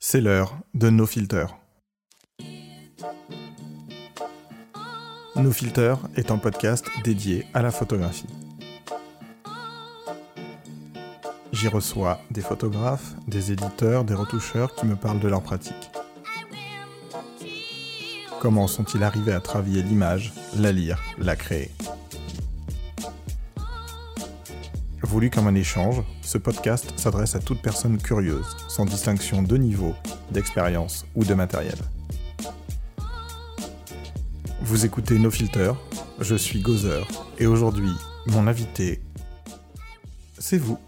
C'est l'heure de No Filter. No Filter est un podcast dédié à la photographie. J'y reçois des photographes, des éditeurs, des retoucheurs qui me parlent de leur pratique. Comment sont-ils arrivés à travailler l'image, la lire, la créer? Comme un échange, ce podcast s'adresse à toute personne curieuse, sans distinction de niveau, d'expérience ou de matériel. Vous écoutez No Filter, je suis Gozer, et aujourd'hui, mon invité, c'est vous.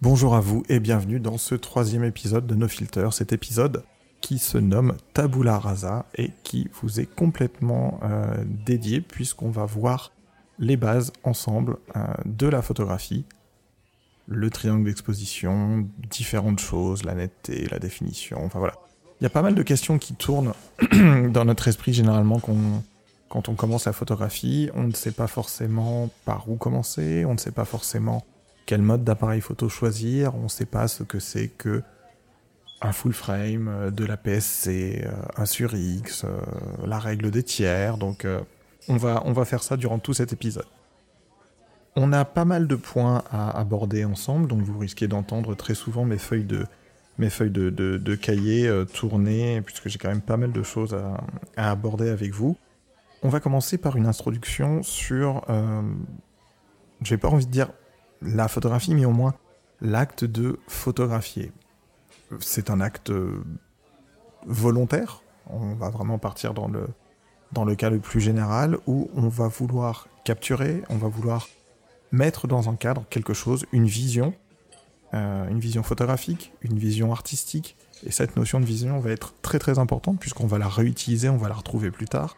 Bonjour à vous et bienvenue dans ce troisième épisode de No Filter, cet épisode qui se nomme Tabula Rasa et qui vous est complètement euh, dédié puisqu'on va voir les bases ensemble euh, de la photographie, le triangle d'exposition, différentes choses, la netteté, la définition, enfin voilà. Il y a pas mal de questions qui tournent dans notre esprit généralement quand on commence la photographie. On ne sait pas forcément par où commencer, on ne sait pas forcément quel mode d'appareil photo choisir, on ne sait pas ce que c'est que un full frame, euh, de la PSC, euh, un sur X, la règle des tiers, donc on va, on va faire ça durant tout cet épisode. On a pas mal de points à aborder ensemble, donc vous risquez d'entendre très souvent mes feuilles de, mes feuilles de, de, cahier euh, tourner, puisque j'ai quand même pas mal de choses à, aborder avec vous. On va commencer par une introduction sur, euh, j'ai pas envie de dire la photographie, mais au moins l'acte de photographier. C'est un acte volontaire, on va vraiment partir dans le, dans le cas le plus général, où on va vouloir capturer, on va vouloir mettre dans un cadre quelque chose, une vision, euh, une vision photographique, une vision artistique, et cette notion de vision va être très très importante puisqu'on va la réutiliser, on va la retrouver plus tard.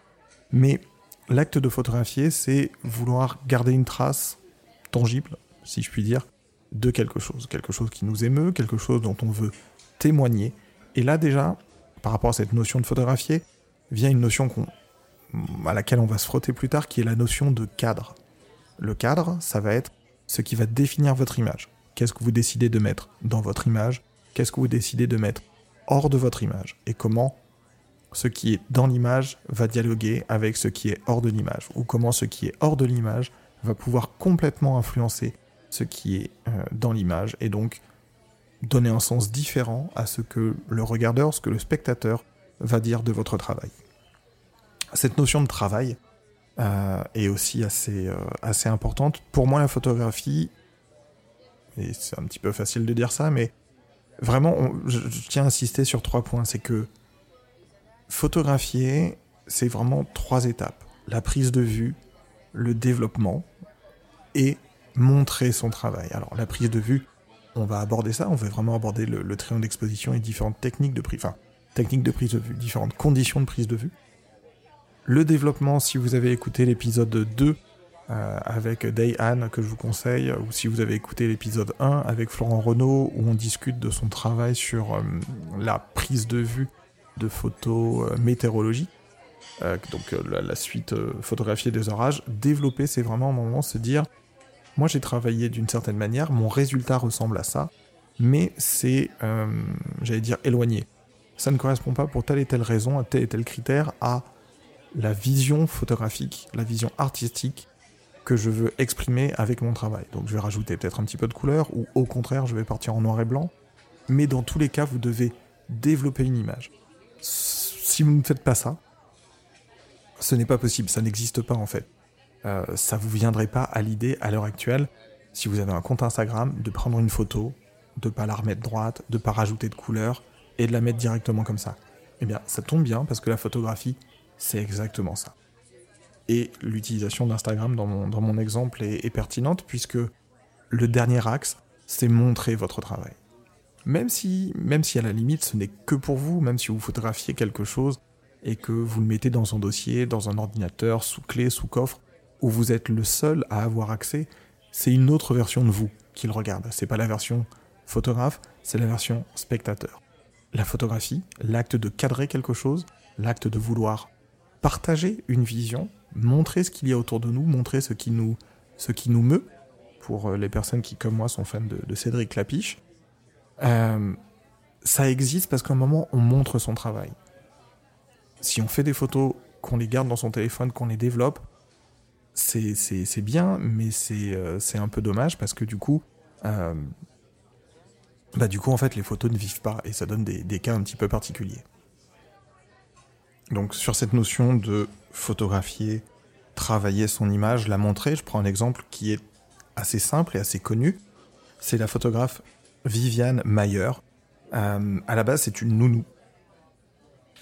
Mais l'acte de photographier, c'est vouloir garder une trace tangible, si je puis dire, de quelque chose, quelque chose qui nous émeut, quelque chose dont on veut témoigner. Et là déjà, par rapport à cette notion de photographier, vient une notion qu'on à laquelle on va se frotter plus tard, qui est la notion de cadre. Le cadre, ça va être ce qui va définir votre image. Qu'est-ce que vous décidez de mettre dans votre image? Qu'est-ce que vous décidez de mettre hors de votre image? Et comment ce qui est dans l'image va dialoguer avec ce qui est hors de l'image? Ou comment ce qui est hors de l'image va pouvoir complètement influencer ce qui est euh, dans l'image? Et donc donner un sens différent à ce que le regardeur, ce que le spectateur va dire de votre travail cette notion de travail euh, est aussi assez, euh, assez importante. Pour moi, la photographie, et c'est un petit peu facile de dire ça, mais vraiment, je, tiens à insister sur trois points. C'est que photographier, c'est vraiment trois étapes. La prise de vue, le développement et montrer son travail. Alors, la prise de vue, on va aborder ça, on va vraiment aborder le, le triangle d'exposition et différentes techniques de prise, techniques de prise de vue, différentes conditions de prise de vue. Le développement, si vous avez écouté l'épisode 2 euh, avec Day Anne que je vous conseille, ou si vous avez écouté l'épisode 1 avec Florent Renault où on discute de son travail sur euh, la prise de vue de photos euh, météorologiques, donc la, suite photographiée des orages, développer c'est vraiment un moment se dire moi j'ai travaillé d'une certaine manière, mon résultat ressemble à ça, mais c'est, j'allais dire, éloigné. Ça ne correspond pas pour telle et telle raison, à tel et tel critère, à la vision photographique, la vision artistique que je veux exprimer avec mon travail. Donc je vais rajouter peut-être un petit peu de couleur, ou au contraire je vais partir en noir et blanc. Mais dans tous les cas, vous devez développer une image. Si vous ne faites pas ça, ce n'est pas possible, ça n'existe pas en fait. Euh, ça vous viendrait pas à l'idée à l'heure actuelle, si vous avez un compte Instagram, de prendre une photo, de pas la remettre droite, de pas rajouter de couleur et de la mettre directement comme ça. Eh bien, ça tombe bien parce que la photographie, c'est exactement ça. Et l'utilisation d'Instagram dans mon, dans mon exemple est, pertinente puisque le dernier axe, c'est montrer votre travail. Même si, même si à la limite ce n'est que pour vous, même si vous photographiez quelque chose et que vous le mettez dans un dossier, dans un ordinateur, sous clé, sous coffre, où vous êtes le seul à avoir accès, c'est une autre version de vous qu'il regarde. C'est pas la version photographe, c'est la version spectateur. La photographie, l'acte de cadrer quelque chose, l'acte de vouloir partager une vision, montrer ce qu'il y a autour de nous, montrer ce qui nous, ce qui nous meut, pour les personnes qui, comme moi, sont fans de, Cédric Lapiche. ça existe parce qu'à un moment, on montre son travail. Si on fait des photos, qu'on les garde dans son téléphone, qu'on les développe, c'est bien, mais c'est un peu dommage parce que du coup, bah du coup en fait les photos ne vivent pas et ça donne des, des cas un petit peu particuliers. Donc sur cette notion de photographier, travailler son image, la montrer, je prends un exemple qui est assez simple et assez connu. C'est la photographe Viviane Mayer. Euh, à la base, c'est une nounou.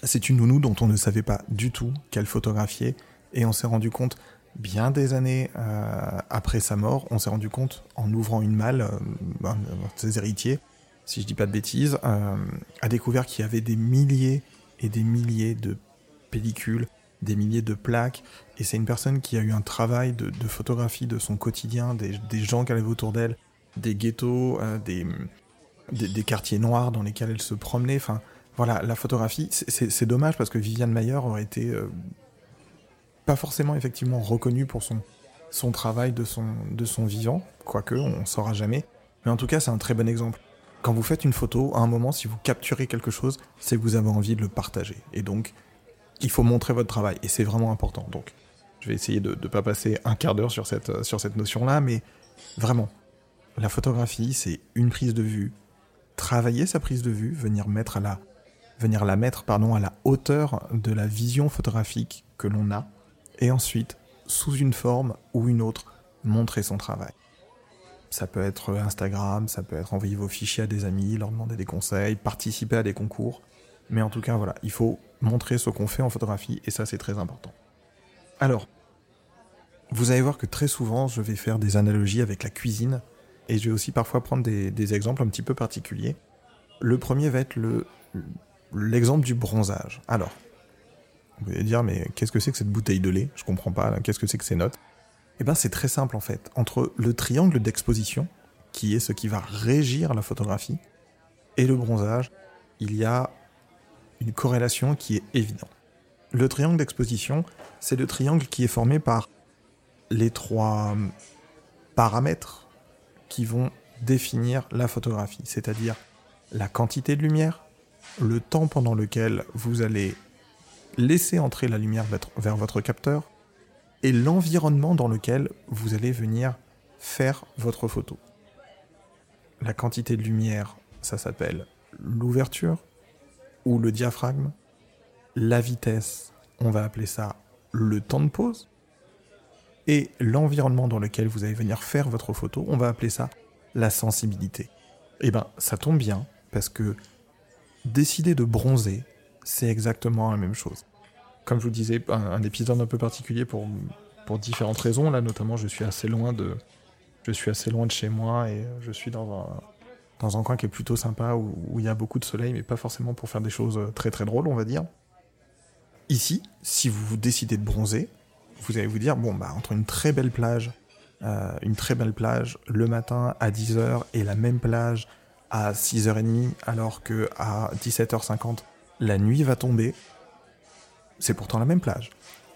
C'est une nounou dont on ne savait pas du tout qu'elle photographiait et on s'est rendu compte bien des années euh, après sa mort, on s'est rendu compte en ouvrant une malle, euh, ses héritiers, si je dis pas de bêtises, a découvert qu'il y avait des milliers et des milliers de pellicules, des milliers de plaques, et c'est une personne qui a eu un travail de, photographie de son quotidien, des, gens qu'elle avait autour d'elle, des ghettos, euh, des, quartiers noirs dans lesquels elle se promenait, enfin voilà, la photographie, c'est dommage parce que Viviane Mayer aurait été euh, pas forcément effectivement reconnue pour son, son travail de son, de son vivant, quoique on ne saura jamais, mais en tout cas c'est un très bon exemple. Quand vous faites une photo, à un moment, si vous capturez quelque chose, c'est que vous avez envie de le partager. Et donc, il faut montrer votre travail. Et c'est vraiment important. Donc, je vais essayer de ne pas passer un quart d'heure sur cette, euh, sur cette notion-là, mais vraiment, la photographie, c'est une prise de vue. Travailler sa prise de vue, venir mettre à la, venir la mettre pardon, à la hauteur de la vision photographique que l'on a, et ensuite, sous une forme ou une autre, montrer son travail. Ça peut être Instagram, ça peut être envoyer vos fichiers à des amis, leur demander des conseils, participer à des concours. Mais en tout cas, voilà, il faut montrer ce qu'on fait en photographie et ça, c'est très important. Alors, vous allez voir que très souvent, je vais faire des analogies avec la cuisine et je vais aussi parfois prendre des, exemples un petit peu particuliers. Le premier va être le, l'exemple du bronzage. Alors, vous allez dire, mais qu'est-ce que c'est que cette bouteille de lait? Je comprends pas, qu'est-ce que c'est que ces notes? Eh ben, c'est très simple en fait. Entre le triangle d'exposition, qui est ce qui va régir la photographie, et le bronzage, il y a une corrélation qui est évidente. Le triangle d'exposition, c'est le triangle qui est formé par les trois paramètres qui vont définir la photographie, c'est-à-dire la quantité de lumière, le temps pendant lequel vous allez laisser entrer la lumière vers votre capteur, et l'environnement dans lequel vous allez venir faire votre photo. La quantité de lumière, ça s'appelle l'ouverture ou le diaphragme. La vitesse, on va appeler ça le temps de pause. Et l'environnement dans lequel vous allez venir faire votre photo, on va appeler ça la sensibilité. Eh bien, ça tombe bien, parce que décider de bronzer, c'est exactement la même chose comme je vous disais, un, épisode un peu particulier pour, pour différentes raisons. Là, notamment, je suis assez loin de, je suis assez loin de chez moi et je suis dans un, dans un coin qui est plutôt sympa où, il y a beaucoup de soleil, mais pas forcément pour faire des choses très très drôles, on va dire. Ici, si vous décidez de bronzer, vous allez vous dire bon bah entre une très belle plage, euh, une très belle plage le matin à 10h et la même plage à 6h30 alors que à 17h50 la nuit va tomber, c'est pourtant la même plage.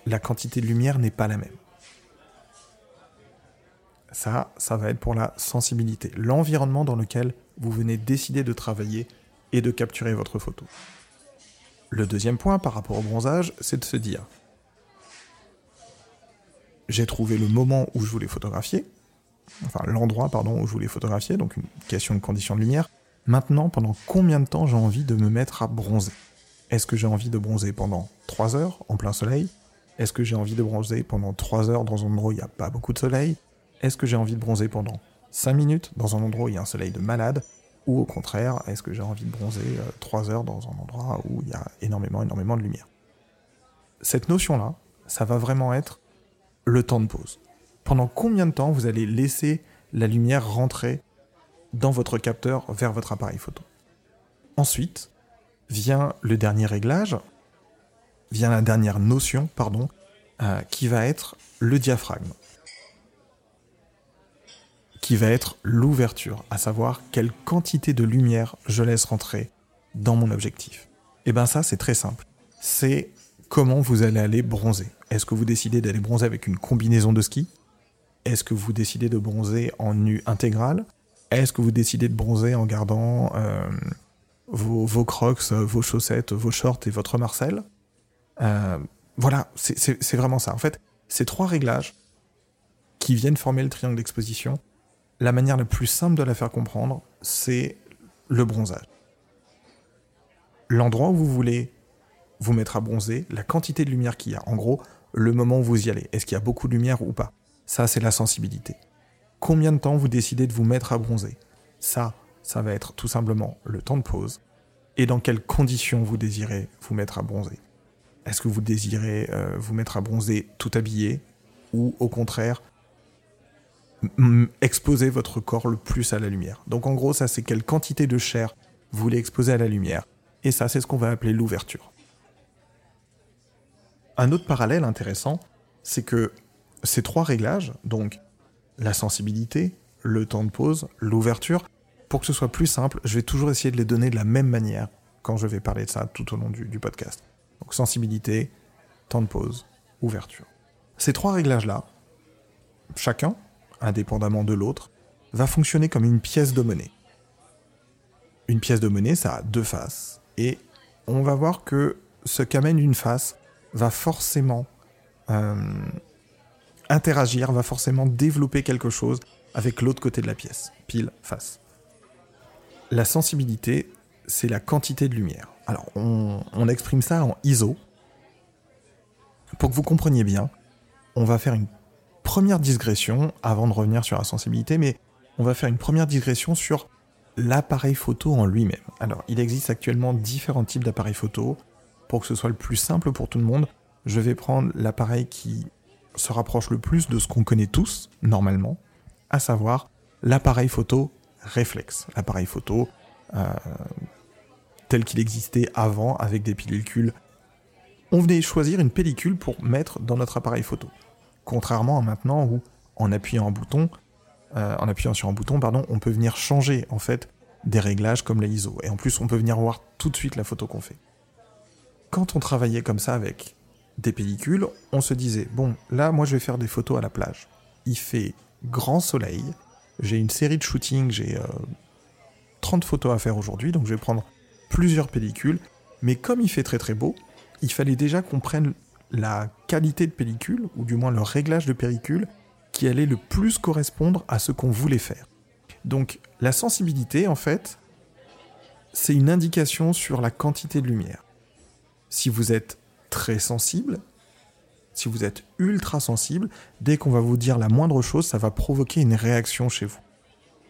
La quantité de lumière n'est pas la même. Ça, ça va être pour la sensibilité, l'environnement dans lequel vous venez décider de travailler et de capturer votre photo. Le deuxième point par rapport au bronzage, c'est de se dire j'ai trouvé le moment où je voulais photographier, enfin l'endroit pardon où je voulais photographier, donc une question de conditions de lumière. Maintenant, pendant combien de temps j'ai envie de me mettre à bronzer? Est-ce que j'ai envie de bronzer pendant 3 heures en plein soleil? Est-ce que j'ai envie de bronzer pendant 3 heures dans un endroit où il n'y a pas beaucoup de soleil? Est-ce que j'ai envie de bronzer pendant 5 minutes dans un endroit où il y a un soleil de malade Ou au contraire, est-ce que j'ai envie de bronzer 3 euh, heures dans un endroit où il y a énormément, énormément de lumière? Cette notion-là, ça va vraiment être le temps de pause. Pendant combien de temps vous allez laisser la lumière rentrer dans votre capteur vers votre appareil photo? Ensuite, vient le dernier réglage, vient la dernière notion, pardon, euh, qui va être le diaphragme, qui va être l'ouverture, à savoir quelle quantité de lumière je laisse rentrer dans mon objectif. Et eh bien ça, c'est très simple. C'est comment vous allez aller bronzer. Est-ce que vous décidez d'aller bronzer avec une combinaison de ski Est-ce que vous décidez de bronzer en nu intégral? Est-ce que vous décidez de bronzer en gardant euh, vos, crocs, vos chaussettes, vos shorts et votre Marcel? Euh, Voilà, c'est vraiment ça. En fait, ces trois réglages qui viennent former le triangle d'exposition, la manière la plus simple de la faire comprendre, c'est le bronzage. L'endroit où vous voulez vous mettre à bronzer, la quantité de lumière qu'il y a. En gros, le moment où vous y allez. Est-ce qu'il y a beaucoup de lumière ou pas? Ça, c'est la sensibilité. Combien de temps vous décidez de vous mettre à bronzer? Ça, ça va être tout simplement le temps de pause. Et dans quelles conditions vous désirez vous mettre à bronzer? Est-ce que vous désirez euh, vous mettre à bronzer tout habillé Ou au contraire, exposer votre corps le plus à la lumière Donc en gros, ça c'est quelle quantité de chair vous voulez exposer à la lumière. Et ça, c'est ce qu'on va appeler l'ouverture. Un autre parallèle intéressant, c'est que ces trois réglages, donc la sensibilité, le temps de pause, l'ouverture, pour que ce soit plus simple, je vais toujours essayer de les donner de la même manière quand je vais parler de ça tout au long du, podcast. Donc sensibilité, temps de pause, ouverture. Ces trois réglages-là, chacun, indépendamment de l'autre, va fonctionner comme une pièce de monnaie. Une pièce de monnaie, ça a deux faces, et on va voir que ce qu'amène une face va forcément euh, interagir, va forcément développer quelque chose avec l'autre côté de la pièce, pile, face. La sensibilité, c'est la quantité de lumière. Alors, on, on, exprime ça en ISO. Pour que vous compreniez bien, on va faire une première digression avant de revenir sur la sensibilité, mais on va faire une première digression sur l'appareil photo en lui-même. Alors, il existe actuellement différents types d'appareils photo pour que ce soit le plus simple pour tout le monde, je vais prendre l'appareil qui se rapproche le plus de ce qu'on connaît tous, normalement, à savoir l'appareil photo réflexe. L'appareil photo euh, tel qu'il existait avant avec des pellicules. On venait choisir une pellicule pour mettre dans notre appareil photo. Contrairement à maintenant où, euh, en appuyant sur un bouton, pardon, on peut venir changer en fait des réglages comme la ISO. Et en plus, on peut venir voir tout de suite la photo qu'on fait quand on travaillait comme ça avec des pellicules, on se disait, bon, là, moi, je vais faire des photos à la plage. Il fait grand soleil, j'ai une série de shootings, j'ai 30 euh, photos à faire aujourd'hui, donc je vais prendre plusieurs pellicules. Mais comme il fait très très beau, il fallait déjà qu'on prenne la qualité de pellicule, ou du moins le réglage de pellicule, qui allait le plus correspondre à ce qu'on voulait faire. Donc la sensibilité, en fait, c'est une indication sur la quantité de lumière si vous êtes très sensible, si vous êtes ultra sensible, dès qu'on va vous dire la moindre chose, ça va provoquer une réaction chez vous.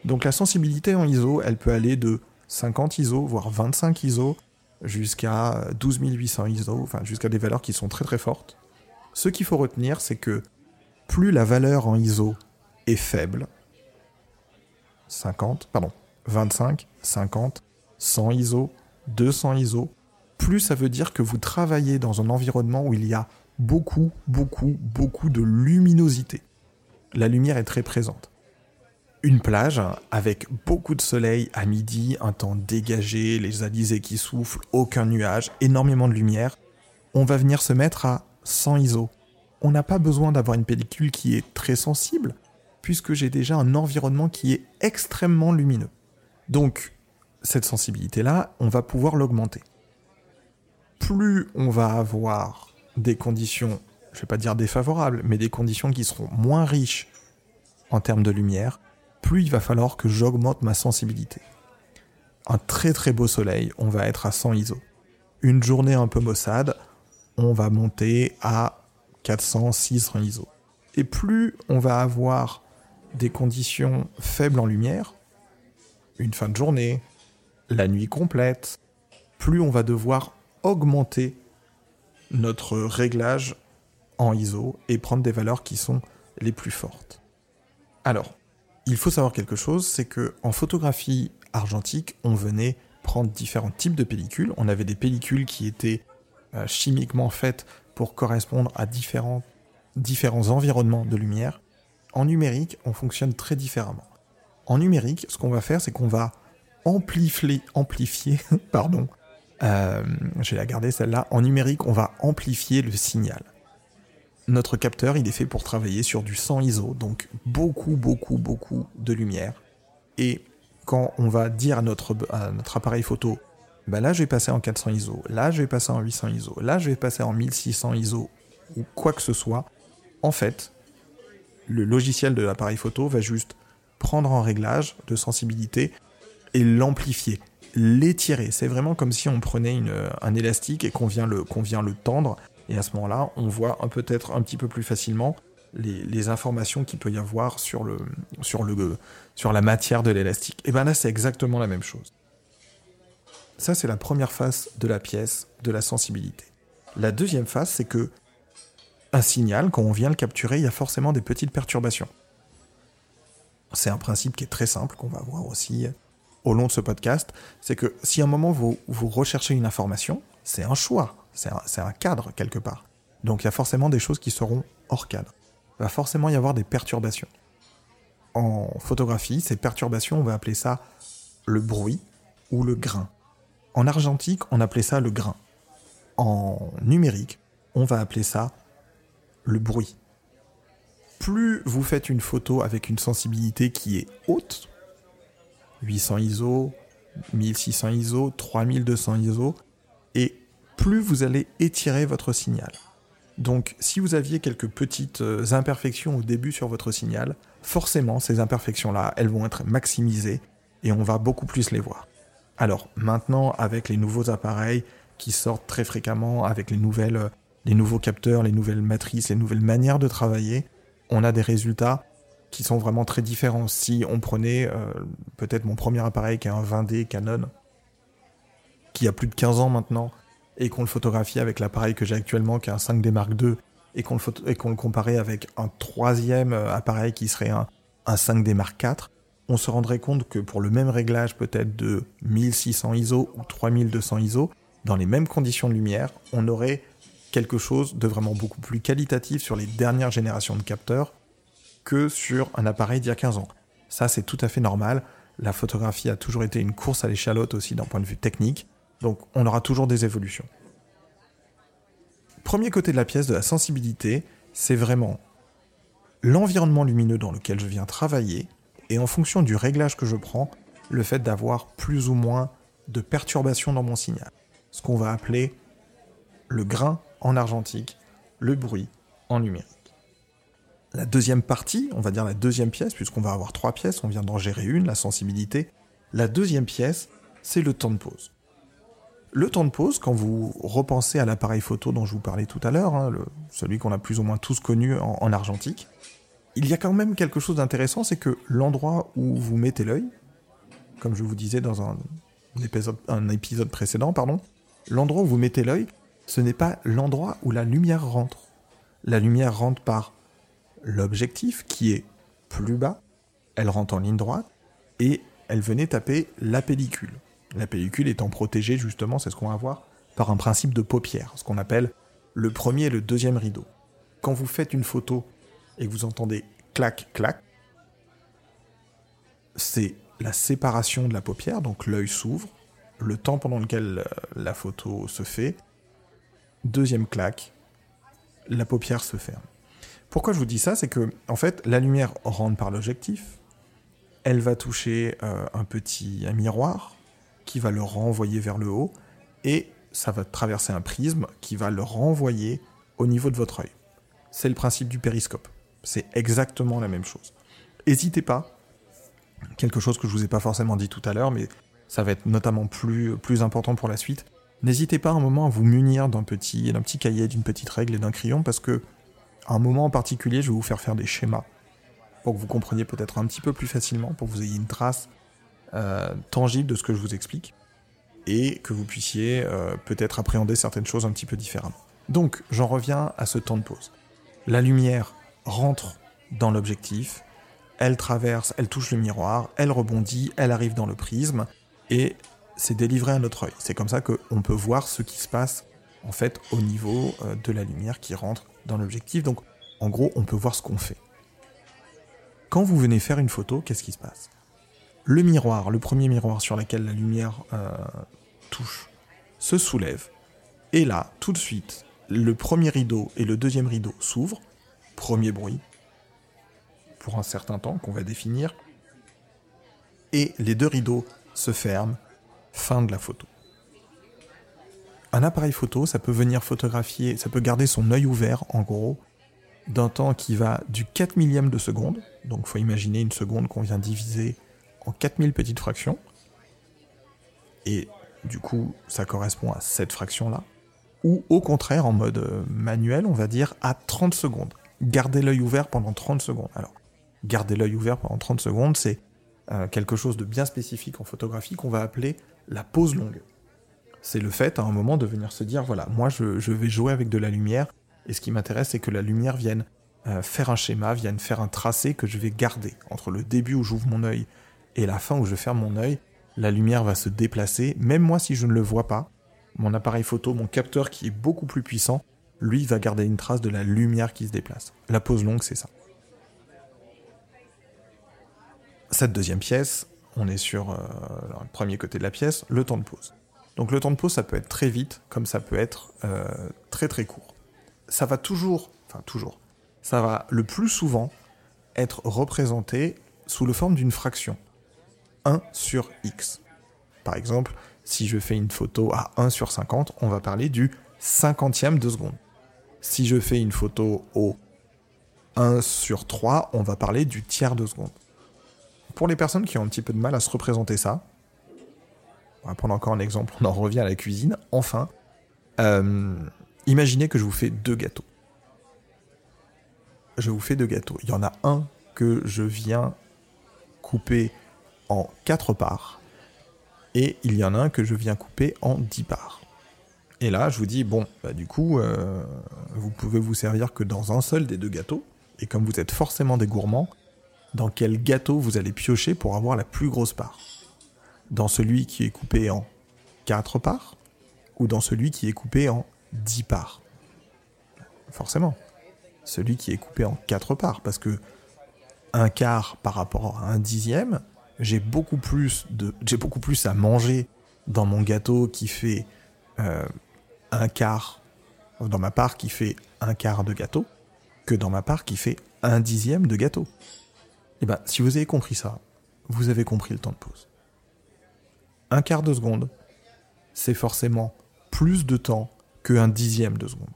Donc la sensibilité en ISO, elle peut aller de 50 ISO, voire 25 ISO, jusqu'à 12800 ISO, enfin jusqu'à des valeurs qui sont très très fortes. Ce qu'il faut retenir, c'est que plus la valeur en ISO est faible, 50, pardon, 25, 50, 100 ISO, 200 ISO, plus ça veut dire que vous travaillez dans un environnement où il y a beaucoup, beaucoup, beaucoup de luminosité. La lumière est très présente. Une plage avec beaucoup de soleil à midi, un temps dégagé, les alizés qui soufflent, aucun nuage, énormément de lumière. On va venir se mettre à 100 ISO. On n'a pas besoin d'avoir une pellicule qui est très sensible, puisque j'ai déjà un environnement qui est extrêmement lumineux. Donc, cette sensibilité-là, on va pouvoir l'augmenter plus on va avoir des conditions, je vais pas dire défavorables, mais des conditions qui seront moins riches en termes de lumière, plus il va falloir que j'augmente ma sensibilité. Un très très beau soleil, on va être à 100 ISO. Une journée un peu maussade, on va monter à 400, 600 ISO. Et plus on va avoir des conditions faibles en lumière, une fin de journée, la nuit complète, plus on va devoir augmenter notre réglage en ISO et prendre des valeurs qui sont les plus fortes. Alors, il faut savoir quelque chose, c'est que en photographie argentique, on venait prendre différents types de pellicules. On avait des pellicules qui étaient chimiquement faites pour correspondre à différents, différents environnements de lumière. En numérique, on fonctionne très différemment. En numérique, ce qu'on va faire, c'est qu'on va amplifier, amplifier pardon, euh, je la celle-là. En numérique, on va amplifier le signal. notre capteur, il est fait pour travailler sur du 100 ISO, donc beaucoup, beaucoup, beaucoup de lumière. Et quand on va dire à notre appareil photo, bah là je vais passer en 400 ISO, là je vais passer en 800 ISO, là je vais passer en 1600 ISO, ou quoi que ce soit, en fait, le logiciel de l'appareil photo va juste prendre en réglage de sensibilité et l'amplifier, l'étirer. C'est vraiment comme si on prenait un élastique et qu'on vient, le, vient le tendre, et à ce moment-là, on voit peut-être un petit peu plus facilement les, informations qu'il peut y avoir sur, le, sur, le, sur la matière de l'élastique. Et bien là, c'est exactement la même chose. Ça, c'est la première face de la pièce, de la sensibilité. La deuxième face, c'est que un signal, quand on vient le capturer, il y a forcément des petites perturbations. C'est un principe qui est très simple, qu'on va voir aussi au long de ce podcast. C'est que si à un moment vous, recherchez une information, c'est un choix, c'est un, cadre quelque part. Donc il y a forcément des choses qui seront hors cadre. Il va forcément y avoir des perturbations. En photographie, ces perturbations, on va appeler ça le bruit ou le grain. En argentique, on appelait ça le grain. En numérique, on va appeler ça le bruit. Plus vous faites une photo avec une sensibilité qui est haute, 800 ISO, 1600 ISO, 3200 ISO, et plus vous allez étirer votre signal. Donc si vous aviez quelques petites euh, imperfections au début sur votre signal, forcément ces imperfections-là, elles vont être maximisées et on va beaucoup plus les voir. Alors maintenant, avec les nouveaux appareils qui sortent très fréquemment, avec les nouvelles euh, les nouveaux capteurs, les nouvelles matrices, les nouvelles manières de travailler, on a des résultats qui sont vraiment très différents. Si on prenait euh, peut-être mon premier appareil qui est un 20D Canon, qui a plus de 15 ans maintenant, et qu'on le photographie avec l'appareil que j'ai actuellement qui est un 5D Mark II, et qu'on le, comparait avec un troisième euh, appareil qui serait un 5D Mark IV, on se rendrait compte que pour le même réglage peut-être de 1600 ISO ou 3200 ISO, dans les mêmes conditions de lumière, on aurait quelque chose de vraiment beaucoup plus qualitatif sur les dernières générations de capteurs que sur un appareil d'il y a 15 ans. Ça, c'est tout à fait normal. La photographie a toujours été une course à l'échalote aussi d'un point de vue technique, donc on aura toujours des évolutions. Premier côté de la pièce de la sensibilité, c'est vraiment l'environnement lumineux dans lequel je viens travailler, et en fonction du réglage que je prends, le fait d'avoir plus ou moins de perturbations dans mon signal. Ce qu'on va appeler le grain en argentique, le bruit en numérique. La deuxième partie, on va dire la deuxième pièce, puisqu'on va avoir trois pièces, on vient d'en gérer une, la sensibilité. La deuxième pièce, c'est le temps de pause. Le temps de pause, quand vous repensez à l'appareil photo dont je vous parlais tout à l'heure, hein, celui qu'on a plus ou moins tous connu en, argentique, il y a quand même quelque chose d'intéressant, c'est que l'endroit où vous mettez l'œil, comme je vous disais dans un, épisode, précédent, pardon, l'endroit où vous mettez l'œil, ce n'est pas l'endroit où la lumière rentre. La lumière rentre par l'objectif qui est plus bas, elle rentre en ligne droite, et elle venait taper la pellicule. La pellicule étant protégée justement, c'est ce qu'on va voir, par un principe de paupière, ce qu'on appelle le premier et le deuxième rideau. Quand vous faites une photo et vous entendez clac, clac, c'est la séparation de la paupière, donc l'œil s'ouvre, le temps pendant lequel euh, la photo se fait, Deuxième claque, la paupière se ferme. Pourquoi je vous dis ça? C'est que, en fait, la lumière rentre par l'objectif, elle va toucher euh, un petit miroir qui va le renvoyer vers le haut, et ça va traverser un prisme qui va le renvoyer au niveau de votre œil. C'est le principe du périscope. C'est exactement la même chose. N'hésitez pas, quelque chose que je vous ai pas forcément dit tout à l'heure, mais ça va être notamment plus, plus important pour la suite, N'hésitez pas un moment à vous munir d'un petit, d'un petit cahier, d'une petite règle et d'un crayon parce que à un moment en particulier, je vais vous faire faire des schémas pour que vous compreniez peut-être un petit peu plus facilement, pour que vous ayez une trace euh, tangible de ce que je vous explique et que vous puissiez euh, peut-être appréhender certaines choses un petit peu différemment. Donc, j'en reviens à ce temps de pause. La lumière rentre dans l'objectif, elle traverse, elle touche le miroir, elle rebondit, elle arrive dans le prisme, et c'est délivré à notre œil. C'est comme ça qu'on peut voir ce qui se passe en fait au niveau euh, de la lumière qui rentre dans l'objectif. Donc en gros, on peut voir ce qu'on fait. Quand vous venez faire une photo, qu'est-ce qui se passe? Le miroir, le premier miroir sur lequel la lumière euh, touche, se soulève. Et là, tout de suite, le premier rideau et le deuxième rideau s'ouvrent, premier bruit, pour un certain temps qu'on va définir, et les deux rideaux se ferment, fin de la photo. Un appareil photo, ça peut venir photographier, ça peut garder son œil ouvert, en gros, d'un temps qui va du 4 millième de seconde, donc faut imaginer une seconde qu'on vient diviser en 4000 petites fractions, et du coup ça correspond à cette fraction-là, ou au contraire en mode euh, manuel, on va dire à 30 secondes. Garder l'œil ouvert pendant 30 secondes. Alors, garder l'œil ouvert pendant 30 secondes, c'est euh, quelque chose de bien spécifique en photographie qu'on va appeler la pause longue. C'est le fait à un moment de venir se dire, voilà, moi je, vais jouer avec de la lumière, et ce qui m'intéresse c'est que la lumière vienne euh, faire un schéma, vienne faire un tracé que je vais garder. Entre le début où j'ouvre mon œil et la fin où je ferme mon œil, la lumière va se déplacer, même moi si je ne le vois pas, mon appareil photo, mon capteur qui est beaucoup plus puissant, lui va garder une trace de la lumière qui se déplace. La pause longue, c'est ça. Cette deuxième pièce, on est sur euh, le premier côté de la pièce, le temps de pause. Donc le temps de pause, ça peut être très vite, comme ça peut être euh, très très court. Ça va toujours, enfin toujours, ça va le plus souvent être représenté sous la forme d'une fraction. 1 sur x. Par exemple, si je fais une photo à 1 sur 50, on va parler du cinquantième de seconde. Si je fais une photo au 1 sur 3, on va parler du tiers de seconde. Pour les personnes qui ont un petit peu de mal à se représenter ça, on va prendre encore un exemple, on en revient à la cuisine, enfin, euh, imaginez que je vous fais deux gâteaux. Je vous fais deux gâteaux. Il y en a un que je viens couper en quatre parts et il y en a un que je viens couper en 10 parts. Et là, je vous dis, bon, bah, du coup, euh, vous pouvez vous servir que dans un seul des deux gâteaux, et comme vous êtes forcément des gourmands, dans quel gâteau vous allez piocher pour avoir la plus grosse part? Dans celui qui est coupé en 4 parts, ou dans celui qui est coupé en 10 parts? Forcément, celui qui est coupé en 4 parts, parce que un quart par rapport à un dixième, j'ai beaucoup plus de, j'ai beaucoup plus à manger dans mon gâteau qui fait euh, un quart, dans ma part qui fait un quart de gâteau, que dans ma part qui fait un dixième de gâteau. Eh ben, si vous avez compris ça, vous avez compris le temps de pause. Un quart de seconde, c'est forcément plus de temps qu'un dixième de seconde.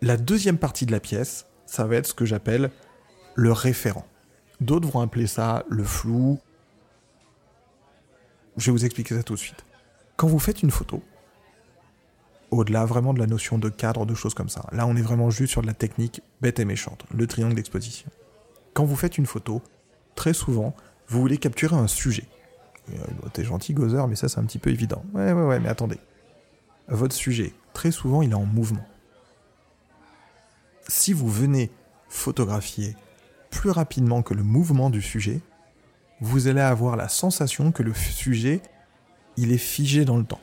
La deuxième partie de la pièce, ça va être ce que j'appelle le référent. D'autres vont appeler ça le flou. Je vais vous expliquer ça tout de suite. Quand vous faites une photo, au-delà vraiment de la notion de cadre, de choses comme ça, là on est vraiment juste sur de la technique bête et méchante, le triangle d'exposition. Quand vous faites une photo, très souvent, vous voulez capturer un sujet. Euh, t'es gentil, Gozer, mais ça c'est un petit peu évident. Ouais, ouais, ouais, mais attendez. Votre sujet, très souvent, il est en mouvement. Si vous venez photographier plus rapidement que le mouvement du sujet, vous allez avoir la sensation que le sujet, il est figé dans le temps.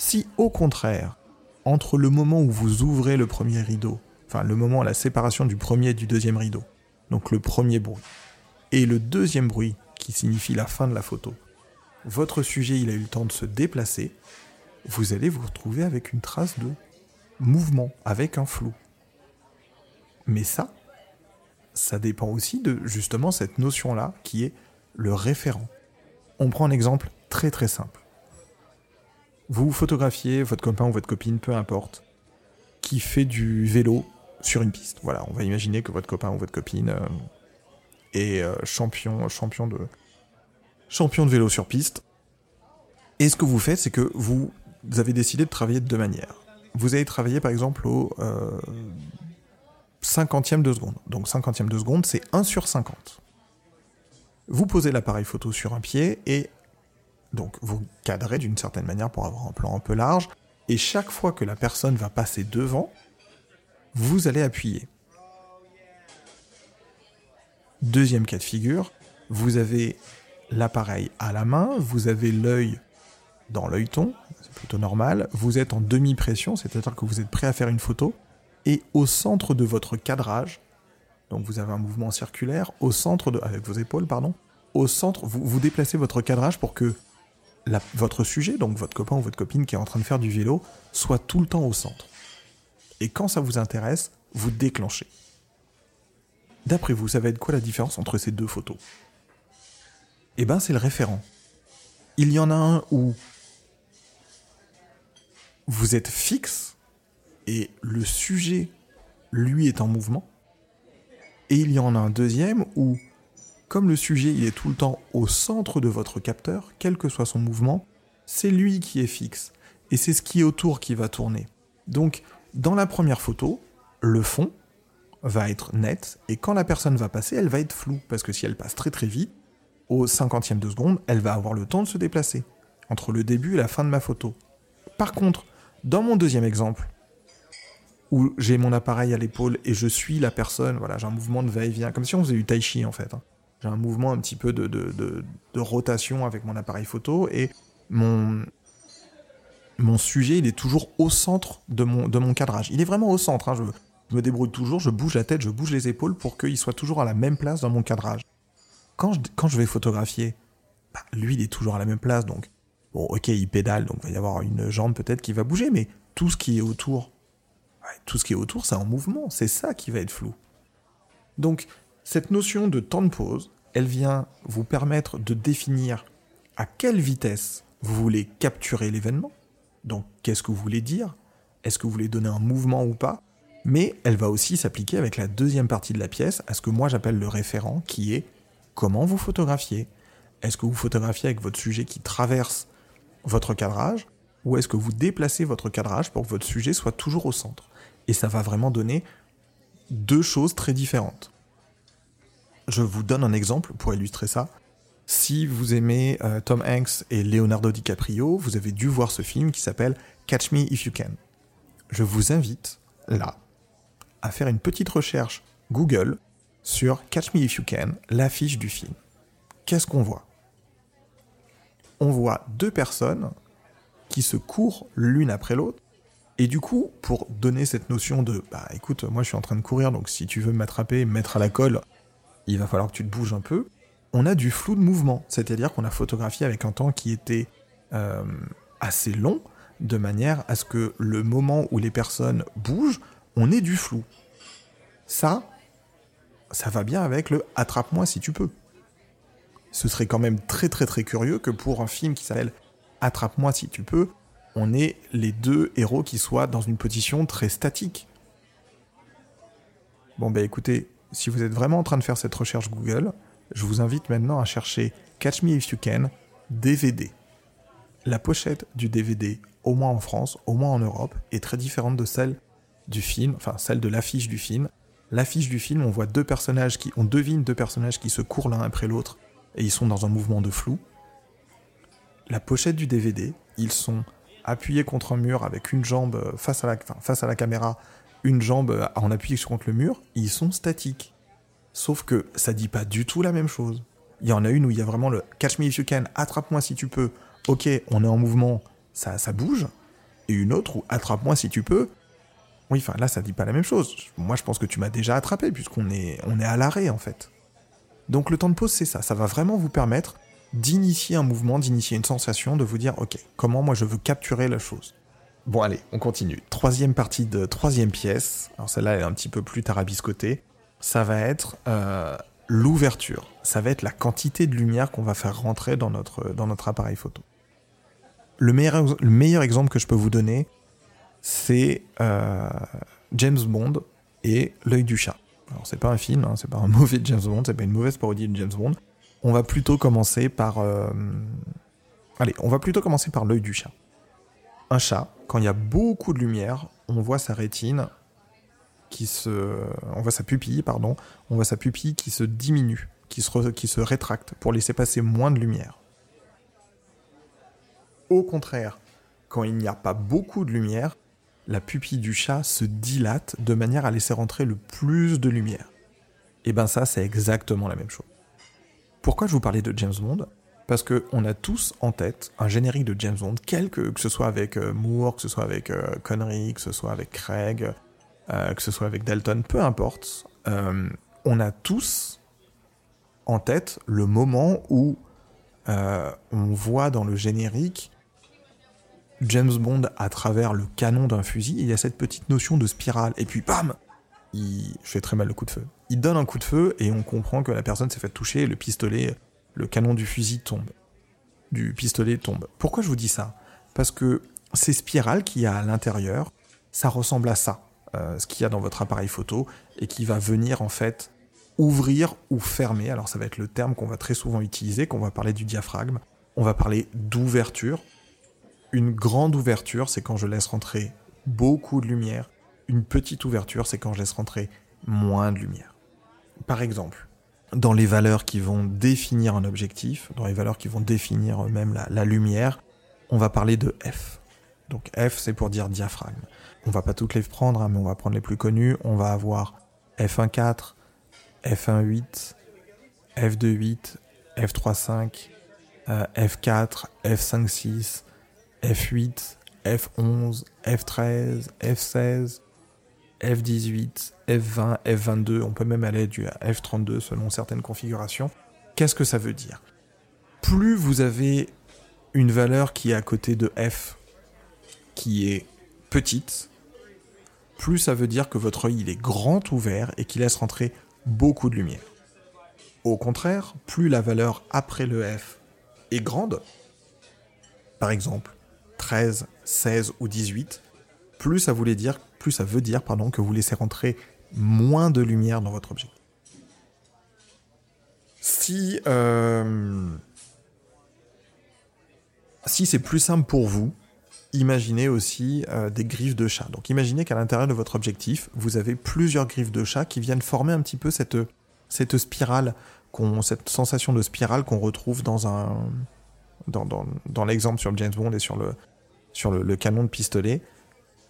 Si au contraire, entre le moment où vous ouvrez le premier rideau, enfin le moment la séparation du premier et du deuxième rideau, donc le premier bruit, et le deuxième bruit qui signifie la fin de la photo, votre sujet a eu le temps de se déplacer, vous allez vous retrouver avec une trace de mouvement, avec un flou. Mais ça, ça dépend aussi de justement cette notion-là qui est le référent. On prend un exemple très très simple. Vous photographiez votre copain ou votre copine, peu importe, qui fait du vélo sur une piste. Voilà, on va imaginer que votre copain ou votre copine euh, est euh, champion, de vélo sur piste. Et ce que vous faites, c'est que vous avez décidé de travailler de deux manières. Vous allez travailler par exemple au euh, cinquantième de seconde. Donc cinquantième de seconde, c'est 1 sur 50. Vous posez l'appareil photo sur un pied et donc vous cadrez d'une certaine manière pour avoir un plan un peu large. Et chaque fois que la personne va passer devant, vous allez appuyer. Deuxième cas de figure, vous avez l'appareil à la main, vous avez l'œil dans l'œilleton, c'est plutôt normal, vous êtes en demi-pression, c'est-à-dire que vous êtes prêt à faire une photo, et au centre de votre cadrage, donc vous avez un mouvement circulaire, au centre de, avec vos épaules, pardon, au centre, vous, vous déplacez votre cadrage pour que votre sujet, donc votre copain ou votre copine qui est en train de faire du vélo, soit tout le temps au centre. Et quand ça vous intéresse, vous déclenchez. D'après vous, ça va être quoi la différence entre ces deux photos? Eh ben, c'est le référent. Il y en a un où vous êtes fixe et le sujet, lui, est en mouvement. Et il y en a un deuxième où, comme le sujet il est tout le temps au centre de votre capteur, quel que soit son mouvement, c'est lui qui est fixe. Et c'est ce qui est autour qui va tourner. Donc, dans la première photo, le fond va être net, et quand la personne va passer, elle va être floue, parce que si elle passe très très vite, au cinquantième de seconde, elle va avoir le temps de se déplacer, entre le début et la fin de ma photo. Par contre, dans mon deuxième exemple, où j'ai mon appareil à l'épaule et je suis la personne, voilà, j'ai un mouvement de va-et-vient, comme si on faisait du tai chi en fait. Hein. J'ai un mouvement un petit peu de, de, rotation avec mon appareil photo et mon, mon sujet, il est toujours au centre de mon, de mon cadrage. Il est vraiment au centre. Hein. Je, me débrouille toujours, je bouge la tête, je bouge les épaules pour qu'il soit toujours à la même place dans mon cadrage. Quand je, quand je vais photographier, bah, lui, il est toujours à la même place. Donc, bon, ok, il pédale, donc il va y avoir une jambe peut-être qui va bouger, mais tout ce qui est autour, tout ce qui est autour, c'est en mouvement. C'est ça qui va être flou. Donc, cette notion de temps de pause, elle vient vous permettre de définir à quelle vitesse vous voulez capturer l'événement. Donc, qu'est-ce que vous voulez dire? Est-ce que vous voulez donner un mouvement ou pas? Mais elle va aussi s'appliquer avec la deuxième partie de la pièce, à ce que moi j'appelle le référent, qui est comment vous photographiez? Est-ce que vous photographiez avec votre sujet qui traverse votre cadrage ou est-ce que vous déplacez votre cadrage pour que votre sujet soit toujours au centre? Et ça va vraiment donner deux choses très différentes. Je vous donne un exemple pour illustrer ça. Si vous aimez euh, Tom Hanks et Leonardo DiCaprio, vous avez dû voir ce film qui s'appelle Catch Me If You Can. Je vous invite, là, à faire une petite recherche Google sur Catch Me If You Can, l'affiche du film. Qu'est-ce qu'on voit? On voit deux personnes qui se courent l'une après l'autre. Et du coup, pour donner cette notion de bah écoute, moi je suis en train de courir, donc si tu veux m'attraper, me mettre à la colle, il va falloir que tu te bouges un peu. On a du flou de mouvement, c'est-à-dire qu'on a photographié avec un temps qui était euh, assez long, de manière à ce que le moment où les personnes bougent, on ait du flou. Ça, ça va bien avec le attrape-moi si tu peux. Ce serait quand même très très très curieux que pour un film qui s'appelle Attrape-moi si tu peux, on ait les deux héros qui soient dans une position très statique. Bon bah écoutez, si vous êtes vraiment en train de faire cette recherche Google, je vous invite maintenant à chercher Catch Me If You Can DVD. La pochette du DVD, au moins en France, au moins en Europe, est très différente de celle du film, enfin celle de l'affiche du film. L'affiche du film, on voit deux personnages qui, on devine deux personnages qui se courent l'un après l'autre et ils sont dans un mouvement de flou la pochette du DVD, ils sont appuyés contre un mur avec une jambe euh, face à la, face à la caméra, une jambe en appui contre le mur, ils sont statiques. Sauf que ça dit pas du tout la même chose. Il y en a une où il y a vraiment le catch me if you can, attrape-moi si tu peux. Ok, on est en mouvement, ça, bouge. Et une autre où attrape-moi si tu peux. Oui, enfin là, ça dit pas la même chose. Moi, je pense que tu m'as déjà attrapé puisqu'on est, est à l'arrêt en fait. Donc le temps de pause, c'est ça. Ça va vraiment vous permettre d'initier un mouvement, d'initier une sensation, de vous dire, ok, comment moi je veux capturer la chose. Bon allez, on continue. Troisième partie de troisième pièce. Alors celle-là est un petit peu plus tarabiscotée. Ça va être euh, l'ouverture. Ça va être la quantité de lumière qu'on va faire rentrer dans notre, dans notre appareil photo. Le meilleur, le meilleur exemple que je peux vous donner, c'est euh, James Bond et L'œil du chat. Alors c'est pas un film, hein, c'est pas un mauvais James Bond, c'est pas une mauvaise parodie de James Bond, on va plutôt commencer par... Euh, allez, on va plutôt commencer par l'œil du chat. Un chat, quand il y a beaucoup de lumière, on voit sa rétine qui se... On voit sa pupille, pardon. On voit sa pupille qui se diminue, qui se, rétracte pour laisser passer moins de lumière. Au contraire, quand il n'y a pas beaucoup de lumière, la pupille du chat se dilate de manière à laisser rentrer le plus de lumière. Et ben ça, c'est exactement la même chose. Pourquoi je vous parlais de James Bond? Parce qu'on a tous en tête un générique de James Bond, quel que, que ce soit avec euh, Moore, que ce soit avec euh, Connery, que ce soit avec Craig, euh, que ce soit avec Dalton, peu importe. on a tous en tête le moment où on voit dans le générique James Bond à travers le canon d'un fusil, il y a cette petite notion de spirale, et puis bam il fait très mal le coup de feu. Il donne un coup de feu et on comprend que la personne s'est fait toucher le pistolet, le canon du fusil tombe. Du pistolet tombe. Pourquoi je vous dis ça? Parce que ces spirales qu'il y a à l'intérieur, ça ressemble à ça, euh, ce qu'il y a dans votre appareil photo, et qui va venir en fait ouvrir ou fermer. Alors ça va être le terme qu'on va très souvent utiliser, qu'on va parler du diaphragme. On va parler d'ouverture. Une grande ouverture, c'est quand je laisse rentrer beaucoup de lumière. Une petite ouverture, c'est quand je laisse rentrer moins de lumière. Par exemple, dans les valeurs qui vont définir un objectif, dans les valeurs qui vont définir même la, la lumière, on va parler de F. Donc F, c'est pour dire diaphragme. On va pas toutes les prendre, hein, mais on va prendre les plus connus. On va avoir F1.4, F1.8, F2.8, F3.5, F4, F5.6, F8, F11, F13, F16, F18, F20, F22, on peut même aller du F32 selon certaines configurations. Qu'est-ce que ça veut dire? Plus vous avez une valeur qui est à côté de F qui est petite, plus ça veut dire que votre œil il est grand ouvert et qu'il laisse rentrer beaucoup de lumière. Au contraire, plus la valeur après le F est grande, par exemple 13, 16 ou 18, plus ça voulait dire, plus ça veut dire pardon, que vous laissez rentrer moins de lumière dans votre objet. Si euh, si c'est plus simple pour vous, imaginez aussi euh, des griffes de chat. Donc imaginez qu'à l'intérieur de votre objectif, vous avez plusieurs griffes de chat qui viennent former un petit peu cette, cette spirale, cette sensation de spirale qu'on retrouve dans un dans, dans, l'exemple sur James Bond et sur le, sur le, canon de pistolet.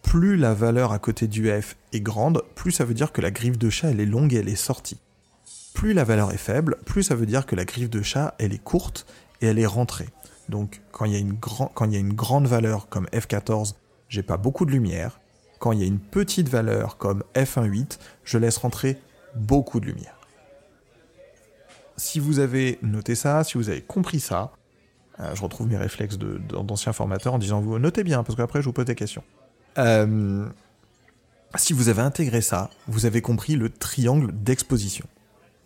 Plus la valeur à côté du F est grande, plus ça veut dire que la griffe de chat est longue et elle est sortie. Plus la valeur est faible, plus ça veut dire que la griffe de chat est courte et elle est rentrée. Donc quand il y a une, quand il y a une grande valeur comme F14, j'ai pas beaucoup de lumière. Quand il y a une petite valeur comme F1.8, je laisse rentrer beaucoup de lumière. Si vous avez noté ça, si vous avez compris ça, euh, je retrouve mes réflexes d'anciens formateurs en disant vous notez bien parce qu'après je vous pose des questions. Euh, si vous avez intégré ça, vous avez compris le triangle d'exposition.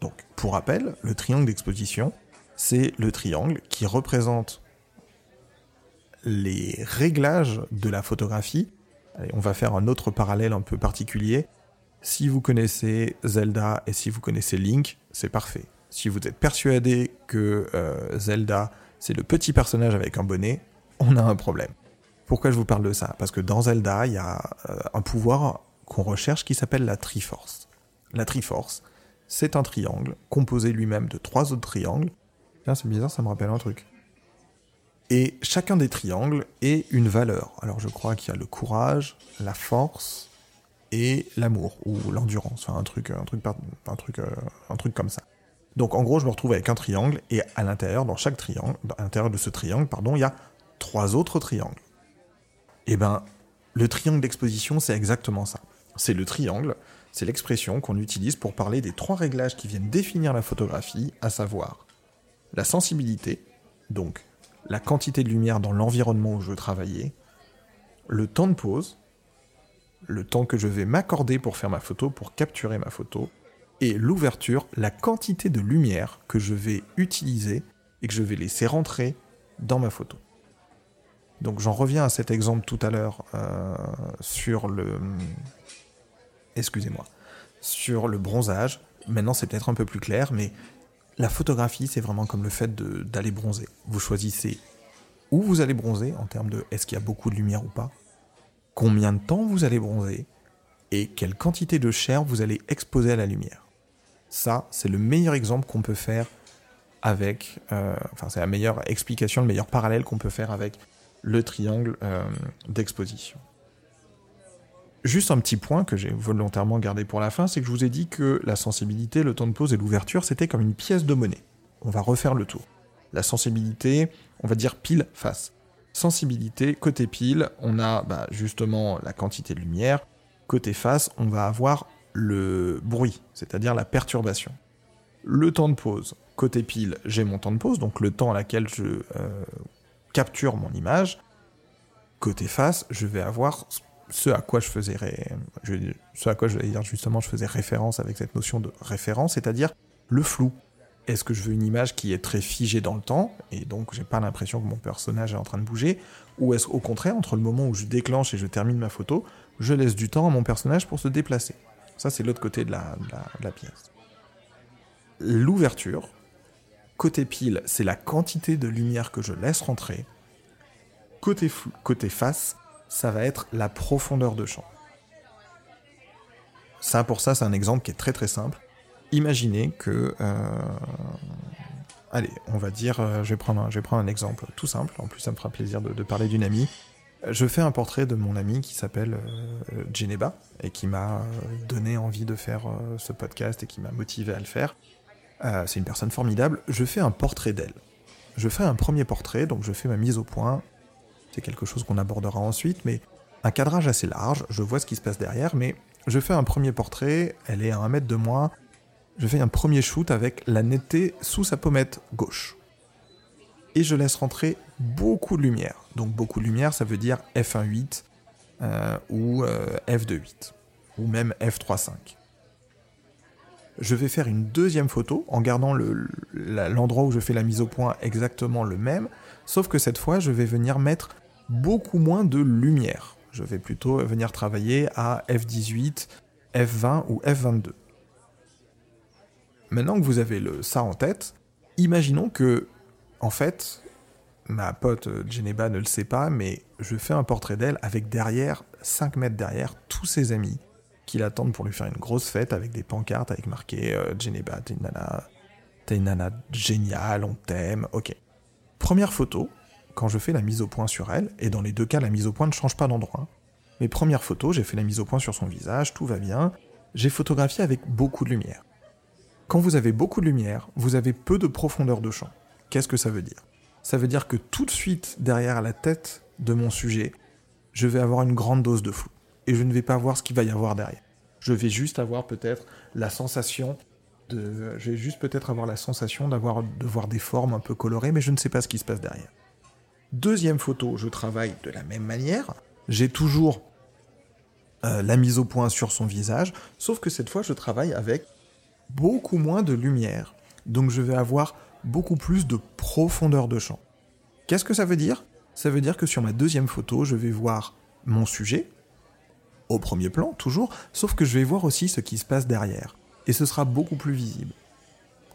Donc, pour rappel, le triangle d'exposition, c'est le triangle qui représente les réglages de la photographie. on va faire un autre parallèle un peu particulier. Si vous connaissez Zelda et si vous connaissez Link, c'est parfait. Si vous êtes persuadé que euh, Zelda, c'est le petit personnage avec un bonnet, on a un problème. Pourquoi je vous parle de ça? Parce que dans Zelda, il y a euh, un pouvoir qu'on recherche qui s'appelle la Triforce. La Triforce, c'est un triangle composé lui-même de trois autres triangles. c'est bizarre, ça me rappelle un truc. Et chacun des triangles est une valeur. Alors je crois qu'il y a le courage, la force et l'amour ou l'endurance, un truc, un truc, un truc, euh, un truc comme ça. Donc en gros, je me retrouve avec un triangle et à l'intérieur, dans chaque triangle, à l'intérieur de ce triangle, pardon, il y a trois autres triangles. Eh ben, le triangle d'exposition, c'est exactement ça. C'est le triangle, c'est l'expression qu'on utilise pour parler des trois réglages qui viennent définir la photographie, à savoir la sensibilité, donc la quantité de lumière dans l'environnement où je veux travailler, le temps de pause, le temps que je vais m'accorder pour faire ma photo, pour capturer ma photo, et l'ouverture, la quantité de lumière que je vais utiliser et que je vais laisser rentrer dans ma photo. Donc j'en reviens à cet exemple tout à l'heure euh, sur le... Excusez-moi. Sur le bronzage. Maintenant c'est peut-être un peu plus clair, mais la photographie, c'est vraiment comme le fait d'aller bronzer. Vous choisissez où vous allez bronzer en termes de est-ce qu'il y a beaucoup de lumière ou pas, combien de temps vous allez bronzer et quelle quantité de chair vous allez exposer à la lumière. Ça, c'est le meilleur exemple qu'on peut faire avec, euh, enfin c'est la meilleure explication, le meilleur parallèle qu'on peut faire avec le triangle euh, d'exposition. Juste un petit point que j'ai volontairement gardé pour la fin, c'est que je vous ai dit que la sensibilité, le temps de pause et l'ouverture, c'était comme une pièce de monnaie. On va refaire le tour. La sensibilité, on va dire pile face. Sensibilité, côté pile, on a bah, justement la quantité de lumière. Côté face, on va avoir le bruit, c'est-à-dire la perturbation. Le temps de pause, côté pile, j'ai mon temps de pause, donc le temps à laquelle je euh, capture mon image. Côté face, je vais avoir ce à quoi je faisais ce à quoi je vais dire justement je faisais référence avec cette notion de référence, c'est-à-dire le flou. Est-ce que je veux une image qui est très figée dans le temps, et donc j'ai pas l'impression que mon personnage est en train de bouger, ou est-ce au contraire, entre le moment où je déclenche et je termine ma photo, je laisse du temps à mon personnage pour se déplacer? Ça, c'est l'autre côté de la, de la pièce. L'ouverture, côté pile, c'est la quantité de lumière que je laisse rentrer. Côté, face, ça va être la profondeur de champ. Ça, pour ça, c'est un exemple qui est très très simple imaginez que... Euh, allez, on va dire, euh, je, vais prendre un, exemple tout simple, en plus ça me fera plaisir de, parler d'une amie. Je fais un portrait de mon amie qui s'appelle euh, Geneba et qui m'a donné envie de faire ce podcast et qui m'a motivé à le faire. C'est une personne formidable. Je fais un portrait d'elle. Je fais un premier portrait, donc je fais ma mise au point. C'est quelque chose qu'on abordera ensuite, mais un cadrage assez large. Je vois ce qui se passe derrière, mais je fais un premier portrait. Elle est à un mètre de moi je fais un premier shoot avec la netteté sous sa pommette gauche. Et je laisse rentrer beaucoup de lumière. Donc beaucoup de lumière, ça veut dire f1.8 euh, ou euh, f2.8 ou même f3.5. Je vais faire une deuxième photo en gardant l'endroit où je fais la mise au point exactement le même, sauf que cette fois je vais venir mettre beaucoup moins de lumière. Je vais plutôt venir travailler à f18, f20 ou f22. Maintenant que vous avez ça en tête, imaginons que, en fait, ma pote euh, Geneba ne le sait pas, mais je fais un portrait d'elle avec derrière, 5 mètres derrière, tous ses amis qui l'attendent pour lui faire une grosse fête avec des pancartes avec marqué euh, Geneba, t'es une nana, t'es une nana géniale, on t'aime, ok. Première photo, quand je fais la mise au point sur elle, et dans les deux cas, la mise au point ne change pas d'endroit. Mes premières photos, j'ai fait la mise au point sur son visage, tout va bien. J'ai photographié avec beaucoup de lumière. Quand vous avez beaucoup de lumière, vous avez peu de profondeur de champ. Qu'est-ce que ça veut dire? Ça veut dire que tout de suite, derrière la tête de mon sujet, je vais avoir une grande dose de flou. Et je ne vais pas voir ce qu'il va y avoir derrière. Je vais juste avoir peut-être la sensation de... Avoir la sensation d'avoir voir des formes un peu colorées, mais je ne sais pas ce qui se passe derrière. Deuxième photo, je travaille de la même manière. J'ai toujours euh, la mise au point sur son visage, sauf que cette fois, je travaille avec beaucoup moins de lumière, donc je vais avoir beaucoup plus de profondeur de champ. Qu'est-ce que ça veut dire? Ça veut dire que sur ma deuxième photo, je vais voir mon sujet, au premier plan toujours, sauf que je vais voir aussi ce qui se passe derrière, et ce sera beaucoup plus visible.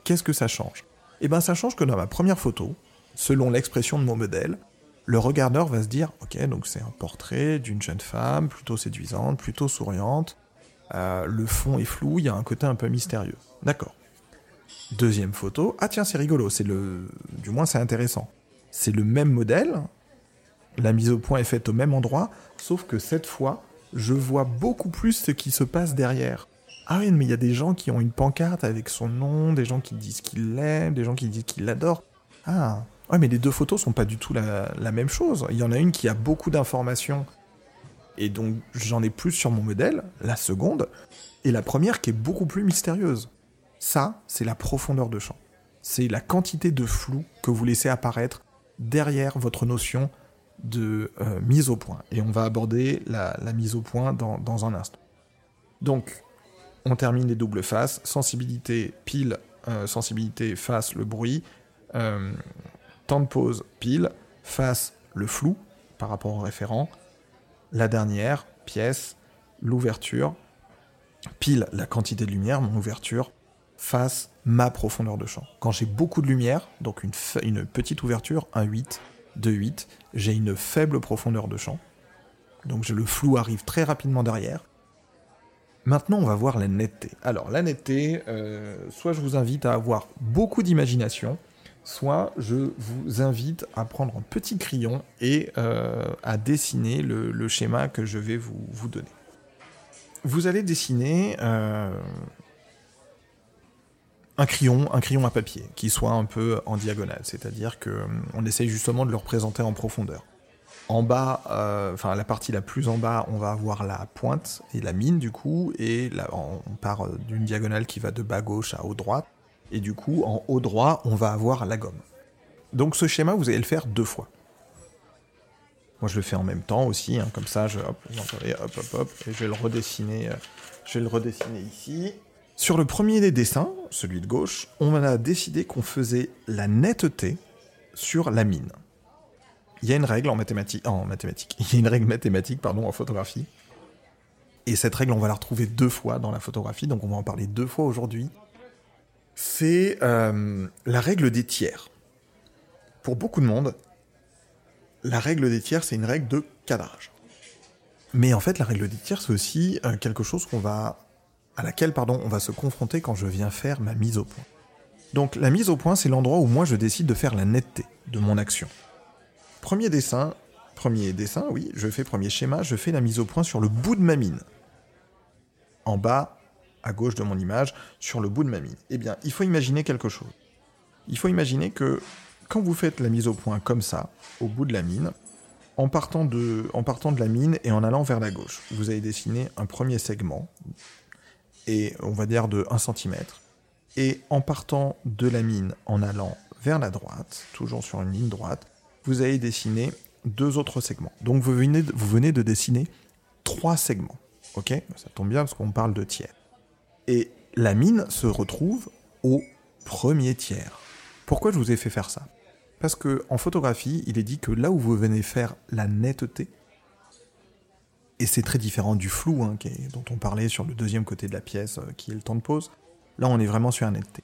Qu'est-ce que ça change? Eh bien ça change que dans ma première photo, selon l'expression de mon modèle, le regardeur va se dire, ok, donc c'est un portrait d'une jeune femme, plutôt séduisante, plutôt souriante, euh, le fond est flou, il y a un côté un peu mystérieux. D'accord. Deuxième photo. Ah tiens, c'est rigolo, c'est le. Du moins, c'est intéressant. C'est le même modèle. La mise au point est faite au même endroit, sauf que cette fois, je vois beaucoup plus ce qui se passe derrière. Ah oui, mais il y a des gens qui ont une pancarte avec son nom, des gens qui disent qu'ils l'aiment, des gens qui disent qu'ils l'adorent. Ah, ouais, mais les deux photos sont pas du tout la, la même chose. Il y en a une qui a beaucoup d'informations et donc j'en ai plus sur mon modèle, la seconde, et la première qui est beaucoup plus mystérieuse. Ça, c'est la profondeur de champ. C'est la quantité de flou que vous laissez apparaître derrière votre notion de euh, mise au point. Et on va aborder la, mise au point dans, un instant. Donc, on termine les doubles faces. Sensibilité, pile, euh, sensibilité, face, le bruit. Euh, temps de pause, pile. Face, le flou par rapport au référent la dernière pièce, l'ouverture, pile la quantité de lumière, mon ouverture, face ma profondeur de champ. Quand j'ai beaucoup de lumière, donc une, une petite ouverture, un 8, 2 8, j'ai une faible profondeur de champ. Donc le flou arrive très rapidement derrière. Maintenant, on va voir la netteté. Alors, la netteté, euh, soit je vous invite à avoir beaucoup d'imagination, soit je vous invite à prendre un petit crayon et euh, à dessiner le, schéma que je vais vous, donner. Vous allez dessiner euh, un crayon, un crayon à papier qui soit un peu en diagonale, c'est-à-dire que euh, on essaye justement de le représenter en profondeur. En bas, enfin la partie la plus en bas, on va avoir la pointe et la mine du coup, et là, on part d'une diagonale qui va de bas gauche à haut droite Et du coup, en haut droit, on va avoir la gomme. Donc ce schéma, vous allez le faire deux fois. Moi, je le fais en même temps aussi, hein, comme ça, je, hop, hop, hop, hop, et je vais le redessiner, euh, je vais le redessiner ici. Sur le premier des dessins, celui de gauche, on a décidé qu'on faisait la netteté sur la mine. Il y a une règle en mathématiques, en il y a une règle mathématique, pardon, en photographie. Et cette règle, on va la retrouver deux fois dans la photographie, donc on va en parler deux fois aujourd'hui. C'est euh, la règle des tiers. Pour beaucoup de monde, la règle des tiers, c'est une règle de cadrage. Mais en fait, la règle des tiers, c'est aussi euh, quelque chose qu'on va, à laquelle, pardon, on va se confronter quand je viens faire ma mise au point. Donc, la mise au point, c'est l'endroit où moi je décide de faire la netteté de mon action. Premier dessin, premier dessin, oui, je fais premier schéma, je fais la mise au point sur le bout de ma mine. En bas, à gauche de mon image, sur le bout de ma mine. Eh bien, il faut imaginer quelque chose. Il faut imaginer que quand vous faites la mise au point comme ça, au bout de la mine, en partant de, en partant de la mine et en allant vers la gauche, vous allez dessiner un premier segment, et on va dire de 1 cm, et en partant de la mine en allant vers la droite, toujours sur une ligne droite, vous allez dessiner deux autres segments. Donc vous venez de, vous venez de dessiner trois segments. Ok? Ça tombe bien parce qu'on parle de tiers. Et la mine se retrouve au premier tiers. Pourquoi je vous ai fait faire ça? Parce que en photographie, il est dit que là où vous venez faire la netteté, et c'est très différent du flou hein, dont on parlait sur le deuxième côté de la pièce, euh, qui est le temps de pause, là on est vraiment sur la netteté.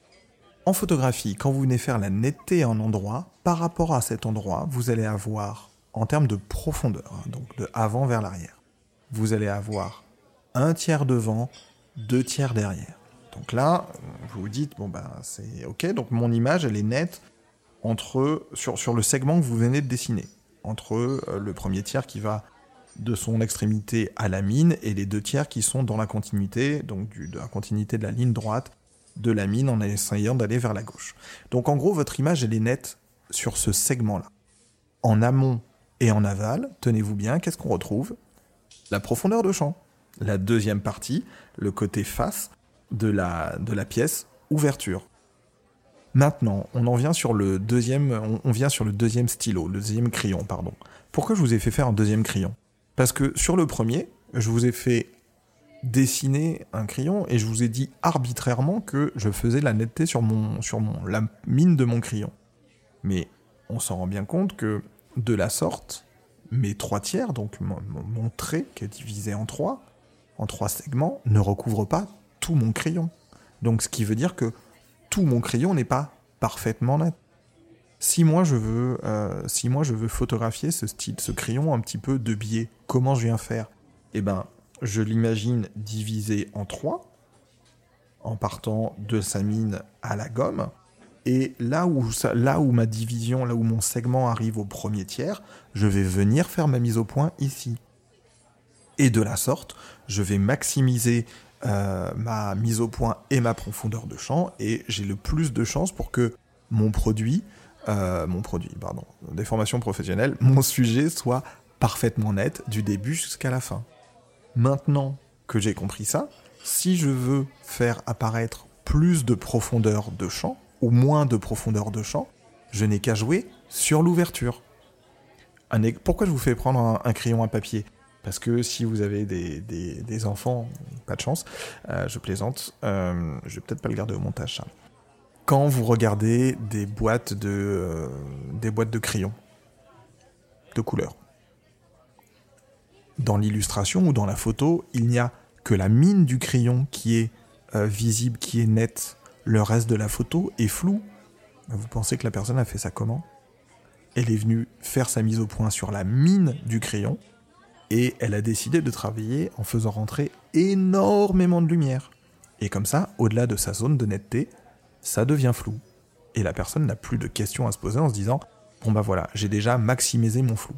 En photographie, quand vous venez faire la netteté un endroit, par rapport à cet endroit, vous allez avoir, en termes de profondeur, hein, donc de avant vers l'arrière, vous allez avoir un tiers devant, deux tiers derrière. Donc là, vous vous dites, bon ben c'est ok, donc mon image elle est nette, entre, sur, sur le segment que vous venez de dessiner, entre euh, le premier tiers qui va de son extrémité à la mine et les deux tiers qui sont dans la continuité, donc de la continuité de la ligne droite de la mine en essayant d'aller vers la gauche. Donc en gros, votre image, elle est nette sur ce segment-là. En amont et en aval, tenez-vous bien, qu'est-ce qu'on retrouve? La profondeur de champ. La deuxième partie, le côté face de la, de la pièce, ouverture. Maintenant, on en vient sur le deuxième, on, vient sur le deuxième stylo, le deuxième crayon, pardon. Pourquoi je vous ai fait faire un deuxième crayon? Parce que sur le premier, je vous ai fait dessiner un crayon et je vous ai dit arbitrairement que je faisais la netteté sur mon, sur mon, la mine de mon crayon. Mais on s'en rend bien compte que de la sorte, mes trois tiers, donc mon, mon trait qui est divisé en trois, en trois segments, ne recouvre pas tout mon crayon. Donc ce qui veut dire que tout mon crayon n'est pas parfaitement net. Si moi je veux, euh, si moi je veux photographier ce style, ce crayon un petit peu de biais, comment je viens faire? Eh ben, je l'imagine divisé en trois, en partant de sa mine à la gomme. Et là où, là où ma division, là où mon segment arrive au premier tiers, je vais venir faire ma mise au point ici. Et de la sorte, je vais maximiser euh, ma mise au point et ma profondeur de champ, et j'ai le plus de chances pour que mon produit, euh, mon produit, pardon, des formations professionnelles, mon sujet soit parfaitement net du début jusqu'à la fin. Maintenant que j'ai compris ça, si je veux faire apparaître plus de profondeur de champ, ou moins de profondeur de champ, je n'ai qu'à jouer sur l'ouverture. Pourquoi je vous fais prendre un crayon à papier? Parce que si vous avez des, enfants, pas de chance, euh, je plaisante, euh, je vais peut-être pas le garder au montage. Quand vous regardez des boîtes de, euh, de crayons, de couleurs, dans l'illustration ou dans la photo, il n'y a que la mine du crayon qui est visible, qui est nette. Le reste de la photo est flou. Vous pensez que la personne a fait ça comment? Elle est venue faire sa mise au point sur la mine du crayon, et elle a décidé de travailler en faisant rentrer énormément de lumière. Et comme ça, au-delà de sa zone de netteté, ça devient flou. Et la personne n'a plus de questions à se poser en se disant Bon bah voilà, j'ai déjà maximisé mon flou.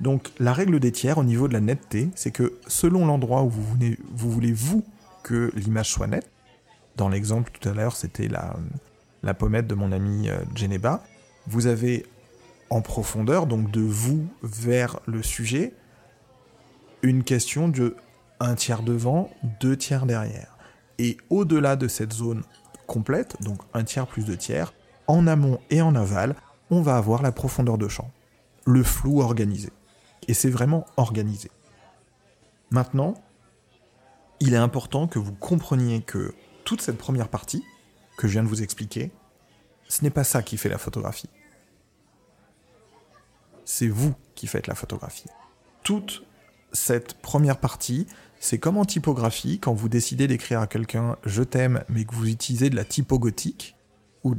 Donc la règle des tiers au niveau de la netteté, c'est que selon l'endroit où vous voulez, vous que l'image soit nette, dans l'exemple tout à l'heure c'était la, la pommette de mon ami euh, Geneba, vous avez en profondeur, donc de vous vers le sujet, une question de un tiers devant, deux tiers derrière. Et au-delà de cette zone complète, donc un tiers plus deux tiers, en amont et en aval, on va avoir la profondeur de champ, le flou organisé. Et c'est vraiment organisé. Maintenant, il est important que vous compreniez que toute cette première partie, que je viens de vous expliquer, ce n'est pas ça qui fait la photographie. C'est vous qui faites la photographie. Toute cette première partie, c'est comme en typographie, quand vous décidez d'écrire à quelqu'un je t'aime, mais que vous utilisez de la typo gothique, ou,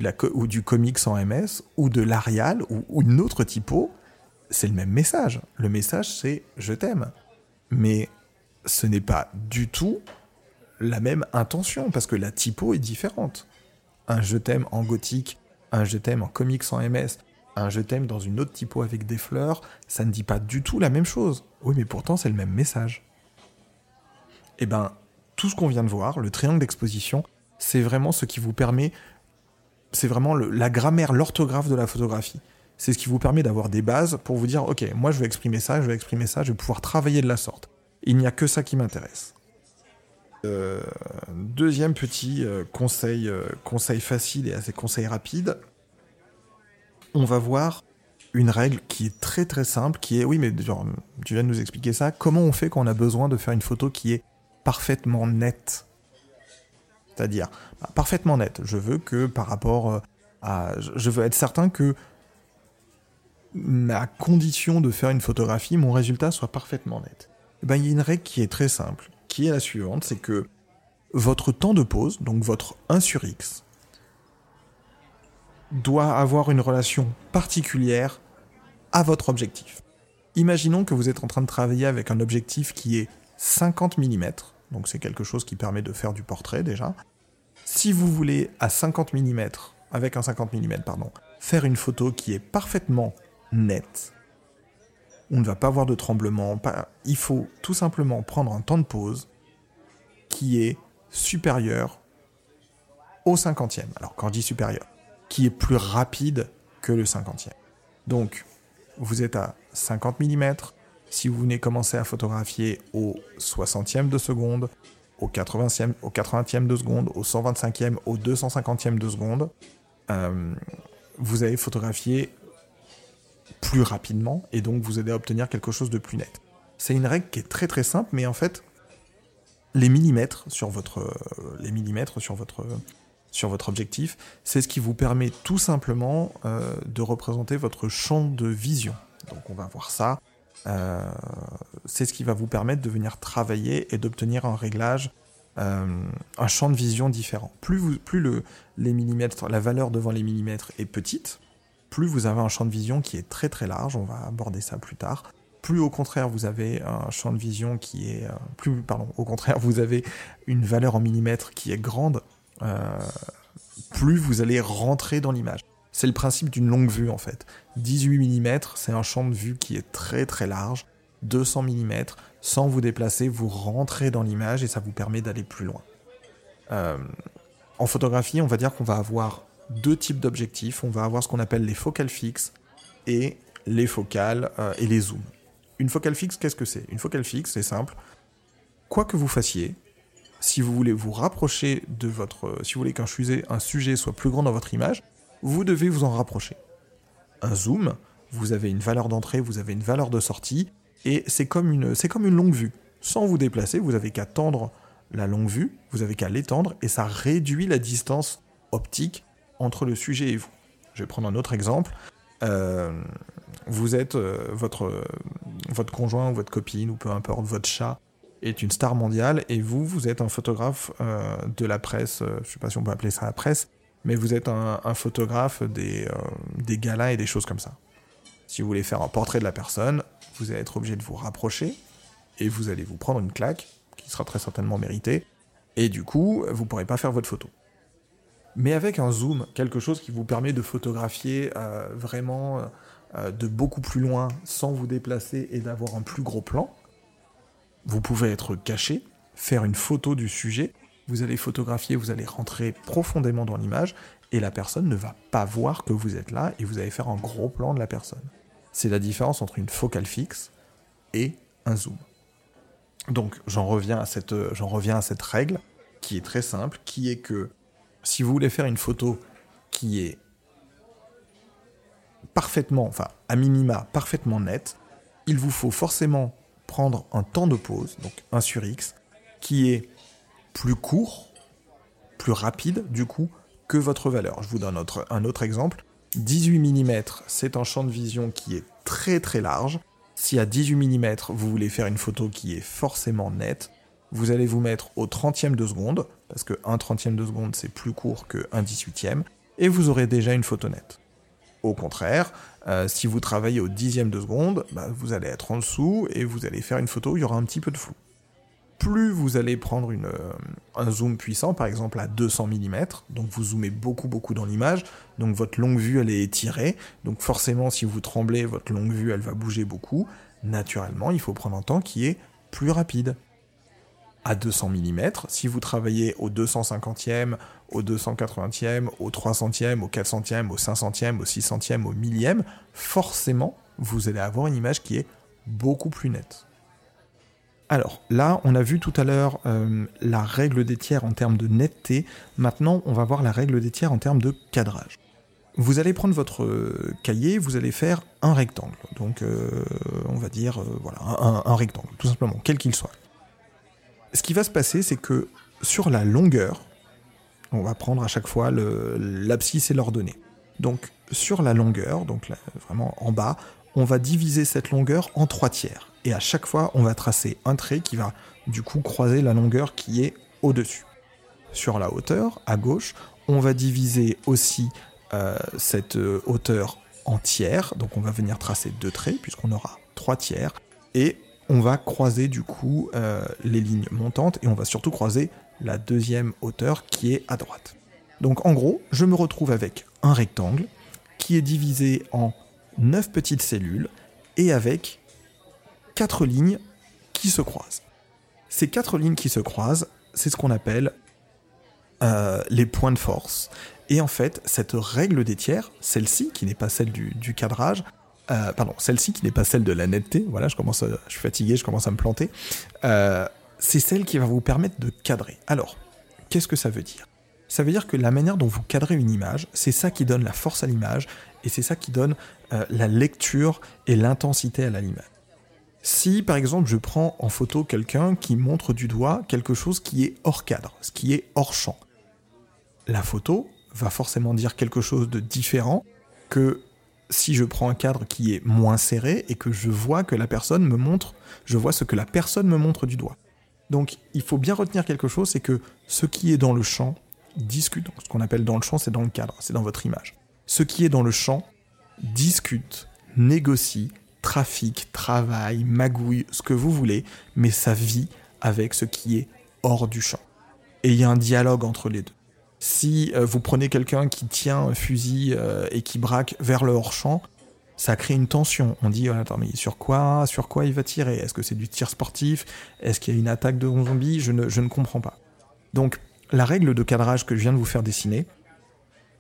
du comics en MS, ou de l'Arial, ou, ou une autre typo, c'est le même message. Le message, c'est je t'aime. Mais ce n'est pas du tout la même intention, parce que la typo est différente. Un je t'aime en gothique, un je t'aime en comics en MS, un je t'aime dans une autre typo avec des fleurs, ça ne dit pas du tout la même chose. Oui, mais pourtant c'est le même message. Eh ben, tout ce qu'on vient de voir, le triangle d'exposition, c'est vraiment ce qui vous permet, c'est vraiment la grammaire, l'orthographe de la photographie. C'est ce qui vous permet d'avoir des bases pour vous dire, ok, moi je vais exprimer ça, je vais exprimer ça, je vais pouvoir travailler de la sorte. Il n'y a que ça qui m'intéresse. Euh, deuxième petit euh, conseil, euh, conseil facile et assez conseil rapide. On va voir une règle qui est très très simple, qui est, oui mais tu viens de nous expliquer ça, comment on fait quand on a besoin de faire une photo qui est parfaitement nette C'est-à-dire, bah, parfaitement nette. Je veux que par rapport à... Je veux être certain que ma condition de faire une photographie, mon résultat soit parfaitement net. Eh ben, il y a une règle qui est très simple, qui est la suivante, c'est que votre temps de pause, donc votre 1 sur x, doit avoir une relation particulière à votre objectif. Imaginons que vous êtes en train de travailler avec un objectif qui est 50 mm, donc c'est quelque chose qui permet de faire du portrait déjà. Si vous voulez à 50 mm, avec un 50 mm, pardon, faire une photo qui est parfaitement nette, on ne va pas avoir de tremblement. Il faut tout simplement prendre un temps de pause qui est supérieur au cinquantième. Alors quand je dis supérieur, qui est plus rapide que le cinquantième. Donc, vous êtes à 50 mm. Si vous venez commencer à photographier au 60e de seconde, au 80e, au 80e de seconde, au 125e, au 250e de seconde, euh, vous allez photographier plus rapidement et donc vous allez obtenir quelque chose de plus net. C'est une règle qui est très très simple, mais en fait, les millimètres sur votre, euh, les millimètres sur votre, sur votre objectif, c'est ce qui vous permet tout simplement euh, de représenter votre champ de vision. Donc on va voir ça. Euh, c'est ce qui va vous permettre de venir travailler et d'obtenir un réglage, un champ de vision différent. Plus, vous, plus le, les millimètres, la valeur devant les millimètres est petite, plus vous avez un champ de vision qui est très très large, on va aborder ça plus tard. Plus au contraire vous avez un champ de vision qui est euh, plus pardon, au contraire vous avez une valeur en millimètres qui est grande, euh, plus vous allez rentrer dans l'image. C'est le principe d'une longue vue en fait. 18 mm, c'est un champ de vue qui est très très large. 200 mm, sans vous déplacer, vous rentrez dans l'image et ça vous permet d'aller plus loin. Euh, en photographie, on va dire qu'on va avoir deux types d'objectifs. On va avoir ce qu'on appelle les focales fixes et les focales euh, et les zooms. Une focale fixe, qu'est-ce que c'est? Une focale fixe, c'est simple. Quoi que vous fassiez, si vous voulez vous rapprocher de votre... Si vous voulez qu'un sujet, sujet soit plus grand dans votre image, vous devez vous en rapprocher. Un zoom, vous avez une valeur d'entrée, vous avez une valeur de sortie, et c'est comme une, comme une longue vue. Sans vous déplacer, vous avez qu'à tendre la longue vue, vous avez qu'à l'étendre, et ça réduit la distance optique entre le sujet et vous. Je vais prendre un autre exemple. Euh, vous êtes euh, votre votre conjoint ou votre copine ou peu importe votre chat est une star mondiale et vous vous êtes un photographe euh, de la presse. je sais pas si on peut appeler ça la presse, mais vous êtes un, photographe des des galas et des choses comme ça. Si vous voulez faire un portrait de la personne, vous allez être obligé de vous rapprocher et vous allez vous prendre une claque qui sera très certainement méritée. Et du coup, vous pourrez pas faire votre photo mais avec un zoom, quelque chose qui vous permet de photographier euh, vraiment euh, de beaucoup plus loin sans vous déplacer et d'avoir un plus gros plan. Vous pouvez être caché, faire une photo du sujet, vous allez photographier, vous allez rentrer profondément dans l'image et la personne ne va pas voir que vous êtes là et vous allez faire un gros plan de la personne. C'est la différence entre une focale fixe et un zoom. Donc j'en reviens à cette, j'en reviens à cette règle qui est très simple, qui est que Si vous voulez faire une photo qui est parfaitement, enfin à minima parfaitement nette, il vous faut forcément prendre un temps de pause, donc 1 sur x, qui est plus court, plus rapide du coup, que votre valeur. Je vous donne un autre exemple. 18 mm, c'est un champ de vision qui est très très large. Si à 18 mm, vous voulez faire une photo qui est forcément nette, vous allez vous mettre au 30e de seconde, parce que 1 30e de seconde c'est plus court que 1 18e, et vous aurez déjà une photo nette. Au contraire, euh, si vous travaillez au dixième de seconde, bah, vous allez être en dessous et vous allez faire une photo où il y aura un petit peu de flou. Plus vous allez prendre euh, un zoom puissant, par exemple à 200 mm, donc vous zoomez beaucoup beaucoup dans l'image, donc votre longue vue elle est étirée, donc forcément si vous tremblez, votre longue vue elle va bouger beaucoup. Naturellement, il faut prendre un temps qui est plus rapide à 200 mm. Si vous travaillez au 250e, au 280e, au 300e, au 400e, au 500e, au 600e, au millième, forcément, vous allez avoir une image qui est beaucoup plus nette. Alors là, on a vu tout à l'heure euh, la règle des tiers en termes de netteté. Maintenant, on va voir la règle des tiers en termes de cadrage. Vous allez prendre votre euh, cahier, vous allez faire un rectangle. Donc, euh, on va dire, voilà, un rectangle, tout simplement, quel qu'il soit ce qui va se passer, c'est que sur la longueur, on va prendre à chaque fois l'abscisse et l'ordonnée. Donc sur la longueur, donc vraiment en bas, on va diviser cette longueur en trois tiers. Et à chaque fois, on va tracer un trait qui va du coup croiser la longueur qui est au-dessus. Sur la hauteur, à gauche, on va diviser aussi euh, cette euh, hauteur en tiers. Donc on va venir tracer deux traits puisqu'on aura trois tiers. Et on va croiser du coup euh, les lignes montantes et on va surtout croiser la deuxième hauteur qui est à droite. Donc en gros, je me retrouve avec un rectangle qui est divisé en 9 petites cellules et avec quatre lignes qui se croisent. Ces quatre lignes qui se croisent, c'est ce qu'on appelle euh, les points de force. Et en fait, cette règle des tiers, celle-ci, qui n'est pas celle du cadrage, euh, pardon, celle-ci qui n'est pas celle de la netteté, voilà, je commence, je suis fatigué, je commence à me planter, euh, c'est celle qui va vous permettre de cadrer. Alors, qu'est-ce que ça veut dire? Ça veut dire que la manière dont vous cadrez une image, c'est ça qui donne la force à l'image, et c'est ça qui donne la lecture et l'intensité à l'image. Si par exemple je prends en photo quelqu'un qui montre du doigt quelque chose qui est hors cadre, ce qui est hors champ, la photo va forcément dire quelque chose de différent que si je prends un cadre qui est moins serré et que je vois que la personne me montre, je vois ce que la personne me montre du doigt. Donc il faut bien retenir quelque chose, c'est que ce qui est dans le champ discute. ce qu'on appelle dans le champ, c'est dans le cadre, c'est dans votre image. Ce qui est dans le champ discute, négocie, trafique, travaille, magouille, ce que vous voulez, mais ça vit avec ce qui est hors du champ. Et il y a un dialogue entre les deux. Si euh, vous prenez quelqu'un qui tient un fusil euh, et qui braque vers le hors-champ, ça crée une tension. On dit, attends, mais sur quoi, sur quoi il va tirer? Est-ce que c'est du tir sportif? Est-ce qu'il y a une attaque de zombies? Je ne comprends pas. Donc, la règle de cadrage que je viens de vous faire dessiner,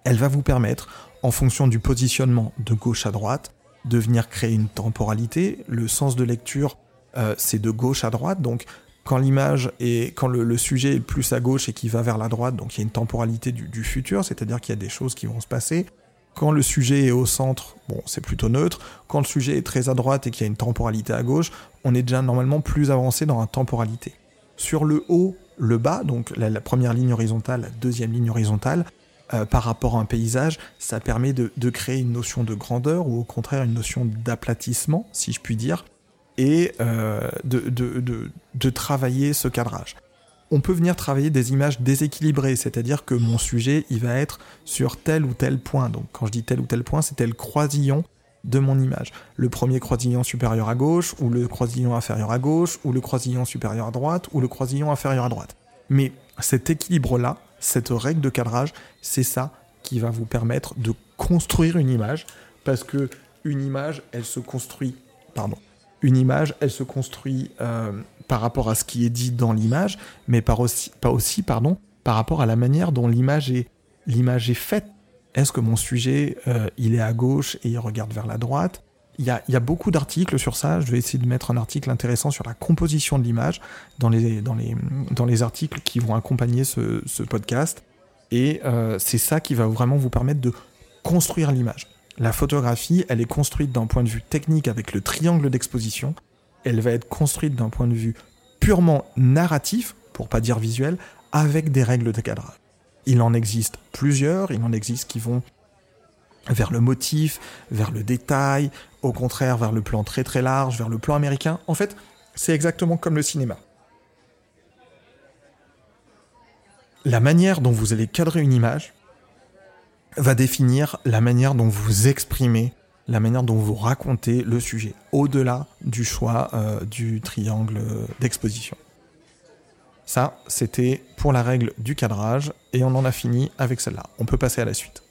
elle va vous permettre, en fonction du positionnement de gauche à droite, de venir créer une temporalité. Le sens de lecture, euh, c'est de gauche à droite, donc quand l'image est, quand le, sujet est plus à gauche et qui va vers la droite, donc il y a une temporalité du, futur, c'est-à-dire qu'il y a des choses qui vont se passer. Quand le sujet est au centre, bon, c'est plutôt neutre. Quand le sujet est très à droite et qu'il y a une temporalité à gauche, on est déjà normalement plus avancé dans la temporalité. Sur le haut, le bas, donc la, première ligne horizontale, la deuxième ligne horizontale, euh, par rapport à un paysage, ça permet de, créer une notion de grandeur ou au contraire une notion d'aplatissement, si je puis dire, et euh, de, travailler ce cadrage. On peut venir travailler des images déséquilibrées, c'est-à-dire que mon sujet, il va être sur tel ou tel point. Donc quand je dis tel ou tel point, c'est tel croisillon de mon image. Le premier croisillon supérieur à gauche, ou le croisillon inférieur à gauche, ou le croisillon supérieur à droite, ou le croisillon inférieur à droite. Mais cet équilibre-là, cette règle de cadrage, c'est ça qui va vous permettre de construire une image, parce que une image, elle se construit, pardon, une image, elle se construit euh, par rapport à ce qui est dit dans l'image, mais par aussi, pas aussi pardon, par rapport à la manière dont l'image est, l'image est faite. Est-ce que mon sujet, euh, il est à gauche et il regarde vers la droite? Il y, a, il y a, beaucoup d'articles sur ça. Je vais essayer de mettre un article intéressant sur la composition de l'image dans les, dans, les, dans les articles qui vont accompagner ce, ce podcast. Et euh, c'est ça qui va vraiment vous permettre de construire l'image. La photographie, elle est construite d'un point de vue technique avec le triangle d'exposition. Elle va être construite d'un point de vue purement narratif, pour pas dire visuel, avec des règles de cadrage. Il en existe plusieurs, il en existe qui vont vers le motif, vers le détail, au contraire vers le plan très très large, vers le plan américain. En fait, c'est exactement comme le cinéma. La manière dont vous allez cadrer une image va définir la manière dont vous exprimez, la manière dont vous racontez le sujet, au-delà du choix euh, du triangle d'exposition. Ça, c'était pour la règle du cadrage, et on en a fini avec celle-là. On peut passer à la suite.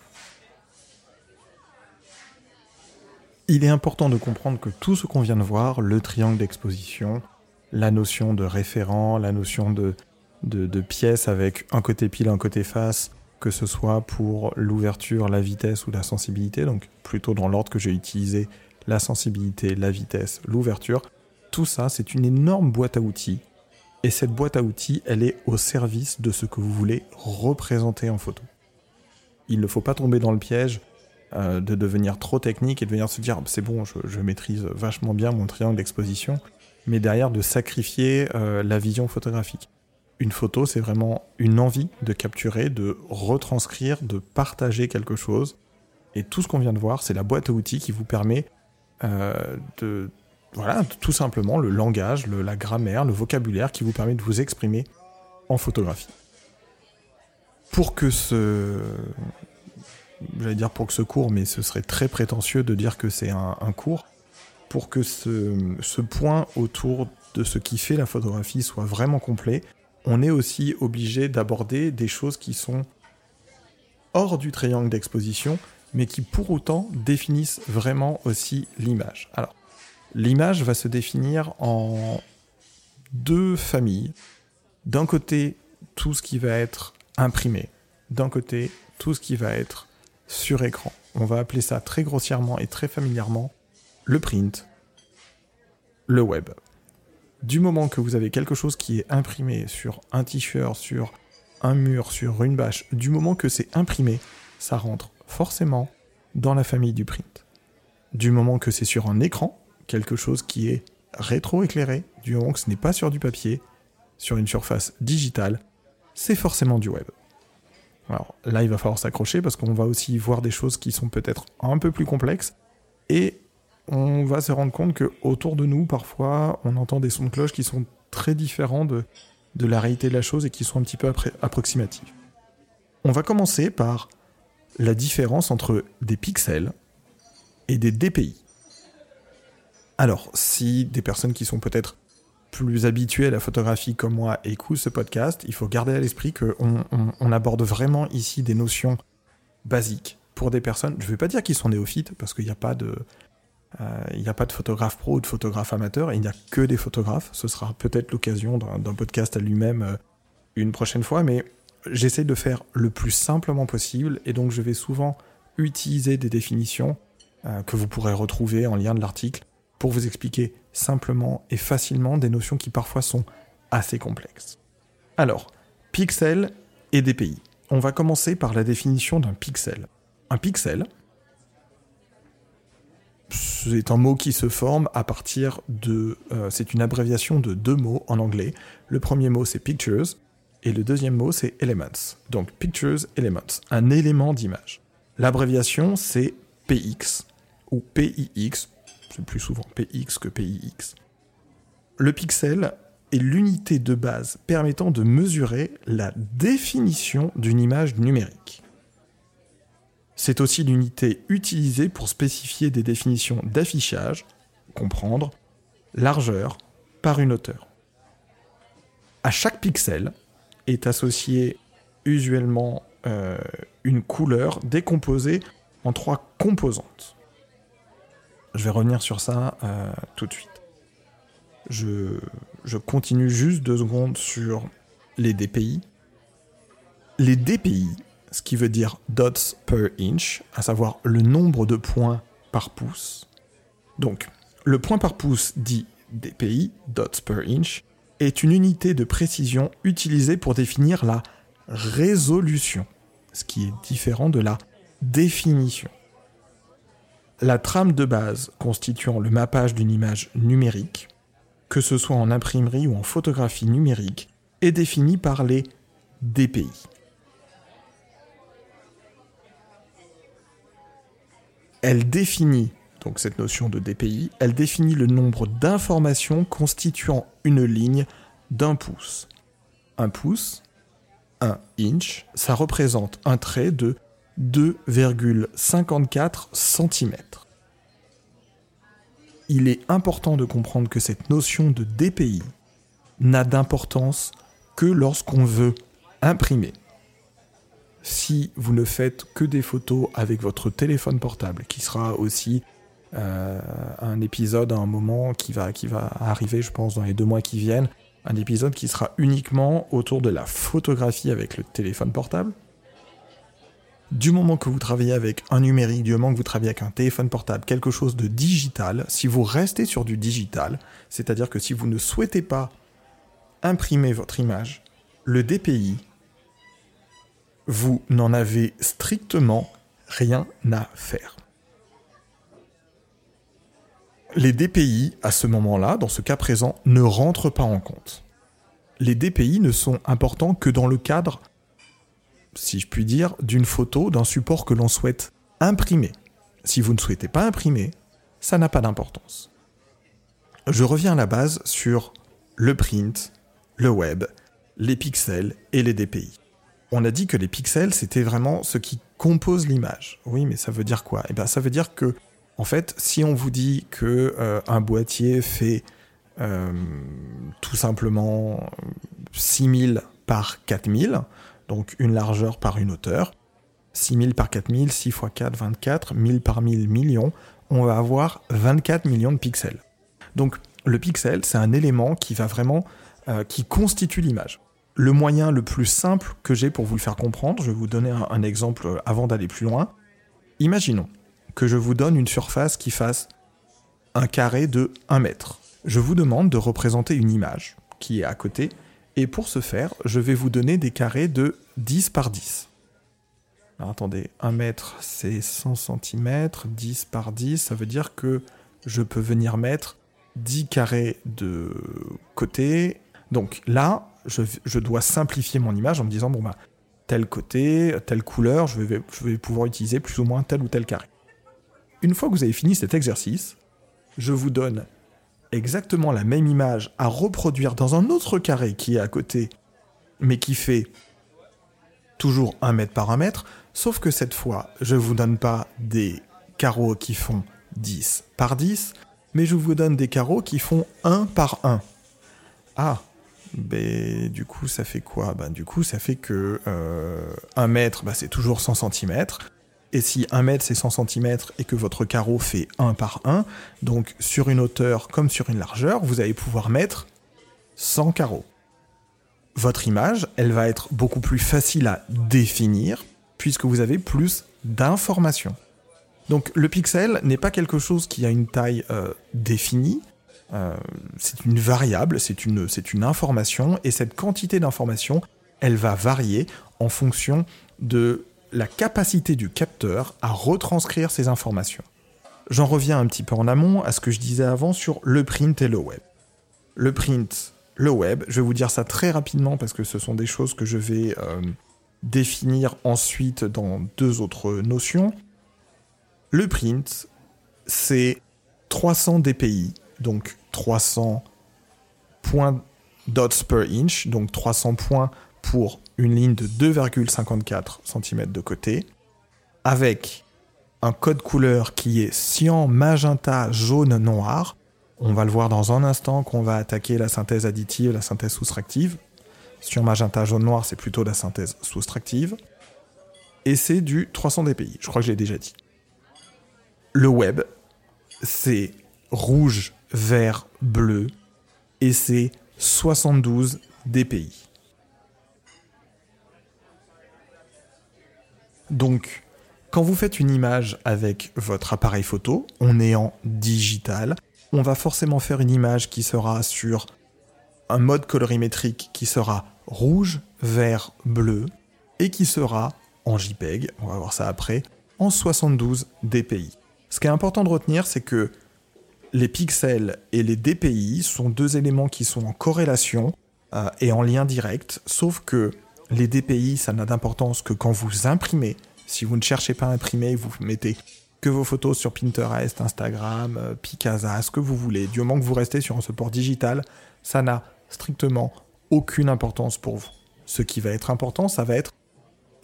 Il est important de comprendre que tout ce qu'on vient de voir, le triangle d'exposition, la notion de référent, la notion de, de, pièce avec un côté pile, un côté face, que ce soit pour l'ouverture, la vitesse ou la sensibilité, donc plutôt dans l'ordre que j'ai utilisé, la sensibilité, la vitesse, l'ouverture, tout ça c'est une énorme boîte à outils et cette boîte à outils, elle est au service de ce que vous voulez représenter en photo. Il ne faut pas tomber dans le piège euh, de devenir trop technique et de venir se dire c'est bon, je, maîtrise vachement bien mon triangle d'exposition, mais derrière de sacrifier euh, la vision photographique. Une photo, c'est vraiment une envie de capturer, de retranscrire, de partager quelque chose. Et tout ce qu'on vient de voir, c'est la boîte à outils qui vous permet euh, de, voilà, tout simplement le langage, la grammaire, le vocabulaire qui vous permet de vous exprimer en photographie. Pour que ce... J'allais dire pour que ce cours, mais ce serait très prétentieux de dire que c'est un, cours. Pour que ce, ce point autour de ce qui fait la photographie soit vraiment complet, on est aussi obligé d'aborder des choses qui sont hors du triangle d'exposition, mais qui pour autant définissent vraiment aussi l'image. Alors, L'image va se définir en deux familles. D'un côté, tout ce qui va être imprimé. D'un côté, tout ce qui va être sur écran. On va appeler ça très grossièrement et très familièrement le print, le web. Du moment que vous avez quelque chose qui est imprimé sur un t-shirt, sur un mur, sur une bâche, du moment que c'est imprimé, ça rentre forcément dans la famille du print. Du moment que c'est sur un écran, quelque chose qui est rétro-éclairé, du moment que ce n'est pas sur du papier, sur une surface digitale, c'est forcément du web. Alors là, il va falloir s'accrocher parce qu'on va aussi voir des choses qui sont peut-être un peu plus complexes on va se rendre compte que autour de nous, parfois, on entend des sons de cloche qui sont très différents de, la réalité de la chose et qui sont un petit peu approximatifs. On va commencer par la différence entre des pixels et des DPI. Alors, si des personnes qui sont peut-être plus habituées à la photographie comme moi écoutent ce podcast, il faut garder à l'esprit qu'on on, aborde vraiment ici des notions basiques pour des personnes. Je ne vais pas dire qu'ils sont néophytes, parce qu'il n'y a pas de... Euh, il n'y a pas de photographe pro ou de photographe amateur, il n'y a que des photographes. Ce sera peut-être l'occasion d'un podcast à lui-même euh, une prochaine fois, mais j'essaie de faire le plus simplement possible, et donc je vais souvent utiliser des définitions euh, que vous pourrez retrouver en lien de l'article pour vous expliquer simplement et facilement des notions qui parfois sont assez complexes. Alors, pixel et DPI. On va commencer par la définition d'un pixel. Un pixel, c'est un mot qui se forme à partir de... Euh, c'est une abréviation de deux mots en anglais. Le premier mot c'est pictures et le deuxième mot c'est elements. Donc pictures, elements, un élément d'image. L'abréviation c'est PX ou PIX c'est plus souvent PX que PIX. Le pixel est l'unité de base permettant de mesurer la définition d'une image numérique. C'est aussi l'unité utilisée pour spécifier des définitions d'affichage, comprendre, largeur, par une hauteur. À chaque pixel est associée usuellement euh, une couleur décomposée en trois composantes. Je vais revenir sur ça euh, tout de suite. Je, continue juste deux secondes sur les DPI. Les DPI, ce qui veut dire dots per inch, à savoir le nombre de points par pouce. Donc, le point par pouce dit DPI, dots per inch, est une unité de précision utilisée pour définir la résolution ce qui est différent de la définition. La trame de base constituant le mappage d'une image numérique, que ce soit en imprimerie ou en photographie numérique, est définie par les DPI. Elle définit, donc cette notion de DPI, elle définit le nombre d'informations constituant une ligne d'un pouce. Un pouce, un inch, ça représente un trait de 2,54 cm. Il est important de comprendre que cette notion de DPI n'a d'importance que lorsqu'on veut imprimer. Si vous ne faites que des photos avec votre téléphone portable, qui sera aussi euh, un épisode à un moment qui va, qui va arriver, je pense, dans les deux mois qui viennent, un épisode qui sera uniquement autour de la photographie avec le téléphone portable. Du moment que vous travaillez avec un numérique, du moment que vous travaillez avec un téléphone portable, quelque chose de digital, si vous restez sur du digital, c'est-à-dire que si vous ne souhaitez pas imprimer votre image, le DPI, vous n'en avez strictement rien à faire. Les DPI, à ce moment-là, dans ce cas présent, ne rentrent pas en compte. Les DPI ne sont importants que dans le cadre, si je puis dire, d'une photo, d'un support que l'on souhaite imprimer. Si vous ne souhaitez pas imprimer, ça n'a pas d'importance. Je reviens à la base sur le print, le web, les pixels et les DPI. On a dit que les pixels, c'était vraiment ce qui compose l'image. Oui, mais ça veut dire quoi? Eh bien, ça veut dire que en fait, si on vous dit que euh, un boîtier fait euh, tout simplement 6000 par 4000, donc une largeur par une hauteur, 6000 par 4000, 6 x 4, 24, 1000 par 1000 millions, on va avoir 24 millions de pixels. Donc le pixel, c'est un élément qui va vraiment, euh, qui constitue l'image. Le moyen le plus simple que j'ai pour vous le faire comprendre, je vais vous donner un exemple avant d'aller plus loin. Imaginons, que je vous donne une surface qui fasse un carré de 1 mètre. Je vous demande de représenter une image qui est à côté, et pour ce faire, je vais vous donner des carrés de 10 par 10. Alors attendez, 1 mètre c'est 100 cm, 10 par 10, ça veut dire que je peux venir mettre 10 carrés de côté. Donc là, je, dois simplifier mon image en me disant, bon bah, tel côté, telle couleur, je vais, je vais pouvoir utiliser plus ou moins tel ou tel carré. Une fois que vous avez fini cet exercice, je vous donne exactement la même image à reproduire dans un autre carré qui est à côté, mais qui fait toujours 1 mètre par 1 mètre, sauf que cette fois, je ne vous donne pas des carreaux qui font 10 par 10, mais je vous donne des carreaux qui font 1 par 1. Ah, ben, du coup, ça fait quoi? Ben, Du coup, ça fait que euh, 1 mètre, ben, c'est toujours 100 cm. Et si 1 mètre c'est 100 cm et que votre carreau fait 1 par 1, donc sur une hauteur comme sur une largeur, vous allez pouvoir mettre 100 carreaux. Votre image, elle va être beaucoup plus facile à définir puisque vous avez plus d'informations. Donc le pixel n'est pas quelque chose qui a une taille euh, définie, euh, c'est une variable, c'est une, information, et cette quantité d'informations, elle va varier en fonction de la capacité du capteur à retranscrire ces informations. J'en reviens un petit peu en amont à ce que je disais avant sur le print et le web. Le print, le web, je vais vous dire ça très rapidement parce que ce sont des choses que je vais euh, définir ensuite dans deux autres notions. Le print, c'est 300 dpi, donc 300 points dots per inch, donc 300 points pour une ligne de 2,54 cm de côté, avec un code couleur qui est cyan, magenta, jaune, noir. On va le voir dans un instant qu'on va attaquer la synthèse additive, la synthèse soustractive. Sur magenta, jaune, noir, c'est plutôt la synthèse soustractive. Et c'est du 300 dpi, je crois que je l'ai déjà dit. Le web, c'est rouge, vert, bleu, et c'est 72 dpi. Donc, quand vous faites une image avec votre appareil photo, on est en digital, on va forcément faire une image qui sera sur un mode colorimétrique qui sera rouge, vert, bleu, et qui sera en JPEG, on va voir ça après, en 72 dpi. Ce qui est important de retenir, c'est que les pixels et les dpi sont deux éléments qui sont en corrélation euh, et en lien direct, sauf que les dpi, ça n'a d'importance que quand vous imprimez. Si vous ne cherchez pas à imprimer, vous mettez que vos photos sur Pinterest, Instagram, euh, Picasa, ce que vous voulez. Du moment que vous restez sur un support digital, ça n'a strictement aucune importance pour vous. Ce qui va être important, ça va être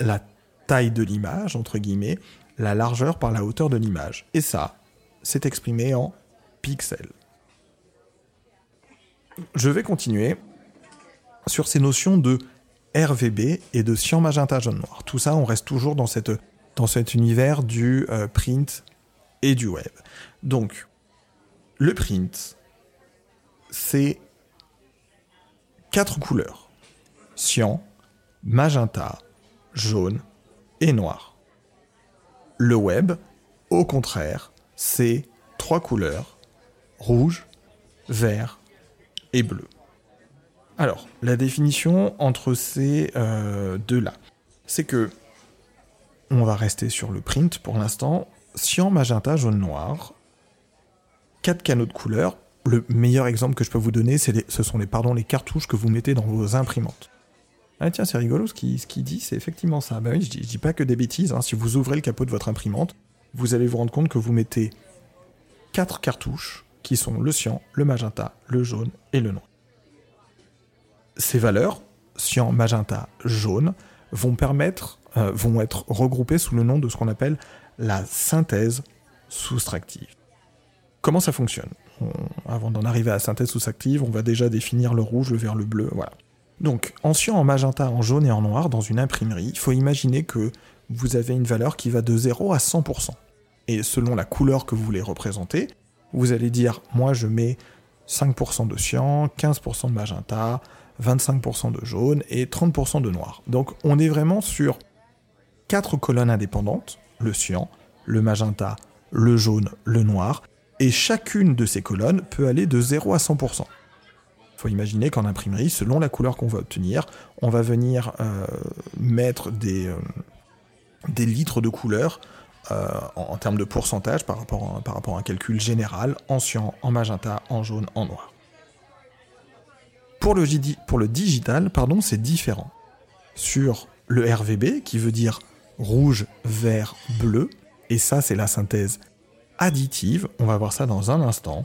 la taille de l'image, entre guillemets, la largeur par la hauteur de l'image. Et ça, c'est exprimé en pixels. Je vais continuer sur ces notions de RVB et de cyan magenta jaune noir. Tout ça, on reste toujours dans, cet univers du euh, print et du web. Donc, le print, c'est quatre couleurs. Cyan, magenta, jaune et noir. Le web, au contraire, c'est trois couleurs, rouge, vert et bleu. Alors, la définition entre ces euh, deux-là, c'est que on va rester sur le print pour l'instant. Cyan, magenta, jaune, noir. Quatre canaux de couleurs. Le meilleur exemple que je peux vous donner, ce sont les, cartouches que vous mettez dans vos imprimantes. Ah tiens, c'est rigolo, ce qu'il dit, c'est effectivement ça. Bah oui, je dis, dis pas que des bêtises. Hein. Si vous ouvrez le capot de votre imprimante, vous allez vous rendre compte que vous mettez quatre cartouches qui sont le cyan, le magenta, le jaune et le noir. Ces valeurs, cyan, magenta, jaune, vont euh, être regroupées sous le nom de ce qu'on appelle la synthèse soustractive. Comment ça fonctionne? Avant d'en arriver à la synthèse soustractive, on va déjà définir le rouge, le vert, le bleu, voilà. Donc, en cyan, en magenta, en jaune et en noir, dans une imprimerie, il faut imaginer que vous avez une valeur qui va de 0 à 100%. Et selon la couleur que vous voulez représenter, vous allez dire, moi je mets 5% de cyan, 15% de magenta, 25% de jaune et 30% de noir. Donc on est vraiment sur quatre colonnes indépendantes, le cyan, le magenta, le jaune, le noir, et chacune de ces colonnes peut aller de 0 à 100%. Il faut imaginer qu'en imprimerie, selon la couleur qu'on va obtenir, on va venir euh, mettre euh, des litres de couleur euh, en, termes de pourcentage par rapport, par rapport à un calcul général en cyan, en magenta, en jaune, en noir. Pour le, pour le digital, pardon, c'est différent. Sur le RVB, qui veut dire rouge, vert, bleu, et ça c'est la synthèse additive, on va voir ça dans un instant.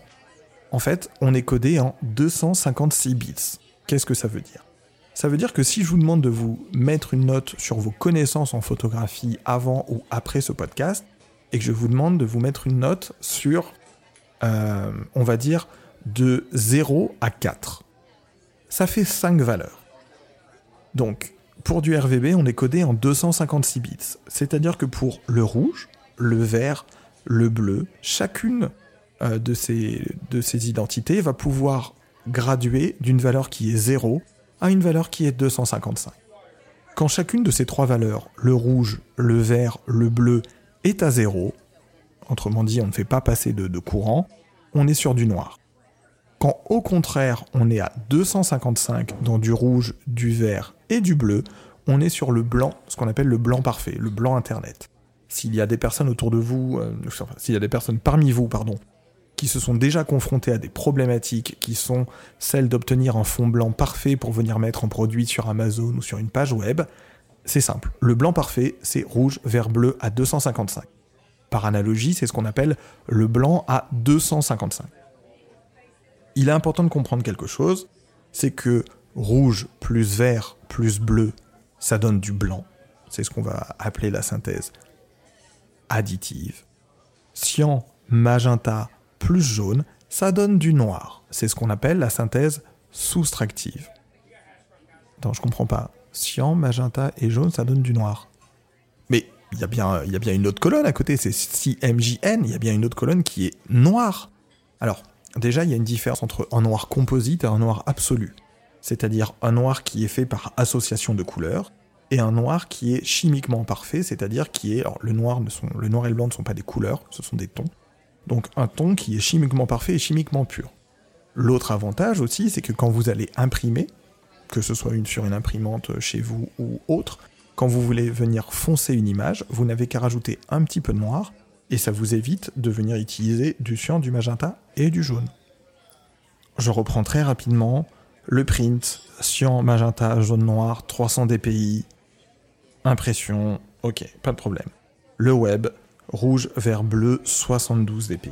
En fait, on est codé en 256 bits. Qu'est-ce que ça veut dire? Ça veut dire que si je vous demande de vous mettre une note sur vos connaissances en photographie avant ou après ce podcast, et que je vous demande de vous mettre une note sur, euh, on va dire, de 0 à 4, ça fait 5 valeurs. Donc, pour du RVB, on est codé en 256 bits. C'est-à-dire que pour le rouge, le vert, le bleu, chacune euh, de, ces, de ces identités va pouvoir graduer d'une valeur qui est 0 à une valeur qui est 255. Quand chacune de ces trois valeurs, le rouge, le vert, le bleu, est à 0, autrement dit on ne fait pas passer de, de courant, on est sur du noir. Quand au contraire on est à 255 dans du rouge, du vert et du bleu, on est sur le blanc, ce qu'on appelle le blanc parfait, le blanc internet. S'il y a des personnes autour de vous, euh, s'il y a des personnes parmi vous, pardon, qui se sont déjà confrontés à des problématiques qui sont celles d'obtenir un fond blanc parfait pour venir mettre un produit sur Amazon ou sur une page web, c'est simple. Le blanc parfait, c'est rouge, vert, bleu à 255. Par analogie, c'est ce qu'on appelle le blanc à 255. Il est important de comprendre quelque chose, c'est que rouge plus vert plus bleu, ça donne du blanc. C'est ce qu'on va appeler la synthèse additive. Cyan, magenta, plus jaune, ça donne du noir. C'est ce qu'on appelle la synthèse soustractive. Attends, je comprends pas. Cyan, magenta et jaune, ça donne du noir. Mais il y, a bien, y a bien une autre colonne à côté, c'est CMJN, il y a bien une autre colonne qui est noire. Alors, déjà, il y a une différence entre un noir composite et un noir absolu. C'est-à-dire un noir qui est fait par association de couleurs, et un noir qui est chimiquement parfait, c'est-à-dire qui est... Alors, le noir, et le blanc ne sont pas des couleurs, ce sont des tons. Donc un ton qui est chimiquement parfait et chimiquement pur. L'autre avantage aussi, c'est que quand vous allez imprimer, que ce soit une, sur une imprimante chez vous ou autre, quand vous voulez venir foncer une image, vous n'avez qu'à rajouter un petit peu de noir, et ça vous évite de venir utiliser du cyan, du magenta et du jaune. Je reprends très rapidement le print, cyan, magenta, jaune, noir, 300 dpi, impression, ok, pas de problème. Le web, rouge, vert, bleu, 72 dpi.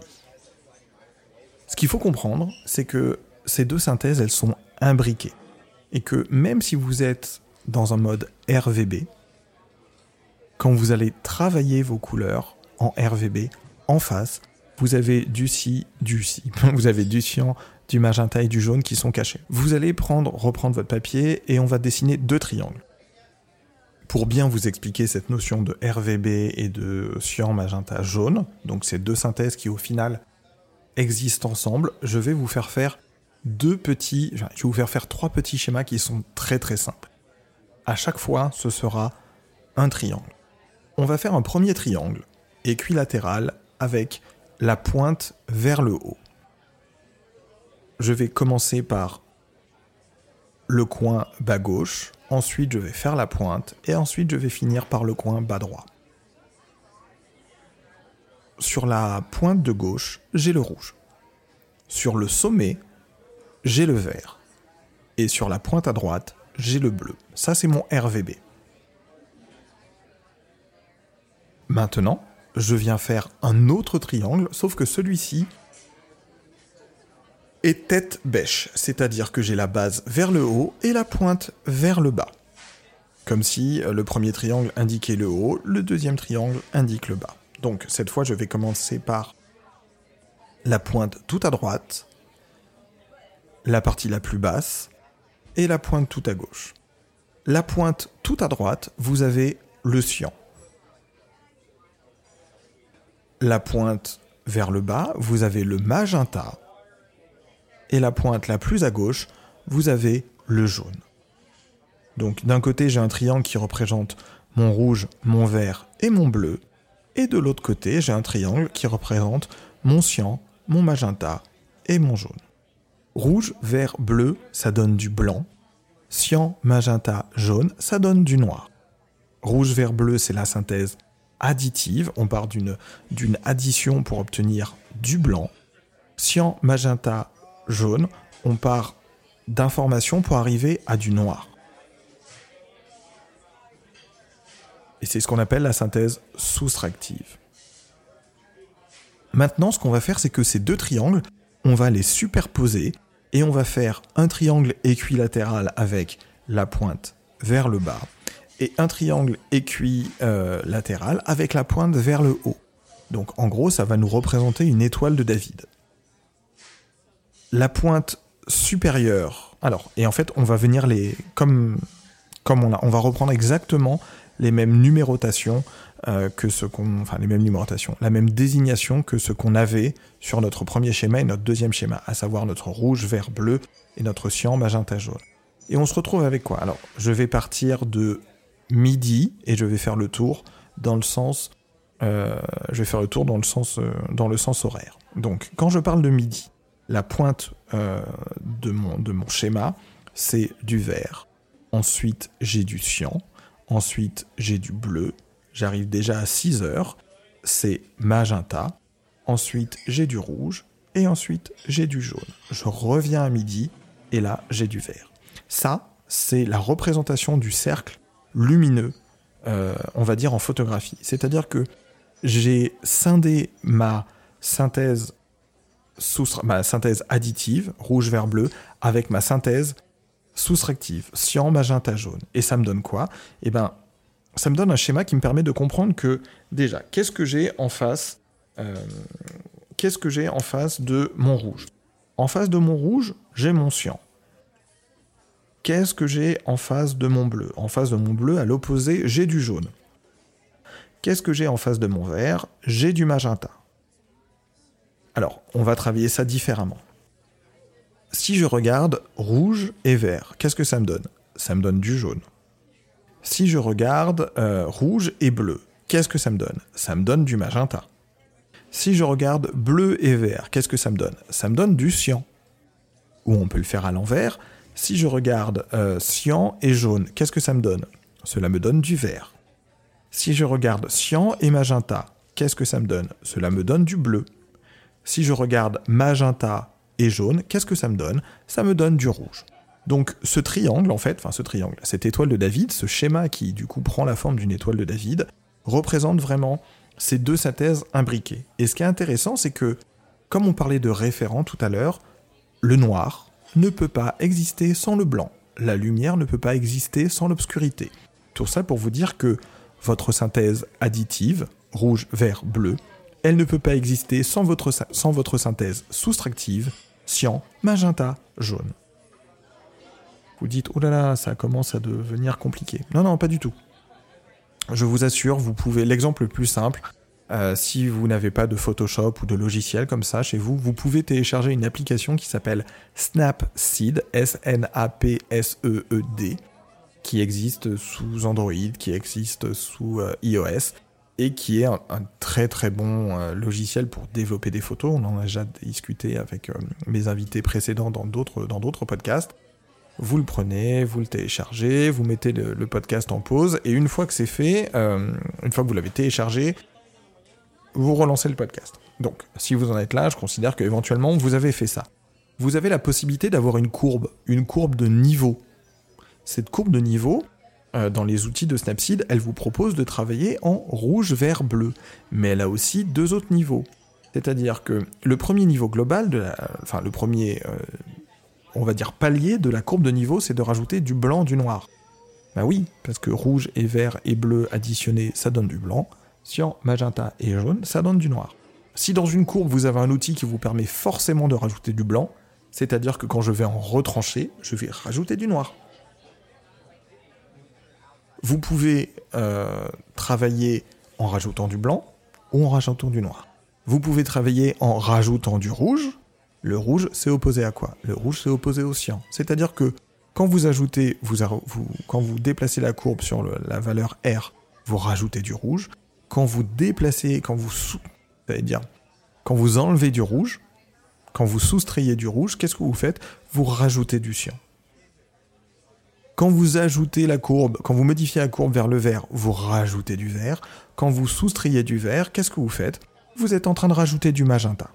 Ce qu'il faut comprendre, c'est que ces deux synthèses, elles sont imbriquées. Et que même si vous êtes dans un mode RVB, quand vous allez travailler vos couleurs en RVB, en face, vous avez du si, du si. Vous avez du cyan, du magenta et du jaune qui sont cachés. Vous allez prendre, reprendre votre papier et on va dessiner deux triangles. Pour bien vous expliquer cette notion de RVB et de cyan, magenta, jaune, donc ces deux synthèses qui au final existent ensemble, je vais vous faire faire deux petits, je vais vous faire faire trois petits schémas qui sont très très simples. À chaque fois, ce sera un triangle. On va faire un premier triangle équilatéral avec la pointe vers le haut. Je vais commencer par le coin bas gauche, ensuite je vais faire la pointe et ensuite je vais finir par le coin bas droit. Sur la pointe de gauche, j'ai le rouge. Sur le sommet, j'ai le vert. Et sur la pointe à droite, j'ai le bleu. Ça, c'est mon RVB. Maintenant, je viens faire un autre triangle, sauf que celui-ci est tête bêche, c'est-à-dire que j'ai la base vers le haut et la pointe vers le bas. Comme si euh, le premier triangle indiquait le haut, le deuxième triangle indique le bas. Donc cette fois, je vais commencer par la pointe tout à droite, la partie la plus basse et la pointe tout à gauche. La pointe tout à droite, vous avez le cyan. La pointe vers le bas, vous avez le magenta. Et la pointe la plus à gauche, vous avez le jaune. Donc d'un côté, j'ai un triangle qui représente mon rouge, mon vert et mon bleu. Et de l'autre côté, j'ai un triangle qui représente mon cyan, mon magenta et mon jaune. Rouge, vert, bleu, ça donne du blanc. Cyan, magenta, jaune, ça donne du noir. Rouge, vert, bleu, c'est la synthèse additive. On part d'une, addition pour obtenir du blanc. Cyan, magenta, jaune, on part d'informations pour arriver à du noir. Et c'est ce qu'on appelle la synthèse soustractive. Maintenant, ce qu'on va faire, c'est que ces deux triangles, on va les superposer et on va faire un triangle équilatéral avec la pointe vers le bas et un triangle équilatéral avec la pointe vers le haut. Donc en gros, ça va nous représenter une étoile de David. La pointe supérieure. Alors, et en fait, on va venir les comme on a, on va reprendre exactement les mêmes numérotations euh, que ce qu'on, enfin les mêmes numérotations, la même désignation que ce qu'on avait sur notre premier schéma et notre deuxième schéma, à savoir notre rouge, vert, bleu et notre cyan, magenta, jaune. Et on se retrouve avec quoi? Alors, je vais partir de midi et je vais faire le tour dans le sens, euh, je vais faire le tour dans le sens, euh, dans le sens horaire. Donc, quand je parle de midi, la pointe de mon de mon schéma, c'est du vert. Ensuite, j'ai du cyan. Ensuite, j'ai du bleu. J'arrive déjà à 6 heures. C'est magenta. Ensuite, j'ai du rouge. Et ensuite, j'ai du jaune. Je reviens à midi. Et là, j'ai du vert. Ça, c'est la représentation du cercle lumineux, euh, on va dire en photographie. C'est-à-dire que j'ai scindé ma synthèse, ma synthèse additive, rouge, vert, bleu, avec ma synthèse soustractive, cyan, magenta, jaune. Et ça me donne quoi? Eh ben, ça me donne un schéma qui me permet de comprendre que, déjà, qu'est-ce que j'ai en face euh, Qu'est-ce que j'ai en face de mon rouge? En face de mon rouge, j'ai mon cyan. Qu'est-ce que j'ai en face de mon bleu? En face de mon bleu, à l'opposé, j'ai du jaune. Qu'est-ce que j'ai en face de mon vert? J'ai du magenta. Alors, on va travailler ça différemment. Si je regarde rouge et vert, qu'est-ce que ça me donne Ça me donne du jaune. Si je regarde euh, rouge et bleu, qu'est-ce que ça me donne Ça me donne du magenta. Si je regarde bleu et vert, qu'est-ce que ça me donne Ça me donne du cyan. Ou on peut le faire à l'envers. Si je regarde euh, cyan et jaune, qu'est-ce que ça me donne cela me donne du vert. Si je regarde cyan et magenta, qu'est-ce que ça me donne Cela me donne du bleu. Si je regarde magenta et jaune, qu'est-ce que ça me donne? Ça me donne du rouge. Donc ce triangle, en fait, enfin ce triangle, cette étoile de David, ce schéma qui du coup prend la forme d'une étoile de David, représente vraiment ces deux synthèses imbriquées. Et ce qui est intéressant, c'est que, comme on parlait de référent tout à l'heure, le noir ne peut pas exister sans le blanc. La lumière ne peut pas exister sans l'obscurité. Tout ça pour vous dire que votre synthèse additive, rouge, vert, bleu, elle ne peut pas exister sans votre, synthèse soustractive, cyan, magenta, jaune. Vous dites, oh là là, ça commence à devenir compliqué. Non, non, pas du tout. Je vous assure, vous pouvez, l'exemple le plus simple, euh, si vous n'avez pas de Photoshop ou de logiciel comme ça chez vous, vous pouvez télécharger une application qui s'appelle Snapseed, S-N-A-P-S-E-E-D, qui existe sous Android, qui existe sous euh, iOS, et qui est un, très très bon euh, logiciel pour développer des photos. On en a déjà discuté avec mes invités précédents dans d'autres, dans d'autres podcasts. Vous le prenez, vous le téléchargez, vous mettez le, podcast en pause, et une fois que c'est fait, une fois que vous l'avez téléchargé, vous relancez le podcast. Donc, si vous en êtes là, je considère qu'éventuellement vous avez fait ça. Vous avez la possibilité d'avoir une courbe, une courbe de niveau. Cette courbe de niveau, euh, dans les outils de Snapseed, elle vous propose de travailler en rouge, vert, bleu. Mais elle a aussi deux autres niveaux. C'est-à-dire que le premier niveau global, enfin le premier, euh, on va dire palier de la courbe de niveau, c'est de rajouter du blanc, du noir. Bah oui, parce que rouge et vert et bleu additionnés, ça donne du blanc cyan, magenta et jaune, ça donne du noir. Si dans une courbe vous avez un outil qui vous permet forcément de rajouter du blanc, c'est-à-dire que quand je vais en retrancher, je vais rajouter du noir. Vous pouvez euh, travailler en rajoutant du blanc ou en rajoutant du noir. Vous pouvez travailler en rajoutant du rouge. Le rouge, c'est opposé à quoi? Le rouge, c'est opposé au cyan. C'est-à-dire que quand vous ajoutez, quand vous déplacez la courbe sur la valeur R, vous rajoutez du rouge quand vous déplacez, quand vous, dire, quand vous enlevez du rouge, quand vous soustrayez du rouge, qu'est-ce que vous faites? Vous rajoutez du cyan. Quand vous ajoutez la courbe, quand vous modifiez la courbe vers le vert, vous rajoutez du vert. Quand vous soustrayez du vert, qu'est-ce que vous faites? Vous êtes en train de rajouter du magenta.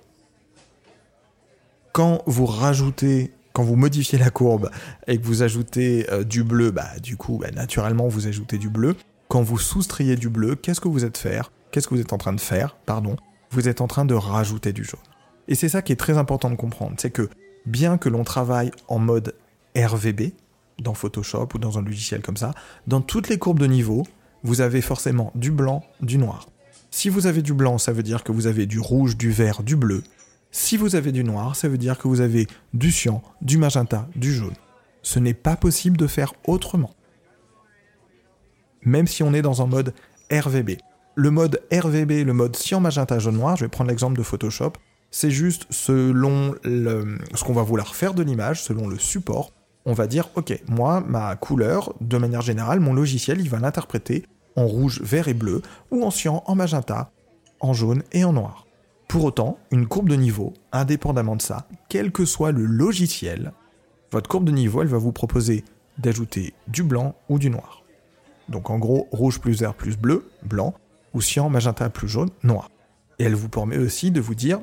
Quand vous rajoutez, quand vous modifiez la courbe et que vous ajoutez euh, du bleu, bah du coup, bah, naturellement vous ajoutez du bleu. Quand vous soustrayez du bleu, qu'est-ce que vous êtes faire? Qu'est-ce que vous êtes en train de faire? Pardon. Vous êtes en train de rajouter du jaune. Et c'est ça qui est très important de comprendre, c'est que bien que l'on travaille en mode RVB dans Photoshop ou dans un logiciel comme ça, dans toutes les courbes de niveau, vous avez forcément du blanc, du noir. Si vous avez du blanc, ça veut dire que vous avez du rouge, du vert, du bleu. Si vous avez du noir, ça veut dire que vous avez du cyan, du magenta, du jaune. Ce n'est pas possible de faire autrement même si on est dans un mode RVB. Le mode RVB, le mode cyan, magenta, jaune, noir, je vais prendre l'exemple de Photoshop, c'est juste selon ce qu'on va vouloir faire de l'image, selon le support, on va dire, ok, moi, ma couleur, de manière générale, mon logiciel, il va l'interpréter en rouge, vert et bleu, ou en cyan, en magenta, en jaune et en noir. Pour autant, une courbe de niveau, indépendamment de ça, quel que soit le logiciel, votre courbe de niveau, elle va vous proposer d'ajouter du blanc ou du noir. Donc en gros, rouge plus vert plus bleu, blanc, ou cyan, magenta plus jaune, noir. Et elle vous permet aussi de vous dire,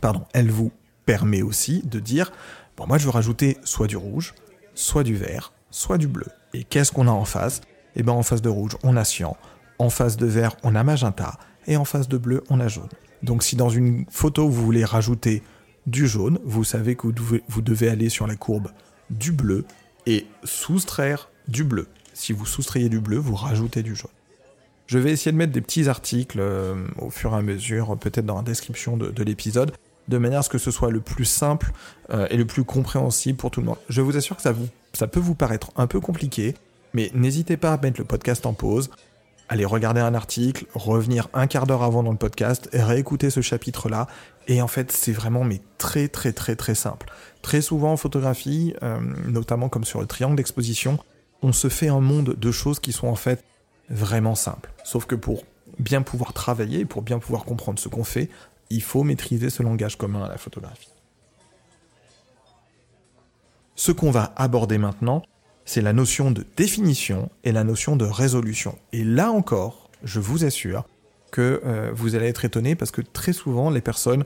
pardon, elle vous permet aussi de dire, bon moi je veux rajouter soit du rouge, soit du vert, soit du bleu. Et qu'est-ce qu'on a en face? Eh bien en face de rouge, on a cyan, en face de vert, on a magenta, et en face de bleu, on a jaune. Donc si dans une photo vous voulez rajouter du jaune, vous savez que vous devez aller sur la courbe du bleu et soustraire du bleu. Si vous soustrayez du bleu, vous rajoutez du jaune. Je vais essayer de mettre des petits articles euh, au fur et à mesure, peut-être dans la description de, l'épisode, de manière à ce que ce soit le plus simple euh, et le plus compréhensible pour tout le monde. Je vous assure que ça, vous, peut vous paraître un peu compliqué, mais n'hésitez pas à mettre le podcast en pause, aller regarder un article, revenir un quart d'heure avant dans le podcast, réécouter ce chapitre-là. Et en fait, c'est vraiment très très très très simple. Très souvent en photographie, euh, notamment comme sur le triangle d'exposition, on se fait un monde de choses qui sont en fait vraiment simples. Sauf que pour bien pouvoir travailler, pour bien pouvoir comprendre ce qu'on fait, il faut maîtriser ce langage commun à la photographie. Ce qu'on va aborder maintenant, c'est la notion de définition et la notion de résolution. Et là encore, je vous assure que euh, vous allez être étonné parce que très souvent les personnes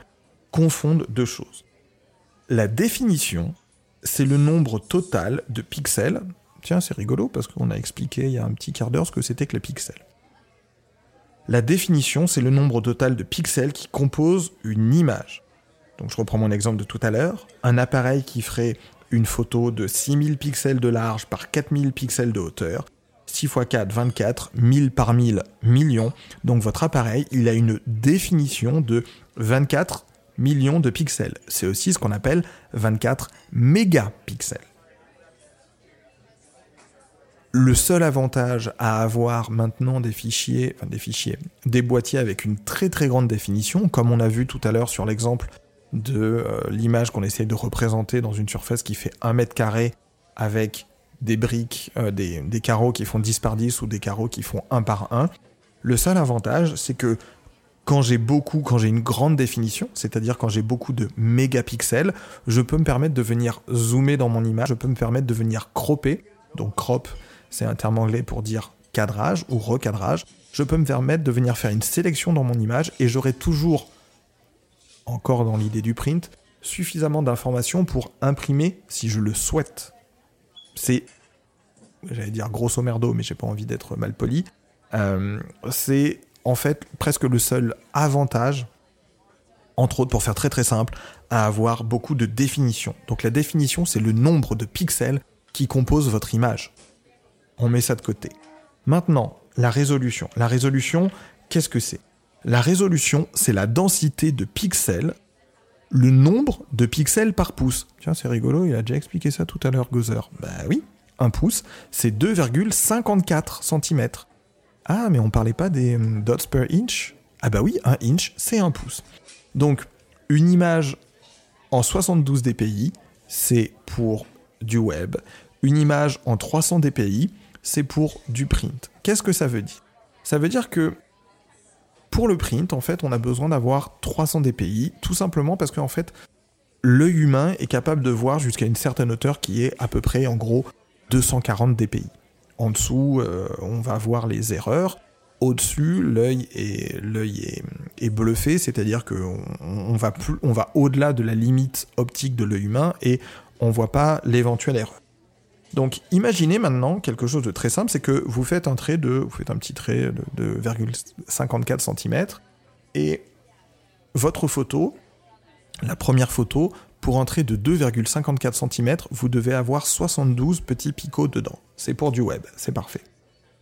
confondent deux choses. La définition, c'est le nombre total de pixels. Tiens, c'est rigolo parce qu'on a expliqué il y a un petit quart d'heure ce que c'était que les pixels. La définition, c'est le nombre total de pixels qui composent une image. Donc je reprends mon exemple de tout à l'heure. Un appareil qui ferait une photo de 6000 pixels de large par 4000 pixels de hauteur. 6 x 4, 24, 1000 par 1000, millions. Donc votre appareil, il a une définition de 24 millions de pixels. C'est aussi ce qu'on appelle 24 mégapixels. Le seul avantage à avoir maintenant des fichiers, enfin des fichiers, des boîtiers avec une très très grande définition, comme on a vu tout à l'heure sur l'exemple de euh, l'image qu'on essaie de représenter dans une surface qui fait 1 mètre carré avec des briques, euh, des, des, carreaux qui font 10 par 10 ou des carreaux qui font 1 par 1. Le seul avantage, c'est que quand j'ai beaucoup, quand j'ai une grande définition, c'est-à-dire quand j'ai beaucoup de mégapixels, je peux me permettre de venir zoomer dans mon image, je peux me permettre de venir cropper, donc crop, c'est un terme anglais pour dire cadrage ou recadrage, je peux me permettre de venir faire une sélection dans mon image et j'aurai toujours, encore dans l'idée du print, suffisamment d'informations pour imprimer si je le souhaite. C'est, j'allais dire grosso merdo, mais j'ai pas envie d'être mal poli. Euh, c'est en fait presque le seul avantage, entre autres pour faire très très simple, à avoir beaucoup de définition. Donc la définition, c'est le nombre de pixels qui composent votre image on met ça de côté. Maintenant, la résolution. La résolution, qu'est-ce que c'est? La résolution, c'est la densité de pixels, le nombre de pixels par pouce. Tiens, c'est rigolo, il a déjà expliqué ça tout à l'heure, Gozer. Bah oui, un pouce, c'est 2,54 cm. Ah, mais on parlait pas des hum, dots per inch? Ah bah oui, un inch, c'est un pouce. Donc, une image en 72 dpi, c'est pour du web. Une image en 300 dpi, c'est pour du print. Qu'est-ce que ça veut dire? Ça veut dire que pour le print, en fait, on a besoin d'avoir 300 dpi, tout simplement parce qu'en fait, l'œil humain est capable de voir jusqu'à une certaine hauteur qui est à peu près, en gros, 240 dpi. En dessous, euh, on va voir les erreurs. Au-dessus, l'œil est, bluffé, c'est-à-dire qu'on on va, va au-delà de la limite optique de l'œil humain et on voit pas l'éventuelle erreur. Donc imaginez maintenant quelque chose de très simple, c'est que vous faites un trait de, vous faites un petit trait de, 2,54 cm et votre photo, la première photo, pour un trait de 2,54 cm, vous devez avoir 72 petits picots dedans. C'est pour du web, c'est parfait.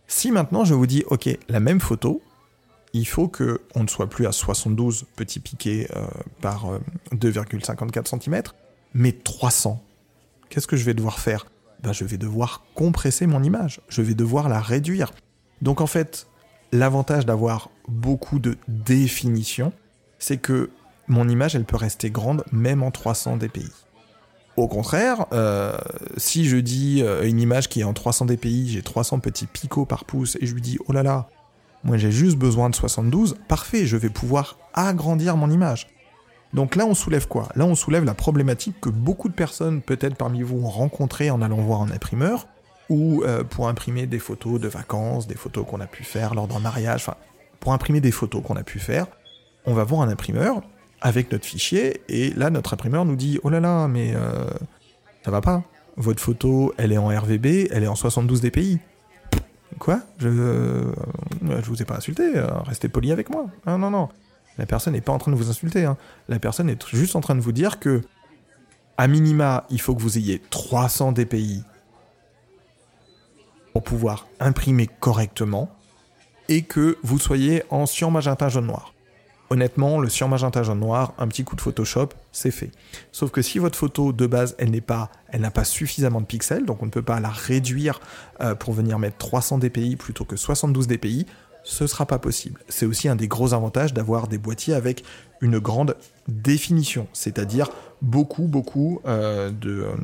Si maintenant je vous dis, ok, la même photo, il faut que on ne soit plus à 72 petits piquets euh, par 2,54 euh, cm, mais 300. Qu'est-ce que je vais devoir faire? Ben, je vais devoir compresser mon image, je vais devoir la réduire. Donc en fait, l'avantage d'avoir beaucoup de définition, c'est que mon image, elle peut rester grande même en 300 dpi. Au contraire, euh, si je dis euh, une image qui est en 300 dpi, j'ai 300 petits picots par pouce, et je lui dis, oh là là, moi j'ai juste besoin de 72, parfait, je vais pouvoir agrandir mon image. Donc là, on soulève quoi? Là, on soulève la problématique que beaucoup de personnes, peut-être parmi vous, ont rencontrée en allant voir un imprimeur, ou euh, pour imprimer des photos de vacances, des photos qu'on a pu faire lors d'un mariage, enfin, pour imprimer des photos qu'on a pu faire, on va voir un imprimeur avec notre fichier, et là, notre imprimeur nous dit, oh là là, mais euh, ça va pas. Votre photo, elle est en RVB, elle est en 72 dpi. Quoi? Je, euh, je vous ai pas insulté, restez poli avec moi. Non, non, non. La personne n'est pas en train de vous insulter. Hein. La personne est juste en train de vous dire que, à minima, il faut que vous ayez 300 dpi pour pouvoir imprimer correctement et que vous soyez en cyan magenta jaune noir. Honnêtement, le cyan magenta jaune noir, un petit coup de Photoshop, c'est fait. Sauf que si votre photo de base, elle n'a pas suffisamment de pixels, donc on ne peut pas la réduire euh, pour venir mettre 300 dpi plutôt que 72 dpi, ce sera pas possible. C'est aussi un des gros avantages d'avoir des boîtiers avec une grande définition, c'est-à-dire beaucoup, beaucoup euh, de euh,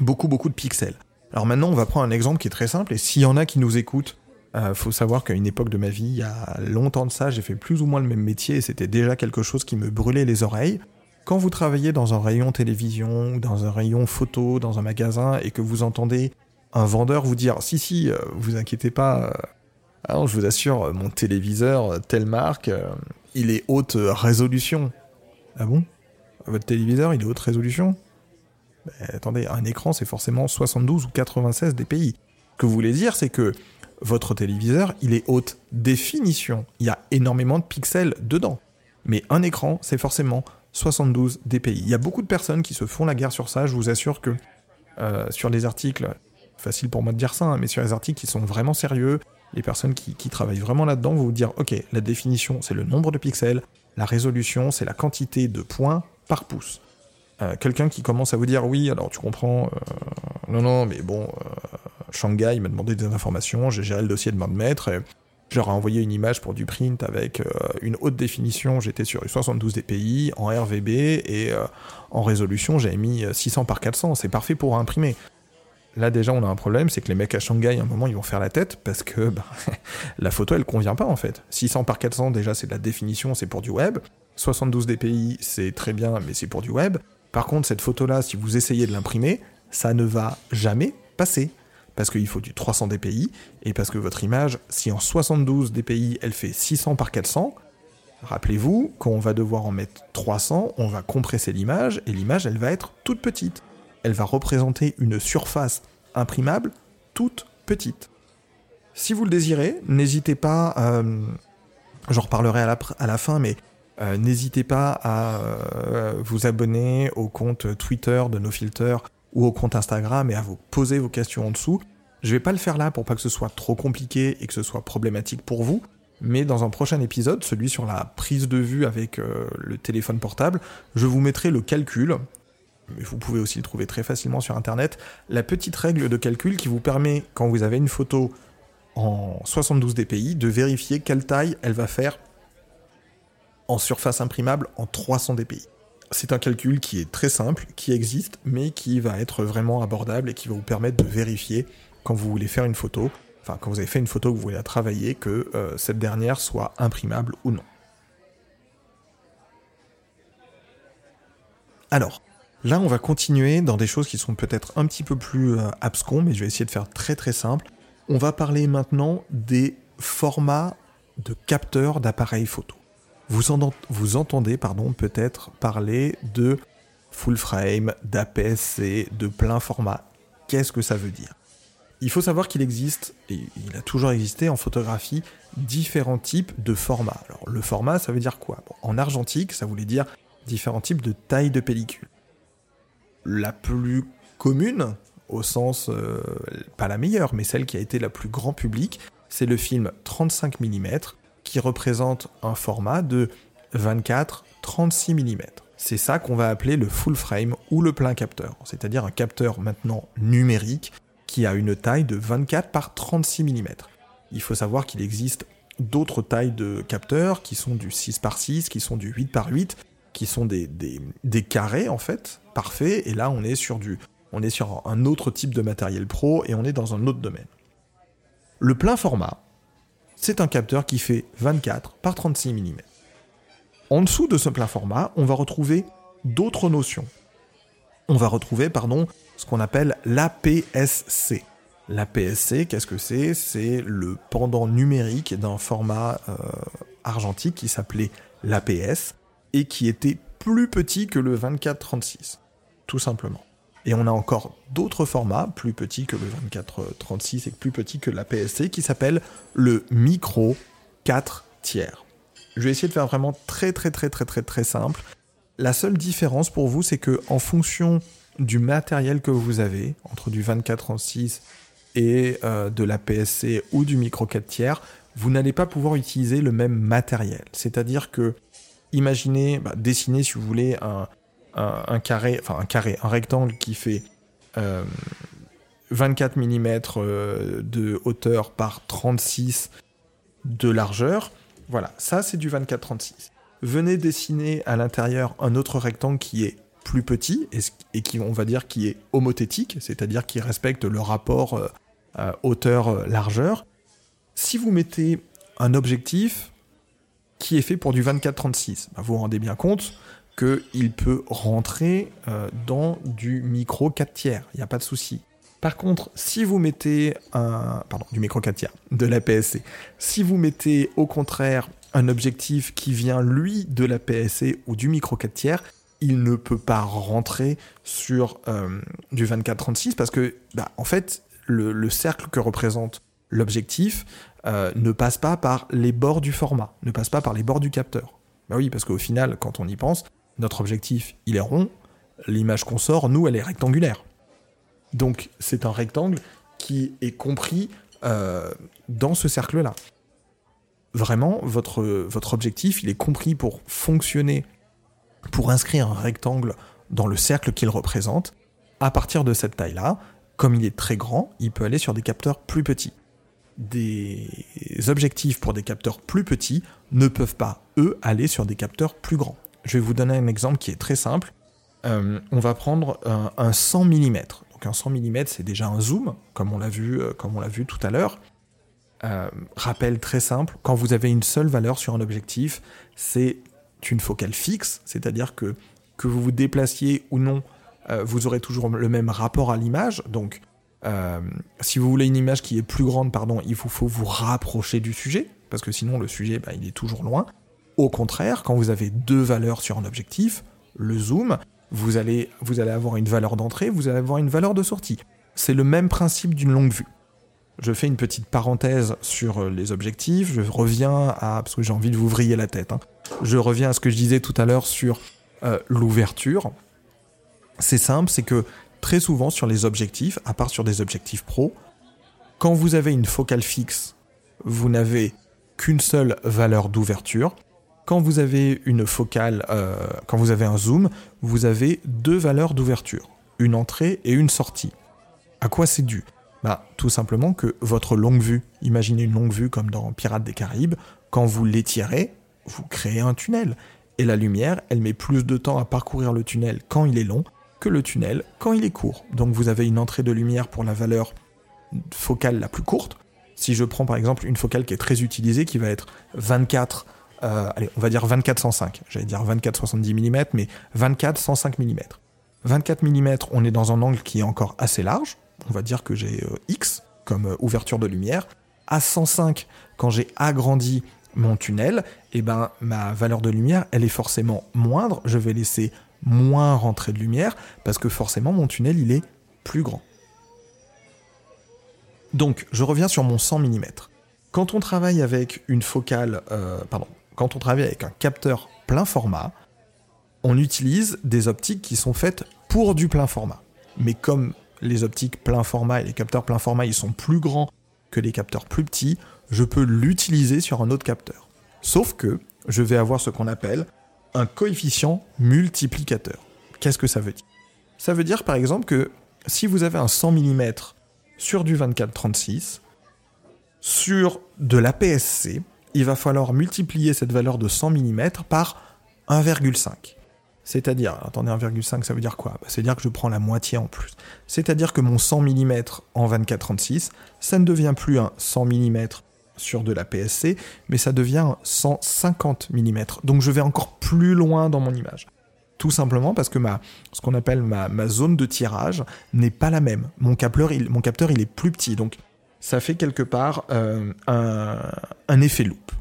beaucoup, beaucoup de pixels. Alors maintenant, on va prendre un exemple qui est très simple, et s'il y en a qui nous écoutent, euh, faut savoir qu'à une époque de ma vie, il y a longtemps de ça, j'ai fait plus ou moins le même métier, et c'était déjà quelque chose qui me brûlait les oreilles. Quand vous travaillez dans un rayon télévision, dans un rayon photo, dans un magasin, et que vous entendez un vendeur vous dire si si, vous inquiétez pas, alors, je vous assure, mon téléviseur, telle marque, il est haute résolution. Ah bon? Votre téléviseur, il est haute résolution? Attendez, un écran, c'est forcément 72 ou 96 dpi. Ce que vous voulez dire, c'est que votre téléviseur, il est haute définition. Il y a énormément de pixels dedans. Mais un écran, c'est forcément 72 dpi. Il y a beaucoup de personnes qui se font la guerre sur ça. Je vous assure que euh, sur les articles, facile pour moi de dire ça, hein, mais sur les articles qui sont vraiment sérieux, les personnes qui, travaillent vraiment là-dedans vont vous dire, ok, la définition, c'est le nombre de pixels, la résolution, c'est la quantité de points par pouce. Euh, quelqu'un qui commence à vous dire, oui, alors tu comprends, euh, non, non, mais bon, Shanghai m'a demandé des informations, j'ai géré le dossier de main de maître, et J'aurais envoyé une image pour du print avec euh, une haute définition, j'étais sur 72 dpi, en RVB, et euh, en résolution, j'avais mis 600 par 400, c'est parfait pour imprimer. Là déjà on a un problème, c'est que les mecs à Shanghai, à un moment, ils vont faire la tête, parce que bah, la photo, elle convient pas en fait. 600 par 400, déjà c'est de la définition, c'est pour du web. 72 dpi, c'est très bien, mais c'est pour du web. Par contre, cette photo-là, si vous essayez de l'imprimer, ça ne va jamais passer parce qu'il faut du 300 dpi, et parce que votre image, si en 72 dpi elle fait 600 par 400, rappelez-vous, quand on va devoir en mettre 300, on va compresser l'image, et l'image elle va être toute petite. Elle va représenter une surface imprimable toute petite. Si vous le désirez, n'hésitez pas, euh, j'en reparlerai à la, fin, mais euh, n'hésitez pas à euh, vous abonner au compte Twitter de nos filters ou au compte Instagram et à vous poser vos questions en dessous. Je vais pas le faire là pour pas que ce soit trop compliqué et que ce soit problématique pour vous, mais dans un prochain épisode, celui sur la prise de vue avec euh, le téléphone portable, je vous mettrai le calcul, mais vous pouvez aussi le trouver très facilement sur internet, la petite règle de calcul qui vous permet, quand vous avez une photo en 72 dpi, de vérifier quelle taille elle va faire en surface imprimable en 300 dpi. C'est un calcul qui est très simple, qui existe, mais qui va être vraiment abordable et qui va vous permettre de vérifier quand vous voulez faire une photo, enfin quand vous avez fait une photo que vous voulez la travailler, que euh, cette dernière soit imprimable ou non. Alors, là on va continuer dans des choses qui sont peut-être un petit peu plus euh, abscons, mais je vais essayer de faire très très simple. On va parler maintenant des formats de capteurs d'appareils photo. Vous, entendez pardon, peut-être parler de full frame, d'APS-C, de plein format. Qu'est-ce que ça veut dire? Il faut savoir qu'il existe, et il a toujours existé en photographie, différents types de formats. Alors le format, ça veut dire quoi? En argentique, ça voulait dire différents types de tailles de pellicule. La plus commune, au sens, euh, pas la meilleure, mais celle qui a été la plus grand public, c'est le film 35 mm qui représente un format de 24-36 mm. C'est ça qu'on va appeler le full frame ou le plein capteur, c'est-à-dire un capteur maintenant numérique qui a une taille de 24 par 36 mm. Il faut savoir qu'il existe d'autres tailles de capteurs qui sont du 6 par 6, qui sont du 8 par 8, qui sont des, carrés en fait, parfaits, et là on est sur du on est sur un autre type de matériel pro et on est dans un autre domaine. Le plein format, c'est un capteur qui fait 24 par 36 mm. En dessous de ce plein format, on va retrouver d'autres notions. On va retrouver, pardon, ce qu'on appelle l'APS-C. L'APS-C, qu'est-ce que c'est? C'est le pendant numérique d'un format euh, argentique qui s'appelait l'APS et qui était plus petit que le 24-36, tout simplement. Et on a encore d'autres formats, plus petits que le 2436 et plus petits que la PSC, qui s'appelle le micro 4 tiers. Je vais essayer de faire vraiment très très très très très très simple. La seule différence pour vous, c'est que en fonction du matériel que vous avez, entre du 2436 et euh, de la PSC ou du micro 4 tiers, vous n'allez pas pouvoir utiliser le même matériel. C'est-à-dire que, imaginez, bah, dessiner si vous voulez un, carré, enfin un carré, un rectangle qui fait 24 euh, mm euh, de hauteur par 36 de largeur. Voilà, ça c'est du 24-36. Venez dessiner à l'intérieur un autre rectangle qui est plus petit et, qui, on va dire, qui est homothétique, c'est-à-dire qui respecte le rapport euh, hauteur-largeur. Si vous mettez un objectif qui est fait pour du 24-36, bah, vous vous rendez bien compte qu'il peut rentrer euh, dans du micro 4 tiers, il n'y a pas de souci. Par contre, si vous mettez un... Pardon, du micro 4 tiers, de la PSC. Si vous mettez au contraire un objectif qui vient, lui, de la PSC ou du micro 4 tiers, il ne peut pas rentrer sur euh, du 24-36 parce que, bah, en fait, le, cercle que représente l'objectif euh, ne passe pas par les bords du format, ne passe pas par les bords du capteur. Bah oui, parce qu'au final, quand on y pense, notre objectif, il est rond, l'image qu'on sort, nous, elle est rectangulaire. Donc c'est un rectangle qui est compris euh, dans ce cercle-là. Vraiment, votre, votre objectif, il est compris pour fonctionner, pour inscrire un rectangle dans le cercle qu'il représente. À partir de cette taille-là, comme il est très grand, il peut aller sur des capteurs plus petits. Des objectifs pour des capteurs plus petits ne peuvent pas, eux, aller sur des capteurs plus grands. Je vais vous donner un exemple qui est très simple. Euh, on va prendre un, 100 mm. Donc un 100 mm, c'est déjà un zoom, comme on l'a vu, euh, tout à l'heure. Euh, rappel très simple, quand vous avez une seule valeur sur un objectif, c'est une focale fixe, c'est-à-dire que que vous vous déplaciez ou non vous aurez toujours le même rapport à l'image. Donc, euh, si vous voulez une image qui est plus grande, pardon, il faut, faut vous rapprocher du sujet, parce que sinon le sujet, bah, il est toujours loin. Au contraire, quand vous avez deux valeurs sur un objectif, le zoom, vous allez, vous allez avoir une valeur d'entrée, vous allez avoir une valeur de sortie. C'est le même principe d'une longue vue. Je fais une petite parenthèse sur euh, les objectifs, je reviens à... parce que j'ai envie de vous vriller la tête. Hein. Je reviens à ce que je disais tout à l'heure sur l'ouverture c'est simple, c'est que très souvent sur les objectifs, à part sur des objectifs pro, quand vous avez une focale fixe, vous n'avez qu'une seule valeur d'ouverture. Quand vous avez une focale, euh, quand vous avez un zoom, vous avez deux valeurs d'ouverture, une entrée et une sortie. À quoi c'est dû? Bah, Tout simplement que votre longue vue, imaginez une longue vue comme dans Pirates des Caraïbes, quand vous l'étirez, vous créez un tunnel. Et la lumière, elle met plus de temps à parcourir le tunnel quand il est long que le tunnel quand il est court. Donc vous avez une entrée de lumière pour la valeur focale la plus courte. Si je prends par exemple une focale qui est très utilisée, qui va être 24, euh, allez, on va dire 24-105, j'allais dire 24-70 mm, mais 24-105 mm. 24 mm, on est dans un angle qui est encore assez large, on va dire que j'ai euh, X comme euh, ouverture de lumière. À 105, quand j'ai agrandi mon tunnel, eh ben ma valeur de lumière, elle est forcément moindre, je vais laisser moins rentrée de lumière, parce que forcément mon tunnel il est plus grand. Donc je reviens sur mon 100 mm. Quand on travaille avec une focale, euh, pardon, quand on travaille avec un capteur plein format, on utilise des optiques qui sont faites pour du plein format. Mais comme les optiques plein format et les capteurs plein format ils sont plus grands que les capteurs plus petits, je peux l'utiliser sur un autre capteur. Sauf que je vais avoir ce qu'on appelle un coefficient multiplicateur. Qu'est-ce que ça veut dire? Ça veut dire par exemple que si vous avez un 100 mm sur du 24-36, sur de l'APS-C, il va falloir multiplier cette valeur de 100 mm par 1,5. C'est-à-dire, attendez, 1,5 ça veut dire quoi? Bah, C'est-à-dire que je prends la moitié en plus. C'est-à-dire que mon 100 mm en 24-36, ça ne devient plus un 100 mm sur de la PSC, mais ça devient 150 mm. Donc je vais encore plus loin dans mon image. Tout simplement parce que ma, ce qu'on appelle ma, zone de tirage n'est pas la même. Mon capteur, il, mon capteur, il est plus petit. Donc ça fait quelque part euh, un, effet loop.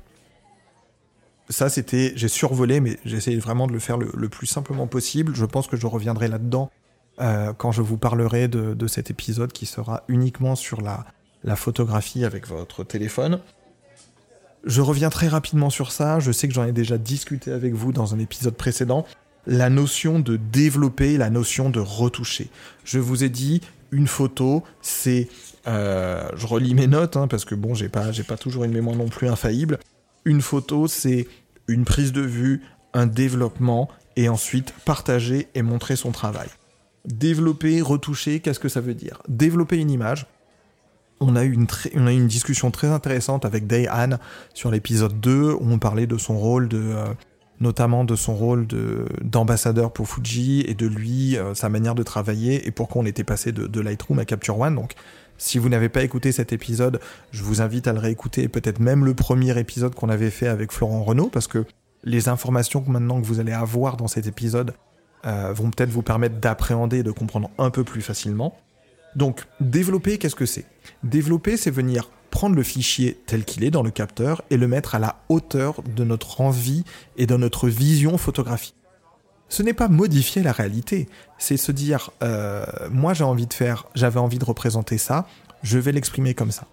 Ça, c'était, j'ai survolé, mais j'essaie vraiment de le faire le, plus simplement possible. Je pense que je reviendrai là-dedans euh, quand je vous parlerai de, de, cet épisode qui sera uniquement sur la, la photographie avec votre téléphone. Je reviens très rapidement sur ça, je sais que j'en ai déjà discuté avec vous dans un épisode précédent, la notion de développer, la notion de retoucher. Je vous ai dit, une photo, c'est... Euh, je relis mes notes, hein, parce que bon, j'ai pas, pas toujours une mémoire non plus infaillible. Une photo, c'est une prise de vue, un développement, et ensuite partager et montrer son travail. Développer, retoucher, qu'est-ce que ça veut dire? Développer une image, on a, eu une on a une discussion très intéressante avec Day Han sur l'épisode 2 où on parlait de son rôle de euh, notamment de son rôle d'ambassadeur pour Fuji et de lui, euh, sa manière de travailler et pourquoi on était passé de, Lightroom à Capture One. Donc si vous n'avez pas écouté cet épisode, je vous invite à le réécouter, peut-être même le premier épisode qu'on avait fait avec Florent Renault, parce que les informations maintenant que vous allez avoir dans cet épisode euh, vont peut-être vous permettre d'appréhender et de comprendre un peu plus facilement. Donc, développer, qu'est-ce que c'est? Développer, c'est venir prendre le fichier tel qu'il est dans le capteur et le mettre à la hauteur de notre envie et de notre vision photographique. Ce n'est pas modifier la réalité, c'est se dire euh, moi j'ai envie de faire, j'avais envie de représenter ça, je vais l'exprimer comme ça.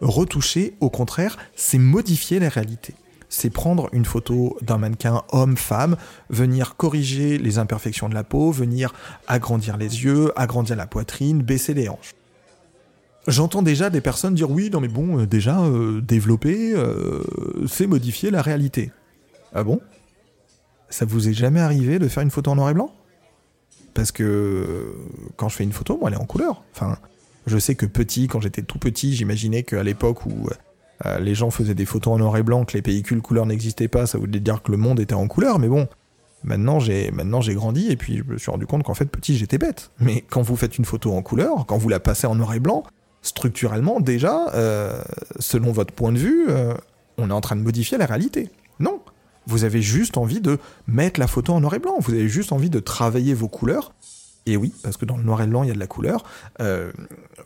Retoucher, au contraire, c'est modifier la réalité. C'est prendre une photo d'un mannequin homme-femme, venir corriger les imperfections de la peau, venir agrandir les yeux, agrandir la poitrine, baisser les hanches. J'entends déjà des personnes dire oui, non mais bon, euh, déjà, euh, développer, euh, c'est modifier la réalité. Ah bon? Ça vous est jamais arrivé de faire une photo en noir et blanc? Parce que quand je fais une photo, moi, elle est en couleur. Enfin, je sais que petit, quand j'étais tout petit, j'imaginais qu'à l'époque où les gens faisaient des photos en noir et blanc, que les pellicules couleur n'existaient pas, ça voulait dire que le monde était en couleur, mais bon, Maintenant, j'ai maintenant j'ai grandi et puis je me suis rendu compte qu'en fait petit j'étais bête. Mais quand vous faites une photo en couleur, quand vous la passez en noir et blanc, structurellement, déjà, euh, selon votre point de vue, euh, on est en train de modifier la réalité. Non. Vous avez juste envie de mettre la photo en noir et blanc. Vous avez juste envie de travailler vos couleurs. Et oui, parce que dans le noir et blanc, il y a de la couleur. Euh,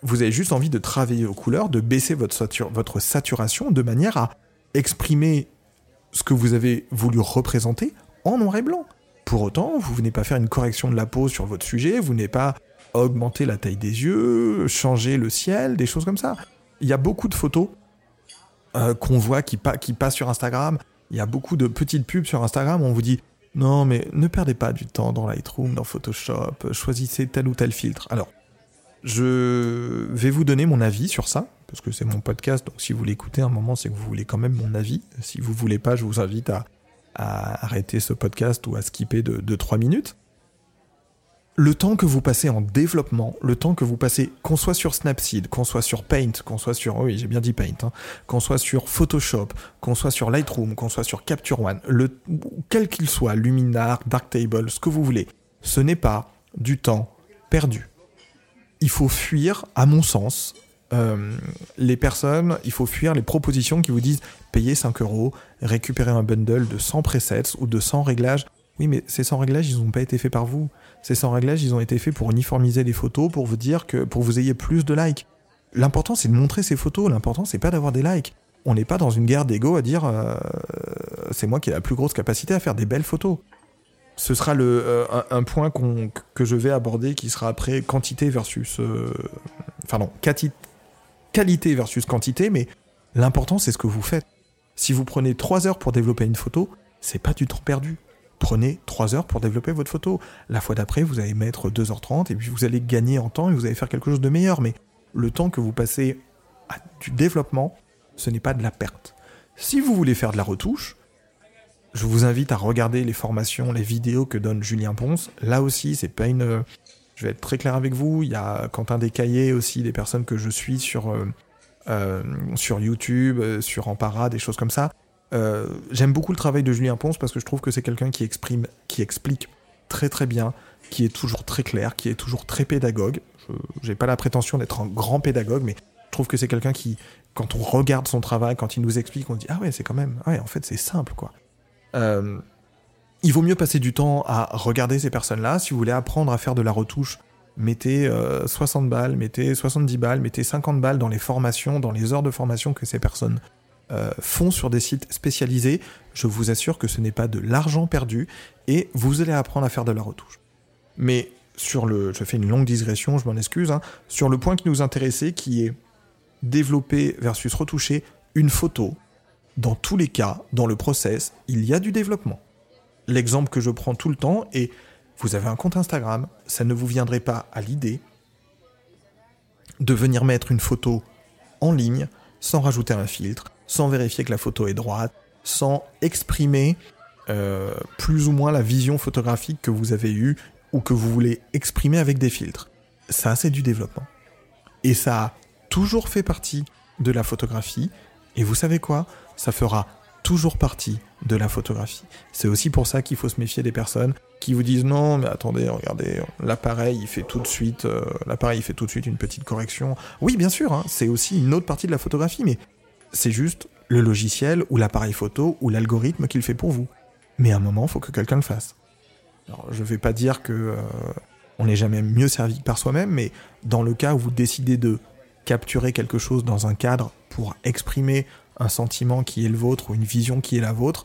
vous avez juste envie de travailler vos couleurs, de baisser votre, votre saturation de manière à exprimer ce que vous avez voulu représenter en noir et blanc. Pour autant, vous venez pas faire une correction de la peau sur votre sujet, vous n'êtes pas augmenter la taille des yeux, changer le ciel, des choses comme ça. Il y a beaucoup de photos euh, qu'on voit qui, qui passent sur Instagram. Il y a beaucoup de petites pubs sur Instagram où on vous dit non mais ne perdez pas du temps dans Lightroom, dans Photoshop, choisissez tel ou tel filtre. Alors, je vais vous donner mon avis sur ça, parce que c'est mon podcast, donc si vous l'écoutez un moment, c'est que vous voulez quand même mon avis. Si vous voulez pas, je vous invite à, arrêter ce podcast ou à skipper de, de 3 minutes le temps que vous passez en développement, le temps que vous passez, qu'on soit sur Snapseed, qu'on soit sur Paint, qu'on soit sur, oui, j'ai bien dit Paint, hein, qu'on soit sur Photoshop, qu'on soit sur Lightroom, qu'on soit sur Capture One, quel qu'il soit, Luminar, Darktable, ce que vous voulez, ce n'est pas du temps perdu. Il faut fuir, à mon sens, euh, les personnes, il faut fuir les propositions qui vous disent payer 5 euros, récupérer un bundle de 100 presets ou de 100 réglages. Oui, mais ces 100 réglages, ils n'ont pas été faits par vous. Ces 100 réglages, ils ont été faits pour uniformiser les photos, pour vous dire que, pour vous ayez plus de likes. L'important, c'est de montrer ces photos. L'important, c'est pas d'avoir des likes. On n'est pas dans une guerre d'ego à dire euh, c'est moi qui ai la plus grosse capacité à faire des belles photos. Ce sera le, euh, un, point que je vais aborder qui sera après quantité versus. Euh, enfin, non, qualité versus quantité, mais l'important, c'est ce que vous faites. Si vous prenez 3 heures pour développer une photo, c'est pas du temps perdu prenez 3 heures pour développer votre photo. La fois d'après, vous allez mettre 2h30 et puis vous allez gagner en temps et vous allez faire quelque chose de meilleur. Mais le temps que vous passez à du développement, ce n'est pas de la perte. Si vous voulez faire de la retouche, je vous invite à regarder les formations, les vidéos que donne Julien Ponce. Là aussi, c'est pas une. Je vais être très clair avec vous. Il y a Quentin Descaillés aussi, des personnes que je suis sur, euh, euh, sur YouTube, euh, sur Ampara, des choses comme ça. Euh, j'aime beaucoup le travail de Julien Ponce parce que je trouve que c'est quelqu'un qui exprime, qui explique très très bien, qui est toujours très clair, qui est toujours très pédagogue. Je n'ai pas la prétention d'être un grand pédagogue, mais je trouve que c'est quelqu'un qui, quand on regarde son travail, quand il nous explique, on dit ah ouais c'est quand même, ouais en fait c'est simple quoi. Euh, il vaut mieux passer du temps à regarder ces personnes-là. Si vous voulez apprendre à faire de la retouche, mettez 60 euh, balles, mettez 70 balles, mettez 50 balles dans les formations, dans les heures de formation que ces personnes euh, font sur des sites spécialisés. Je vous assure que ce n'est pas de l'argent perdu et vous allez apprendre à faire de la retouche. Mais sur le, je fais une longue digression, je m'en excuse, hein, sur le point qui nous intéressait, qui est développer versus retoucher une photo. Dans tous les cas, dans le process, il y a du développement. L'exemple que je prends tout le temps est, vous avez un compte Instagram, ça ne vous viendrait pas à l'idée de venir mettre une photo en ligne sans rajouter un filtre, sans vérifier que la photo est droite, sans exprimer euh, plus ou moins la vision photographique que vous avez eue ou que vous voulez exprimer avec des filtres. Ça, c'est du développement. Et ça a toujours fait partie de la photographie. Et vous savez quoi? Ça fera toujours partie de la photographie. C'est aussi pour ça qu'il faut se méfier des personnes qui vous disent non, mais attendez, regardez, l'appareil il fait tout de suite, euh, l'appareil il fait tout de suite une petite correction. Oui, bien sûr, hein, c'est aussi une autre partie de la photographie, mais c'est juste le logiciel ou l'appareil photo ou l'algorithme qui le fait pour vous. Mais à un moment, il faut que quelqu'un le fasse. Alors, je vais pas dire que euh, On n'est jamais mieux servi que par soi-même, mais dans le cas où vous décidez de capturer quelque chose dans un cadre pour exprimer un sentiment qui est le vôtre ou une vision qui est la vôtre,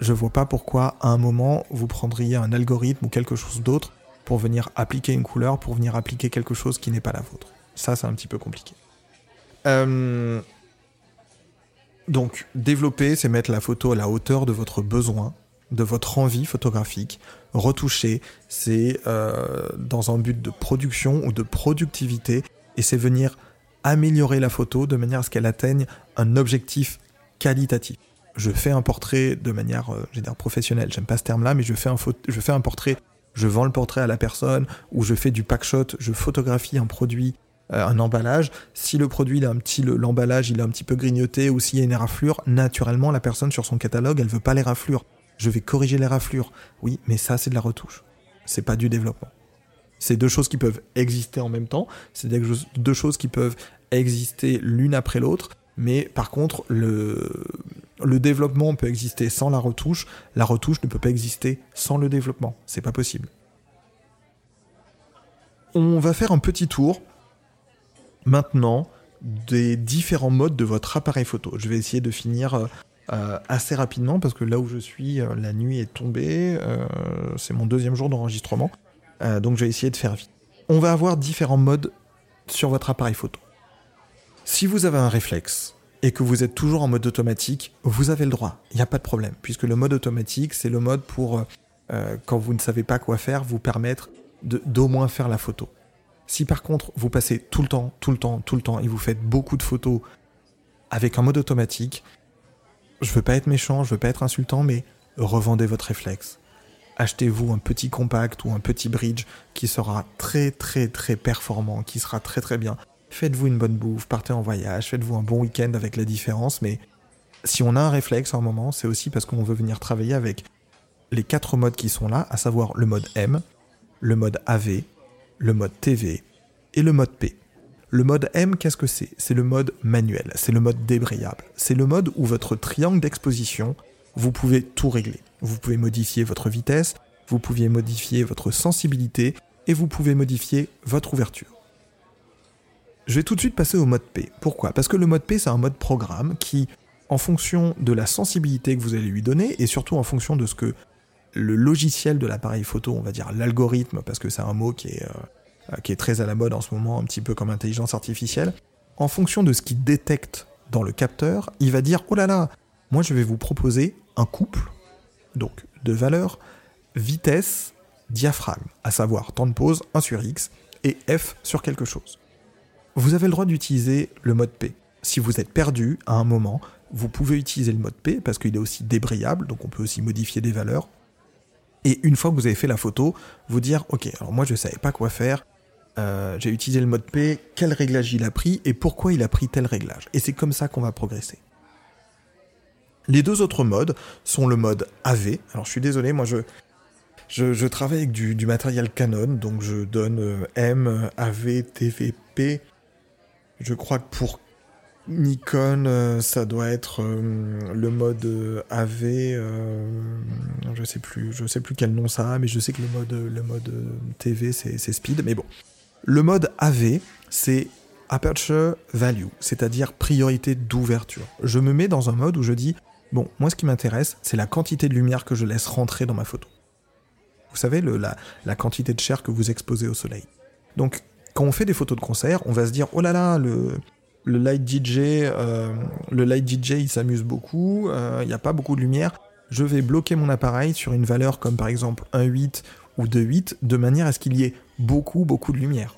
je vois pas pourquoi à un moment vous prendriez un algorithme ou quelque chose d'autre pour venir appliquer une couleur, pour venir appliquer quelque chose qui n'est pas la vôtre. Ça, c'est un petit peu compliqué. Euh, donc, développer, c'est mettre la photo à la hauteur de votre besoin, de votre envie photographique. Retoucher, c'est euh, dans un but de production ou de productivité, et c'est venir améliorer la photo de manière à ce qu'elle atteigne un objectif qualitatif. Je fais un portrait de manière, euh, je dire professionnelle, j'aime pas ce terme-là, mais je fais, un je fais un portrait, je vends le portrait à la personne, ou je fais du packshot, je photographie un produit, un emballage. Si le produit, il a un petit, l'emballage, il est un petit peu grignoté, ou s'il y a une raflure, naturellement, la personne sur son catalogue, elle veut pas les raflures. Je vais corriger les raflures. Oui, mais ça, c'est de la retouche. C'est pas du développement. C'est deux choses qui peuvent exister en même temps, c'est deux choses qui peuvent exister l'une après l'autre, mais par contre, le, le développement peut exister sans la retouche, la retouche ne peut pas exister sans le développement. C'est pas possible. On va faire un petit tour maintenant des différents modes de votre appareil photo. Je vais essayer de finir euh, euh, assez rapidement parce que là où je suis, euh, la nuit est tombée. c'est mon deuxième jour d'enregistrement. donc je vais essayer de faire vite. On va avoir différents modes sur votre appareil photo. Si vous avez un réflexe et que vous êtes toujours en mode automatique, vous avez le droit, il n'y a pas de problème, puisque le mode automatique, c'est le mode pour, quand vous ne savez pas quoi faire, vous permettre d'au moins faire la photo. Si par contre vous passez tout le temps, tout le temps, tout le temps, et vous faites beaucoup de photos avec un mode automatique, je veux pas être méchant, je veux pas être insultant, mais revendez votre réflexe. Achetez-vous un petit compact ou un petit bridge qui sera très très très performant, qui sera très très bien faites-vous une bonne bouffe, partez en voyage, faites-vous un bon week-end avec la différence, mais si on a un réflexe à un moment, c'est aussi parce qu'on veut venir travailler avec les quatre modes qui sont là, à savoir le mode M, le mode AV, le mode TV et le mode P. Le mode M, qu'est-ce que c'est? C'est le mode manuel, c'est le mode débrayable. C'est le mode où votre triangle d'exposition, vous pouvez tout régler. Vous pouvez modifier votre vitesse, vous pouvez modifier votre sensibilité et vous pouvez modifier votre ouverture. Je vais tout de suite passer au mode P. Pourquoi? Parce que le mode P, c'est un mode programme qui, en fonction de la sensibilité que vous allez lui donner, et surtout en fonction de ce que le logiciel de l'appareil photo, on va dire l'algorithme, parce que c'est un mot qui est, euh, qui est très à la mode en ce moment, un petit peu comme intelligence artificielle, en fonction de ce qu'il détecte dans le capteur, il va dire, oh là là, moi je vais vous proposer un couple, donc de valeurs, vitesse, diaphragme, à savoir temps de pause 1 sur X et F sur quelque chose vous avez le droit d'utiliser le mode P. Si vous êtes perdu à un moment, vous pouvez utiliser le mode P parce qu'il est aussi débrayable, donc on peut aussi modifier des valeurs. Et une fois que vous avez fait la photo, vous dire ok, alors moi je ne savais pas quoi faire, euh, j'ai utilisé le mode P, quel réglage il a pris et pourquoi il a pris tel réglage? Et c'est comme ça qu'on va progresser. Les deux autres modes sont le mode AV. Alors je suis désolé, moi je, travaille avec du, matériel Canon, donc je donne euh, M, AV, TV, P. Je crois que pour Nikon, euh, ça doit être euh, le mode euh, AV. je sais plus, je sais plus quel nom ça a, mais je sais que le mode, le mode TV c'est Speed. Mais bon, le mode AV, c'est Aperture Value, c'est-à-dire priorité d'ouverture. Je me mets dans un mode où je dis bon, moi ce qui m'intéresse, c'est la quantité de lumière que je laisse rentrer dans ma photo. Vous savez, le, la, la quantité de chair que vous exposez au soleil. Donc quand on fait des photos de concert, on va se dire oh là là, le, le light DJ, euh, le light DJ, il s'amuse beaucoup, euh, il n'y a pas beaucoup de lumière. Je vais bloquer mon appareil sur une valeur comme par exemple 1.8 ou 2.8 de manière à ce qu'il y ait beaucoup beaucoup de lumière.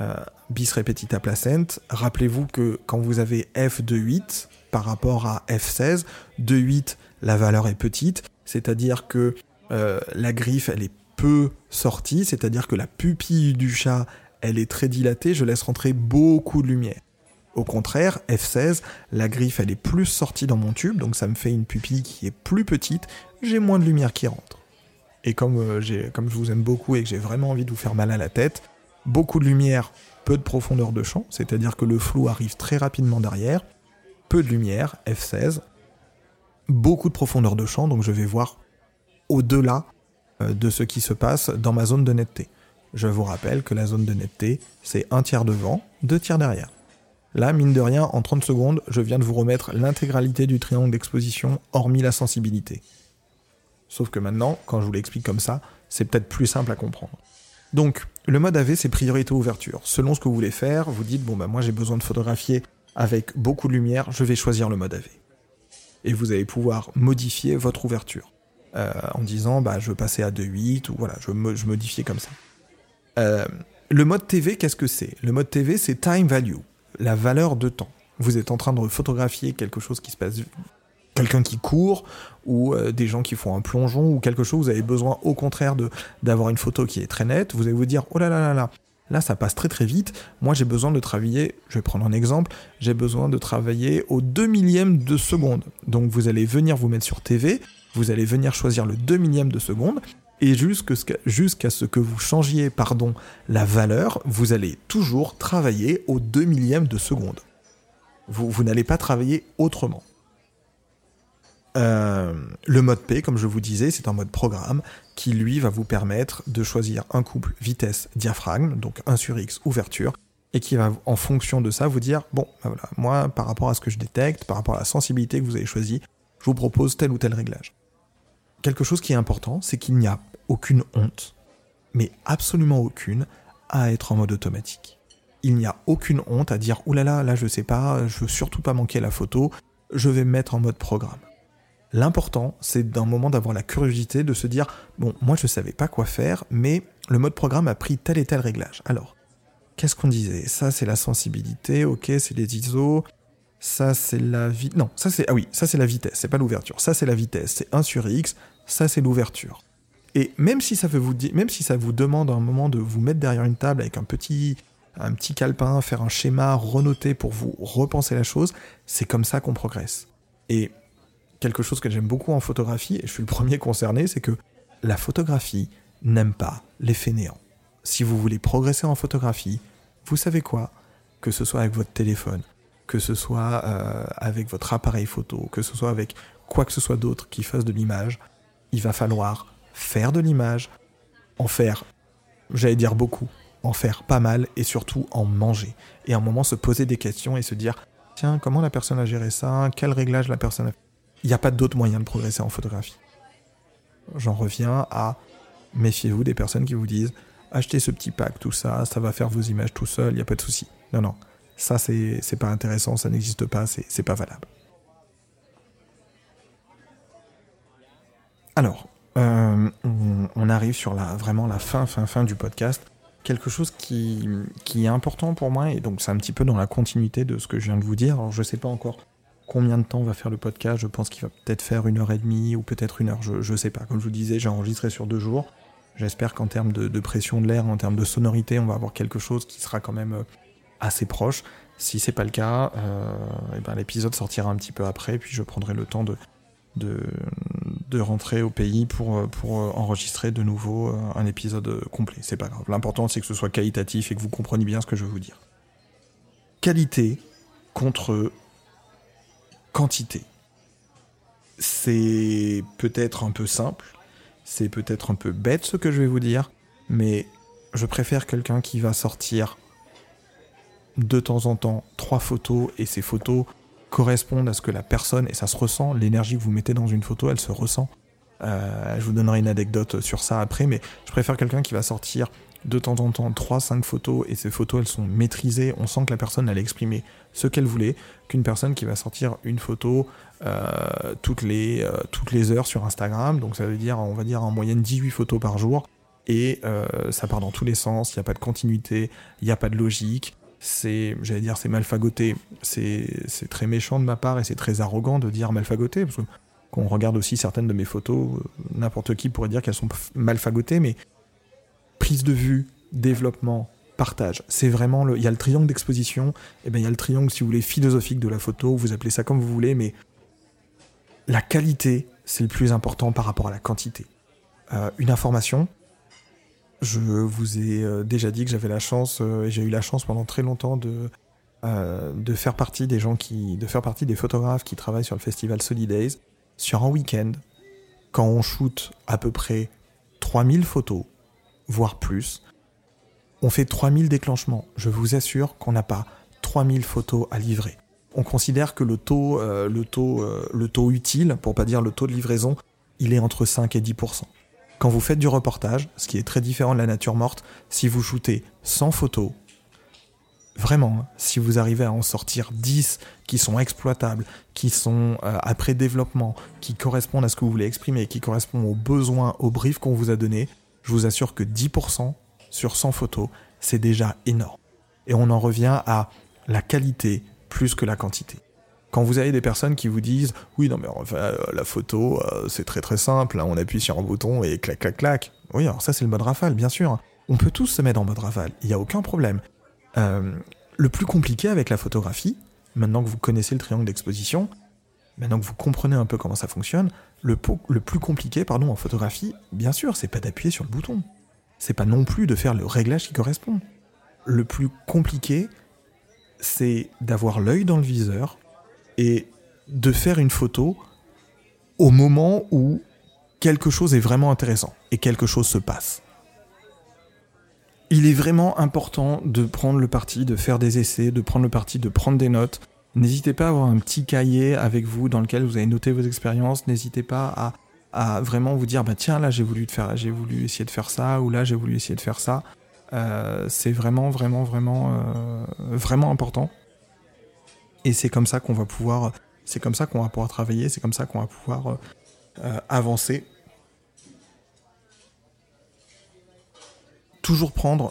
Euh, bis repetita placent, rappelez-vous que quand vous avez f 2.8 par rapport à f16, 2.8 la valeur est petite, c'est-à-dire que la griffe elle est peu sortie, c'est-à-dire que la pupille du chat elle est très dilatée, je laisse rentrer beaucoup de lumière. Au contraire, F16, la griffe elle est plus sortie dans mon tube, donc ça me fait une pupille qui est plus petite, j'ai moins de lumière qui rentre. Et comme, euh, comme je vous aime beaucoup et que j'ai vraiment envie de vous faire mal à la tête, beaucoup de lumière, peu de profondeur de champ, c'est-à-dire que le flou arrive très rapidement derrière, peu de lumière, F16, beaucoup de profondeur de champ, donc je vais voir au-delà euh, de ce qui se passe dans ma zone de netteté. Je vous rappelle que la zone de netteté, c'est un tiers devant, deux tiers derrière. Là, mine de rien, en 30 secondes, je viens de vous remettre l'intégralité du triangle d'exposition, hormis la sensibilité. Sauf que maintenant, quand je vous l'explique comme ça, c'est peut-être plus simple à comprendre. Donc, le mode AV, c'est priorité ouverture. Selon ce que vous voulez faire, vous dites, bon, bah, moi j'ai besoin de photographier avec beaucoup de lumière, je vais choisir le mode AV. Et vous allez pouvoir modifier votre ouverture. Euh, en disant, bah, je veux passer à 2.8, ou voilà, je, je modifie comme ça. Euh, le mode TV, qu'est-ce que c'est? Le mode TV, c'est time value, la valeur de temps. Vous êtes en train de photographier quelque chose qui se passe, quelqu'un qui court, ou euh, des gens qui font un plongeon, ou quelque chose, vous avez besoin au contraire d'avoir une photo qui est très nette, vous allez vous dire, oh là là là là, là ça passe très très vite, moi j'ai besoin de travailler, je vais prendre un exemple, j'ai besoin de travailler au 2 millième de seconde. Donc vous allez venir vous mettre sur TV, vous allez venir choisir le 2 millième de seconde, et jusqu'à ce que vous changiez pardon, la valeur, vous allez toujours travailler au 2 millième de seconde. Vous, n'allez pas travailler autrement. Euh, le mode P, comme je vous disais, c'est un mode programme qui, lui, va vous permettre de choisir un couple vitesse-diaphragme, donc 1 sur X, ouverture, et qui va, en fonction de ça, vous dire, bon, ben voilà, moi, par rapport à ce que je détecte, par rapport à la sensibilité que vous avez choisie, je vous propose tel ou tel réglage. Quelque chose qui est important, c'est qu'il n'y a aucune honte, mais absolument aucune, à être en mode automatique. Il n'y a aucune honte à dire, oulala, là, là, je sais pas, je veux surtout pas manquer la photo, je vais me mettre en mode programme. L'important, c'est d'un moment d'avoir la curiosité de se dire bon, moi je savais pas quoi faire, mais le mode programme a pris tel et tel réglage. Alors, qu'est-ce qu'on disait? Ça c'est la sensibilité, ok, c'est les ISO. Ça c'est la vitesse. Non, ça c'est ah oui, ça c'est la vitesse, c'est pas l'ouverture. Ça c'est la vitesse, c'est 1 sur X. Ça c'est l'ouverture. Et même si ça veut vous même si ça vous demande un moment de vous mettre derrière une table avec un petit un petit calepin, faire un schéma, renoter pour vous repenser la chose, c'est comme ça qu'on progresse. Et quelque chose que j'aime beaucoup en photographie, et je suis le premier concerné, c'est que la photographie n'aime pas les fainéants. Si vous voulez progresser en photographie, vous savez quoi? Que ce soit avec votre téléphone, que ce soit euh, avec votre appareil photo, que ce soit avec quoi que ce soit d'autre qui fasse de l'image, il va falloir faire de l'image, en faire, j'allais dire beaucoup, en faire pas mal et surtout en manger. Et à un moment se poser des questions et se dire, tiens, comment la personne a géré ça? Quel réglage la personne a fait? Il n'y a pas d'autre moyen de progresser en photographie. J'en reviens à méfiez-vous des personnes qui vous disent achetez ce petit pack, tout ça, ça va faire vos images tout seul, il n'y a pas de souci. Non, non, ça c'est pas intéressant, ça n'existe pas, c'est pas valable. Alors, euh, on, arrive sur la, vraiment la fin, fin, fin du podcast. Quelque chose qui, est important pour moi, et donc c'est un petit peu dans la continuité de ce que je viens de vous dire. Alors, je ne sais pas encore Combien de temps va faire le podcast Je pense qu'il va peut-être faire une heure et demie ou peut-être une heure, je, ne sais pas. Comme je vous disais, j'ai enregistré sur deux jours. J'espère qu'en termes de, pression de l'air, en termes de sonorité, on va avoir quelque chose qui sera quand même euh, assez proche. Si c'est pas le cas, euh, eh ben, l'épisode sortira un petit peu après, puis je prendrai le temps de, de, rentrer au pays pour, euh, pour enregistrer de nouveau un épisode complet. C'est pas grave. L'important, c'est que ce soit qualitatif et que vous compreniez bien ce que je veux vous dire. Qualité contre quantité. C'est peut-être un peu simple, c'est peut-être un peu bête ce que je vais vous dire, mais je préfère quelqu'un qui va sortir de temps en temps trois photos et ces photos correspondent à ce que la personne, et ça se ressent, l'énergie que vous mettez dans une photo, elle se ressent. Euh, je vous donnerai une anecdote sur ça après, mais je préfère quelqu'un qui va sortir de temps en temps 3-5 photos et ces photos elles sont maîtrisées, on sent que la personne allait exprimer ce qu'elle voulait, qu'une personne qui va sortir une photo euh, toutes, les, euh, toutes les heures sur Instagram, donc ça veut dire on va dire en moyenne 18 photos par jour, et ça part dans tous les sens, il n'y a pas de continuité, il n'y a pas de logique, c'est, j'allais dire c'est mal fagoté, c'est, très méchant de ma part et c'est très arrogant de dire mal fagoté, parce que quand on regarde aussi certaines de mes photos, n'importe qui pourrait dire qu'elles sont mal fagotées, mais prise de vue, développement, partage. C'est vraiment le. Il y a le triangle d'exposition, et bien il y a le triangle, si vous voulez, philosophique de la photo, vous appelez ça comme vous voulez, mais la qualité, c'est le plus important par rapport à la quantité. Euh, une information, je vous ai euh, déjà dit que j'avais la chance, euh, et j'ai eu la chance pendant très longtemps de, de faire partie des gens qui. de faire partie des photographes qui travaillent sur le festival Solidays. Sur un week-end, quand on shoot à peu près 3000 photos, voire plus, On fait 3000 déclenchements. Je vous assure qu'on n'a pas 3000 photos à livrer. On considère que euh, euh, le taux utile, pour pas dire le taux de livraison, il est entre 5 et 10%. Quand vous faites du reportage, ce qui est très différent de la nature morte, si vous shootez 100 photos, vraiment, hein, si vous arrivez à en sortir 10 qui sont exploitables, qui sont euh, après développement, qui correspondent à ce que vous voulez exprimer, qui correspondent aux besoins, aux briefs qu'on vous a donnés, je vous assure que 10% sur 100 photos, c'est déjà énorme. Et on en revient à la qualité plus que la quantité. Quand vous avez des personnes qui vous disent oui non mais enfin, la photo euh, c'est très très simple, hein, on appuie sur un bouton et clac clac clac. Oui alors ça c'est le mode rafale bien sûr. On peut tous se mettre en mode rafale, il n'y a aucun problème. Euh, le plus compliqué avec la photographie, maintenant que vous connaissez le triangle d'exposition, maintenant que vous comprenez un peu comment ça fonctionne, le, le plus compliqué pardon en photographie, bien sûr, c'est pas d'appuyer sur le bouton. C'est pas non plus de faire le réglage qui correspond. Le plus compliqué, c'est d'avoir l'œil dans le viseur et de faire une photo au moment où quelque chose est vraiment intéressant et quelque chose se passe il est vraiment important de prendre le parti de faire des essais, de prendre le parti de prendre des notes. N'hésitez pas à avoir un petit cahier avec vous dans lequel vous avez noté vos expériences. N'hésitez pas à, vraiment vous dire bah tiens là j'ai voulu faire, j'ai voulu essayer de faire ça ou là j'ai voulu essayer de faire ça. Euh, c'est vraiment vraiment vraiment euh, vraiment important. Et c'est comme ça qu'on va pouvoir, c'est comme ça qu'on va pouvoir travailler, c'est comme ça qu'on va pouvoir euh, avancer. Toujours prendre,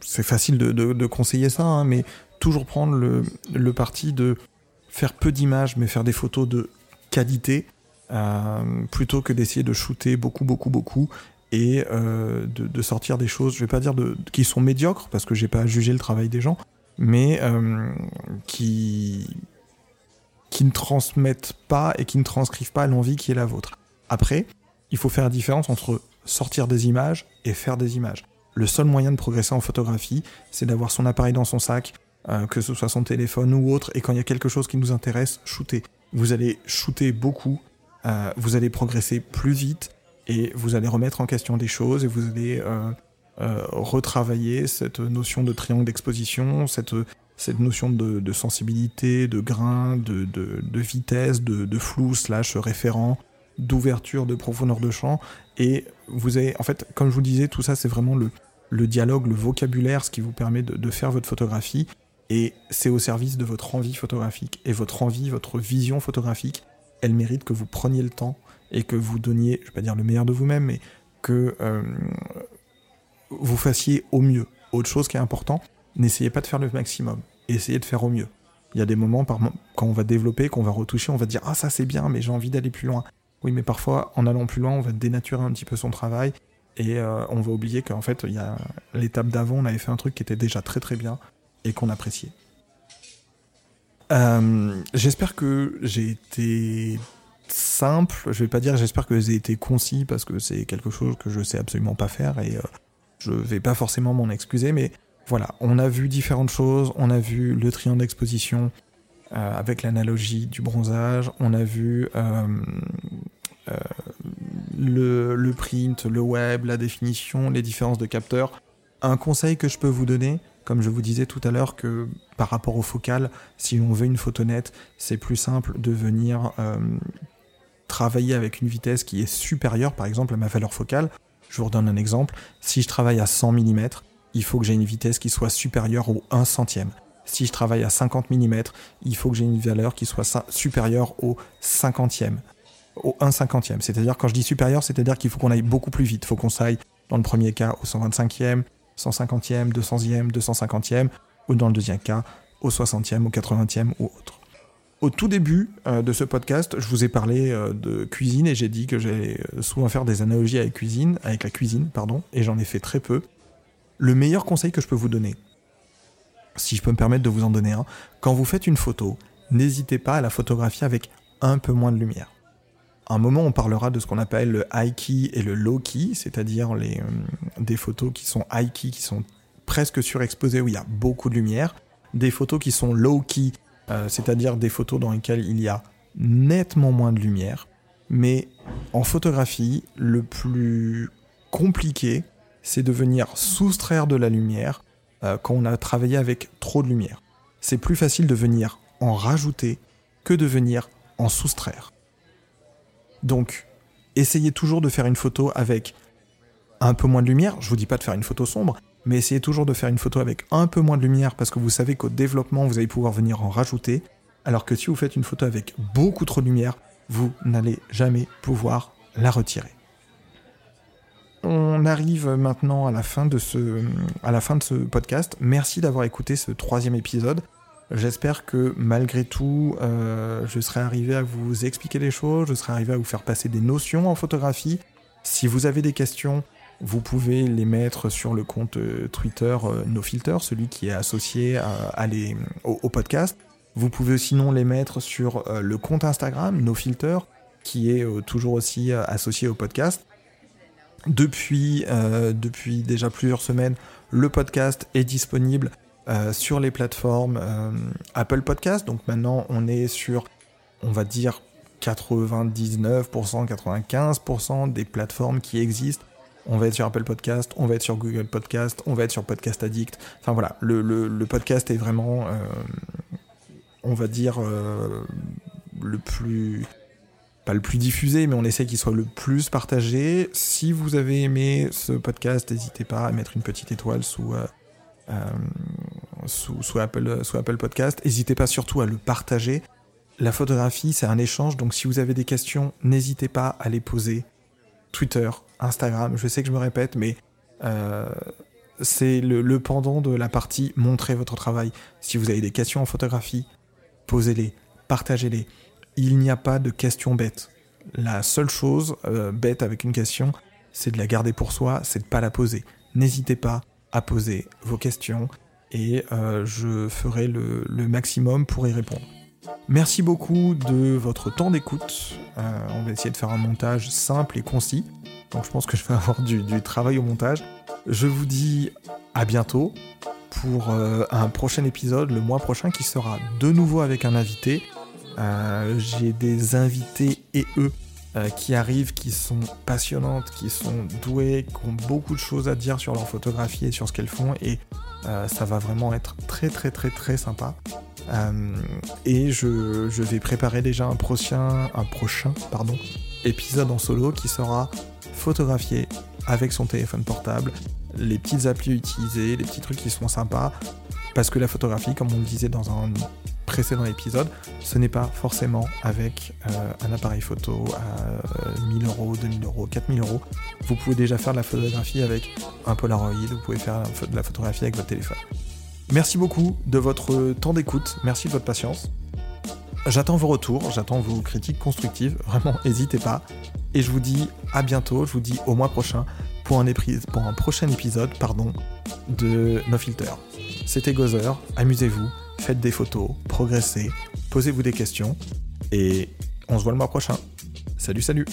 c'est facile de, conseiller ça, hein, mais toujours prendre le, parti de faire peu d'images, mais faire des photos de qualité, euh, plutôt que d'essayer de shooter beaucoup, beaucoup, beaucoup, et euh, de, sortir des choses, je vais pas dire de, qui sont médiocres, parce que j'ai pas à juger le travail des gens, mais euh, qui, qui ne transmettent pas et qui ne transcrivent pas l'envie qui est la vôtre. Après, il faut faire la différence entre sortir des images et faire des images le seul moyen de progresser en photographie, c'est d'avoir son appareil dans son sac, euh, que ce soit son téléphone ou autre, et quand il y a quelque chose qui nous intéresse, shooter. Vous allez shooter beaucoup, euh, vous allez progresser plus vite, et vous allez remettre en question des choses, et vous allez retravailler cette notion de triangle d'exposition, cette, cette notion de, sensibilité, de grain, de, de vitesse, de, flou slash référent, d'ouverture, de profondeur de champ, et vous avez, en fait, comme je vous disais, tout ça c'est vraiment le, le dialogue, le vocabulaire, ce qui vous permet de, faire votre photographie. Et c'est au service de votre envie photographique. Et votre envie, votre vision photographique, elle mérite que vous preniez le temps et que vous donniez, je vais pas dire le meilleur de vous-même, mais que euh, vous fassiez au mieux. Autre chose qui est important, n'essayez pas de faire le maximum. Essayez de faire au mieux. Il y a des moments, quand on va développer, qu'on va retoucher, on va dire Ah, ça c'est bien, mais j'ai envie d'aller plus loin. Oui, mais parfois, en allant plus loin, on va dénaturer un petit peu son travail et euh, on va oublier qu'en fait, il y a l'étape d'avant, on avait fait un truc qui était déjà très très bien et qu'on appréciait. Euh, j'espère que j'ai été simple. Je vais pas dire j'espère que j'ai été concis parce que c'est quelque chose que je sais absolument pas faire et euh, je vais pas forcément m'en excuser. Mais voilà, on a vu différentes choses. On a vu le triangle d'exposition avec l'analogie du bronzage. On a vu le, print, le web, la définition, les différences de capteurs. Un conseil que je peux vous donner, comme je vous disais tout à l'heure que par rapport au focal, si on veut une photo nette, c'est plus simple de venir euh, travailler avec une vitesse qui est supérieure par exemple à ma valeur focale. Je vous redonne un exemple. Si je travaille à 100 mm, il faut que j'ai une vitesse qui soit supérieure au 1 centième. Si je travaille à 50 mm, il faut que j'ai une valeur qui soit supérieure au cinquantième au 1 cinquantième. C'est-à-dire, quand je dis supérieur, c'est-à-dire qu'il faut qu'on aille beaucoup plus vite. Il faut qu'on s'aille, dans le premier cas, au 125e, 150e, 200e, 250e, ou dans le deuxième cas, au 60e, au 80e ou autre. Au tout début euh, de ce podcast, je vous ai parlé euh, de cuisine et j'ai dit que j'allais euh, souvent faire des analogies avec cuisine, avec la cuisine, pardon, et j'en ai fait très peu. Le meilleur conseil que je peux vous donner, si je peux me permettre de vous en donner un, quand vous faites une photo, n'hésitez pas à la photographier avec un peu moins de lumière un moment, on parlera de ce qu'on appelle le high key et le low key, c'est-à-dire les, des photos qui sont high key, qui sont presque surexposées, où il y a beaucoup de lumière, des photos qui sont low key, euh, c'est-à-dire des photos dans lesquelles il y a nettement moins de lumière. Mais en photographie, le plus compliqué, c'est de venir soustraire de la lumière euh, quand on a travaillé avec trop de lumière. C'est plus facile de venir en rajouter que de venir en soustraire. Donc, essayez toujours de faire une photo avec un peu moins de lumière. Je vous dis pas de faire une photo sombre, mais essayez toujours de faire une photo avec un peu moins de lumière parce que vous savez qu'au développement, vous allez pouvoir venir en rajouter. Alors que si vous faites une photo avec beaucoup trop de lumière, vous n'allez jamais pouvoir la retirer. On arrive maintenant à la fin de ce, à la fin de ce podcast. Merci d'avoir écouté ce troisième épisode. J'espère que malgré tout, euh, je serai arrivé à vous expliquer les choses, je serai arrivé à vous faire passer des notions en photographie. Si vous avez des questions, vous pouvez les mettre sur le compte euh, Twitter euh, NoFilter, celui qui est associé au, podcast. Vous pouvez sinon les mettre sur le compte Instagram NoFilter, qui est toujours aussi associé au podcast. Depuis, depuis déjà plusieurs semaines, le podcast est disponible euh, sur les plateformes euh, Apple Podcast. Donc maintenant, on est sur, on va dire, 99%, 95% des plateformes qui existent. On va être sur Apple Podcast, on va être sur Google Podcast, on va être sur Podcast Addict. Enfin voilà, le, podcast est vraiment, euh, on va dire, le plus pas le plus diffusé, mais on essaie qu'il soit le plus partagé. Si vous avez aimé ce podcast, n'hésitez pas à mettre une petite étoile sous, euh, sous, Apple, sous Apple Podcast. N'hésitez pas surtout à le partager. La photographie, c'est un échange, donc si vous avez des questions, n'hésitez pas à les poser. Twitter, Instagram, je sais que je me répète, mais euh, c'est le, pendant de la partie montrer votre travail. Si vous avez des questions en photographie, posez-les, partagez-les. Il n'y a pas de questions bêtes. La seule chose euh, bête avec une question, c'est de la garder pour soi, c'est de pas la poser. N'hésitez pas à poser vos questions et euh, je ferai le, maximum pour y répondre. Merci beaucoup de votre temps d'écoute. Euh, on va essayer de faire un montage simple et concis. Donc je pense que je vais avoir du, travail au montage. Je vous dis à bientôt pour euh, un prochain épisode le mois prochain qui sera de nouveau avec un invité. J'ai des invités et eux euh, qui arrivent, qui sont passionnantes, qui sont douées, qui ont beaucoup de choses à dire sur leur photographie et sur ce qu'elles font, euh, ça va vraiment être très très très très sympa. Euh, et je, vais préparer déjà un prochain, un prochain épisode en solo qui sera photographié avec son téléphone portable, les petites applis utilisées, les petits trucs qui sont sympas, parce que la photographie, comme on le disait dans un précédent épisode, ce n'est pas forcément avec euh, un appareil photo à 1000 euros, 2000 euros, 4000 euros. Vous pouvez déjà faire de la photographie avec un Polaroid, vous pouvez faire de la photographie avec votre téléphone. Merci beaucoup de votre temps d'écoute, merci de votre patience. J'attends vos retours, j'attends vos critiques constructives, vraiment n'hésitez pas. Et je vous dis à bientôt, je vous dis au mois prochain pour un, pour un prochain épisode pardon, de No Filter. C'était Gozer, amusez-vous, faites des photos, progressez, posez-vous des questions, et on se voit le mois prochain. Salut, salut